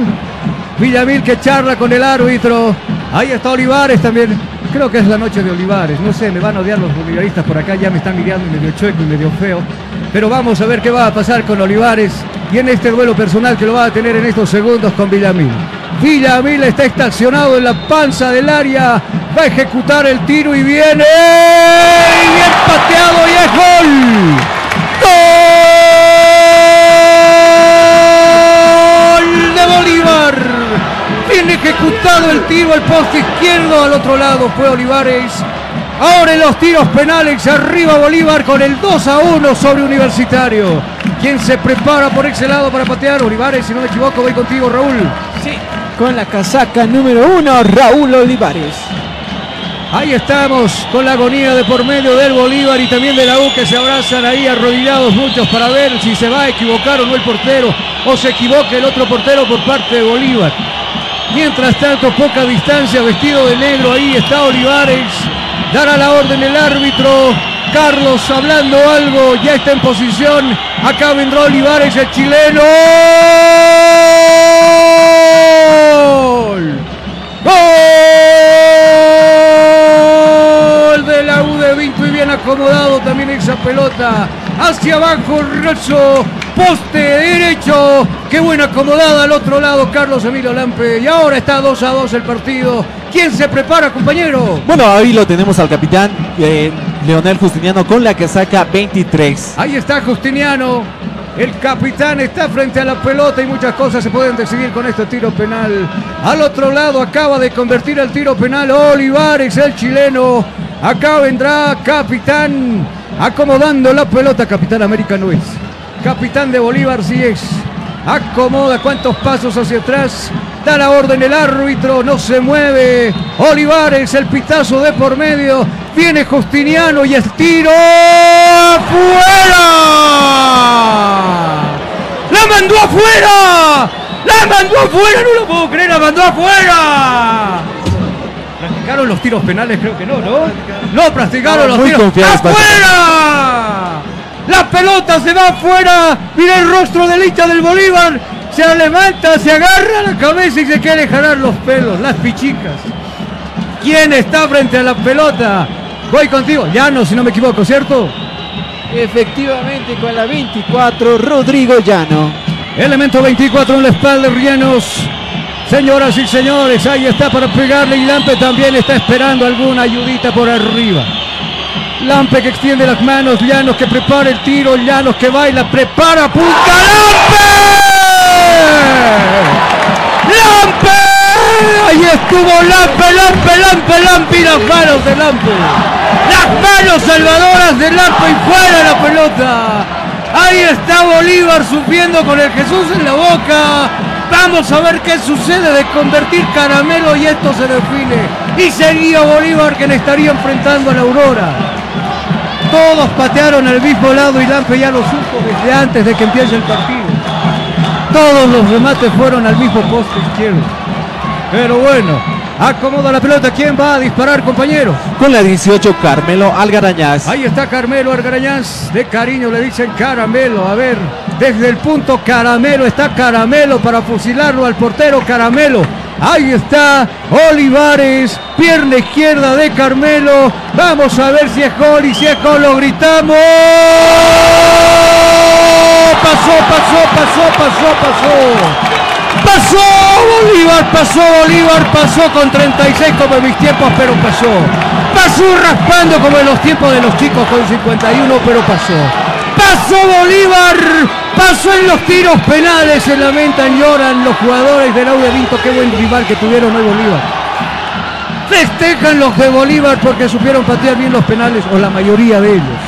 Villamil que charla con el árbitro. Ahí está Olivares también. Creo que es la noche de Olivares. No sé, me van a odiar los bolivaristas por acá. Ya me están mirando medio chueco y medio feo. Pero vamos a ver qué va a pasar con Olivares. Y en este duelo personal que lo va a tener en estos segundos con Villamil. Villamil está estacionado en la panza del área. Va a ejecutar el tiro y viene. Y pateado y es gol. ¡Gol de Bolívar! Bien ejecutado el tiro al poste izquierdo. Al otro lado fue Olivares. Ahora en los tiros penales, arriba Bolívar con el 2 a 1 sobre Universitario. ¿Quién se prepara por ese lado para patear? Olivares, si no me equivoco, voy contigo, Raúl. Sí. Con la casaca número 1, Raúl Olivares. Ahí estamos con la agonía de por medio del Bolívar y también de la U que se abrazan ahí arrodillados muchos para ver si se va a equivocar o no el portero o se equivoca el otro portero por parte de Bolívar. Mientras tanto, poca distancia, vestido de negro, ahí está Olivares. Dará la orden el árbitro. Carlos hablando algo, ya está en posición. Acá vendrá Olivares, el chileno. ¡Gol! De la U de Vinto y bien acomodado también esa pelota. Hacia abajo, Rosso. Poste derecho. Qué buena acomodada al otro lado, Carlos Emilio Lampe. Y ahora está 2 a 2 el partido. ¿Quién se prepara, compañero? Bueno, ahí lo tenemos al capitán eh, Leonel Justiniano con la casaca 23. Ahí está Justiniano. El capitán está frente a la pelota y muchas cosas se pueden decidir con este tiro penal. Al otro lado acaba de convertir el tiro penal Olivares, el chileno. Acá vendrá capitán acomodando la pelota. Capitán América no es. Capitán de Bolívar sí es. Acomoda cuántos pasos hacia atrás. Da la orden el árbitro, no se mueve. Olivares, el pitazo de por medio. Viene Justiniano y el tiro afuera. ¡La mandó afuera! ¡La mandó afuera! No lo puedo creer, la mandó afuera. ¿Practicaron los tiros penales? Creo que no, ¿no? No practicaron los tiros. ¡Afuera! La pelota se va afuera. Mira el rostro del hincha del Bolívar. Se levanta, se agarra la cabeza y se quiere jalar los pelos, las pichicas. ¿Quién está frente a la pelota? Voy contigo. Llano, si no me equivoco, ¿cierto? Efectivamente, con la 24, Rodrigo Llano. Elemento 24 en la espalda Llanos. Señoras y señores, ahí está para pegarle y Lampe también está esperando alguna ayudita por arriba. Lampe que extiende las manos, Llanos que prepara el tiro, Llanos que baila, prepara, punta Lampe. ¡Lampe! Ahí estuvo Lampe, Lampe, Lampe, Lampe y las manos de Lampe. Las manos salvadoras de Lampe y fuera la pelota. Ahí está Bolívar sufriendo con el Jesús en la boca. Vamos a ver qué sucede de convertir caramelo y esto se define. Y seguía Bolívar que le estaría enfrentando a la Aurora. Todos patearon al mismo lado y Lampe ya lo supo desde antes de que empiece el partido. Todos los remates fueron al mismo poste izquierdo. Pero bueno, acomoda la pelota. ¿Quién va a disparar, compañeros? Con la 18, Carmelo Algarañaz. Ahí está Carmelo Algarañaz. De cariño le dicen Caramelo. A ver, desde el punto Caramelo está Caramelo para fusilarlo al portero Caramelo. Ahí está Olivares, pierna izquierda de Carmelo. Vamos a ver si es gol y si es gol lo gritamos. Pasó, pasó, pasó, pasó, pasó. Pasó Bolívar, pasó Bolívar, pasó con 36 como en mis tiempos, pero pasó. Pasó raspando como en los tiempos de los chicos con 51, pero pasó. Pasó Bolívar, pasó en los tiros penales, se lamentan, lloran los jugadores del Audio Vinto, qué buen rival que tuvieron hoy Bolívar. Festejan los de Bolívar porque supieron patear bien los penales, o la mayoría de ellos.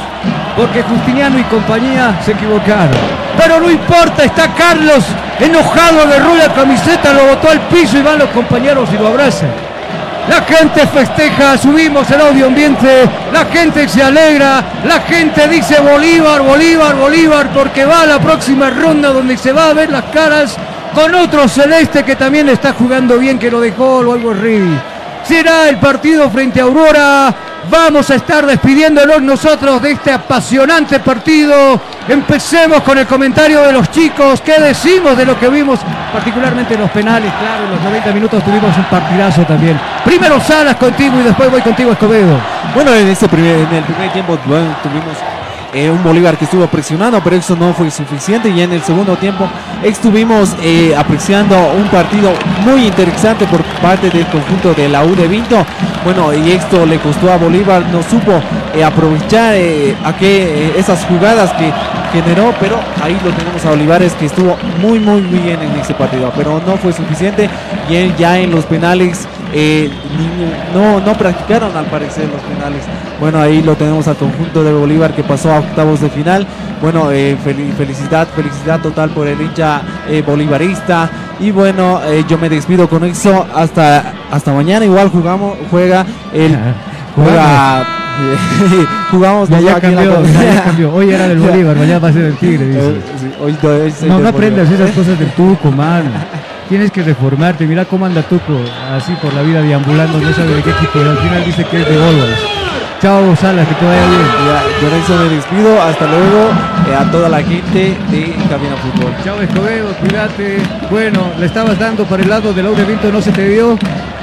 Porque Justiniano y compañía se equivocaron. Pero no importa, está Carlos enojado, agarró la camiseta, lo botó al piso y van los compañeros y lo abrazan. La gente festeja, subimos el audio ambiente, la gente se alegra, la gente dice Bolívar, Bolívar, Bolívar, porque va a la próxima ronda donde se va a ver las caras con otro celeste que también está jugando bien, que lo dejó o algo Rivi. Será el partido frente a Aurora. Vamos a estar despidiéndonos nosotros de este apasionante partido. Empecemos con el comentario de los chicos. ¿Qué decimos de lo que vimos? Particularmente en los penales, claro, en los 90 minutos tuvimos un partidazo también. Primero Salas contigo y después voy contigo Escobedo. Bueno, en, este primer, en el primer tiempo bueno, tuvimos eh, un Bolívar que estuvo presionando, pero eso no fue suficiente. Y en el segundo tiempo estuvimos eh, apreciando un partido muy interesante por parte del conjunto de la U de Vinto. Bueno, y esto le costó a Bolívar, no supo eh, aprovechar a que, esas jugadas que generó, pero ahí lo tenemos a Olivares que estuvo muy, muy, muy bien en ese partido, pero no fue suficiente. Y él ya en los penales eh, no, no practicaron al parecer los penales. Bueno, ahí lo tenemos al conjunto de Bolívar que pasó a octavos de final. Bueno, eh, felicidad, felicidad total por el hincha eh, bolivarista. Y bueno, yo me despido con eso. Hasta, hasta mañana igual jugamos, juega el... Juega, jugamos ya, ya cambió, ya, cambió, Hoy era del Bolívar, mañana va a ser el Tigre. Dice. no, no aprendas esas cosas del Tuco, man. Tienes que reformarte. Mira cómo anda Tuco, así por la vida deambulando, no sabe de qué equipo. al final dice que es de Always. Chao, Salas, que te vaya bien. Ya, yo eso me despido. Hasta luego eh, a toda la gente de Cabina Fútbol. Chao, Escobedo, cuídate. Bueno, le estabas dando para el lado del Aude Vinto, no se te dio.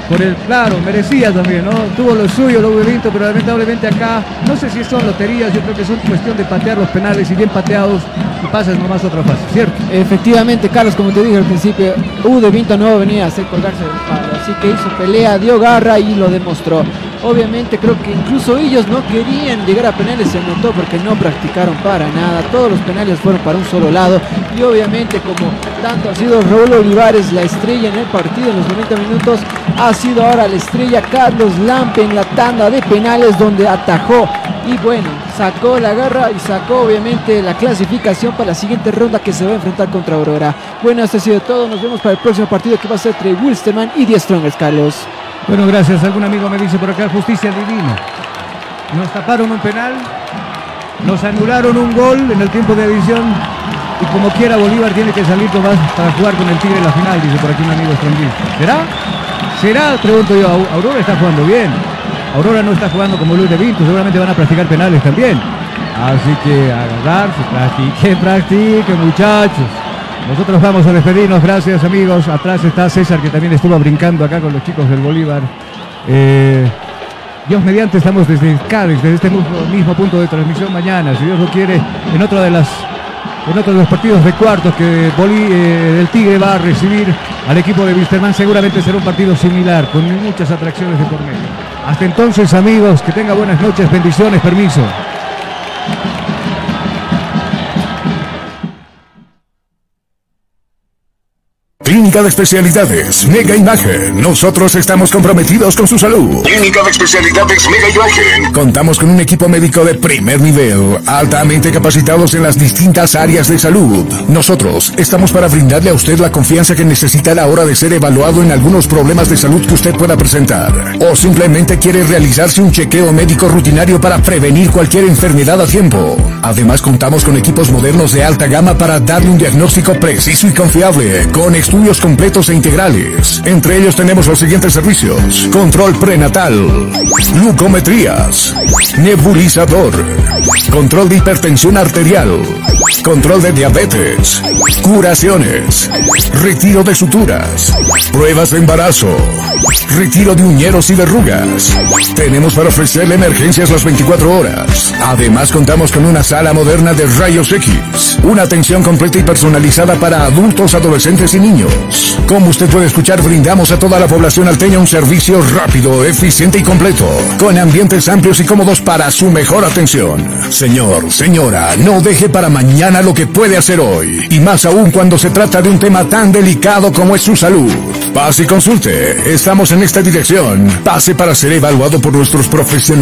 Por el, claro, merecía también, ¿no? Tuvo lo suyo, lo Vinto, pero lamentablemente acá, no sé si son loterías, yo creo que son cuestión de patear los penales y bien pateados y pasas nomás otra fase, ¿cierto? Efectivamente, Carlos, como te dije al principio, U de Vinto no venía a hacer colgarse del palo, así que hizo pelea, dio garra y lo demostró. Obviamente creo que incluso ellos no querían llegar a penales, se notó porque no practicaron para nada. Todos los penales fueron para un solo lado. Y obviamente como tanto ha sido Raúl Olivares la estrella en el partido en los 90 minutos, ha sido ahora la estrella Carlos Lampe en la tanda de penales donde atajó. Y bueno, sacó la garra y sacó obviamente la clasificación para la siguiente ronda que se va a enfrentar contra Aurora. Bueno, esto ha sido todo. Nos vemos para el próximo partido que va a ser entre Wilstermann y Die Strongers, Carlos. Bueno, gracias. Algún amigo me dice por acá, justicia divina. Nos taparon un penal, nos anularon un gol en el tiempo de adición y como quiera Bolívar tiene que salir más para jugar con el Tigre en la final, dice por aquí un amigo extranjero. ¿Será? ¿Será? Pregunto yo. Aurora está jugando bien. Aurora no está jugando como Luis de Vinto, seguramente van a practicar penales también. Así que agarrarse, practique, practique, muchachos. Nosotros vamos a despedirnos, gracias amigos. Atrás está César que también estuvo brincando acá con los chicos del Bolívar. Eh, Dios mediante estamos desde Cádiz, desde este mismo, punto de transmisión mañana, si Dios lo quiere, en otro de las en otro de los partidos de cuartos que Bolí, eh, el Tigre va a recibir al equipo de Wisterman, seguramente será un partido similar, con muchas atracciones de por medio. Hasta entonces, amigos, que tenga buenas noches, bendiciones, permiso. Clínica de Especialidades, Mega Imagen. Nosotros estamos comprometidos con su salud. Clínica de Especialidades Mega Imagen. Contamos con un equipo médico de primer nivel, altamente capacitados en las distintas áreas de salud. Nosotros estamos para brindarle a usted la confianza que necesita a la hora de ser evaluado en algunos problemas de salud que usted pueda presentar. O simplemente quiere realizarse un chequeo médico rutinario para prevenir cualquier enfermedad a tiempo. Además, contamos con equipos modernos de alta gama para darle un diagnóstico preciso y confiable, con estudios completos e integrales. Entre ellos tenemos los siguientes servicios. Control prenatal, glucometrías, nebulizador, control de hipertensión arterial, control de diabetes, curaciones, retiro de suturas, pruebas de embarazo, retiro de uñeros y verrugas. Tenemos para ofrecerle emergencias las 24 horas. Además contamos con una sala moderna de rayos X, una atención completa y personalizada para adultos, adolescentes y niños. Como usted puede escuchar, brindamos a toda la población alteña un servicio rápido, eficiente y completo, con ambientes amplios y cómodos para su mejor atención. Señor, señora, no deje para mañana lo que puede hacer hoy, y más aún cuando se trata de un tema tan delicado como es su salud. Pase y consulte. Estamos en esta dirección. Pase para ser evaluado por nuestros profesionales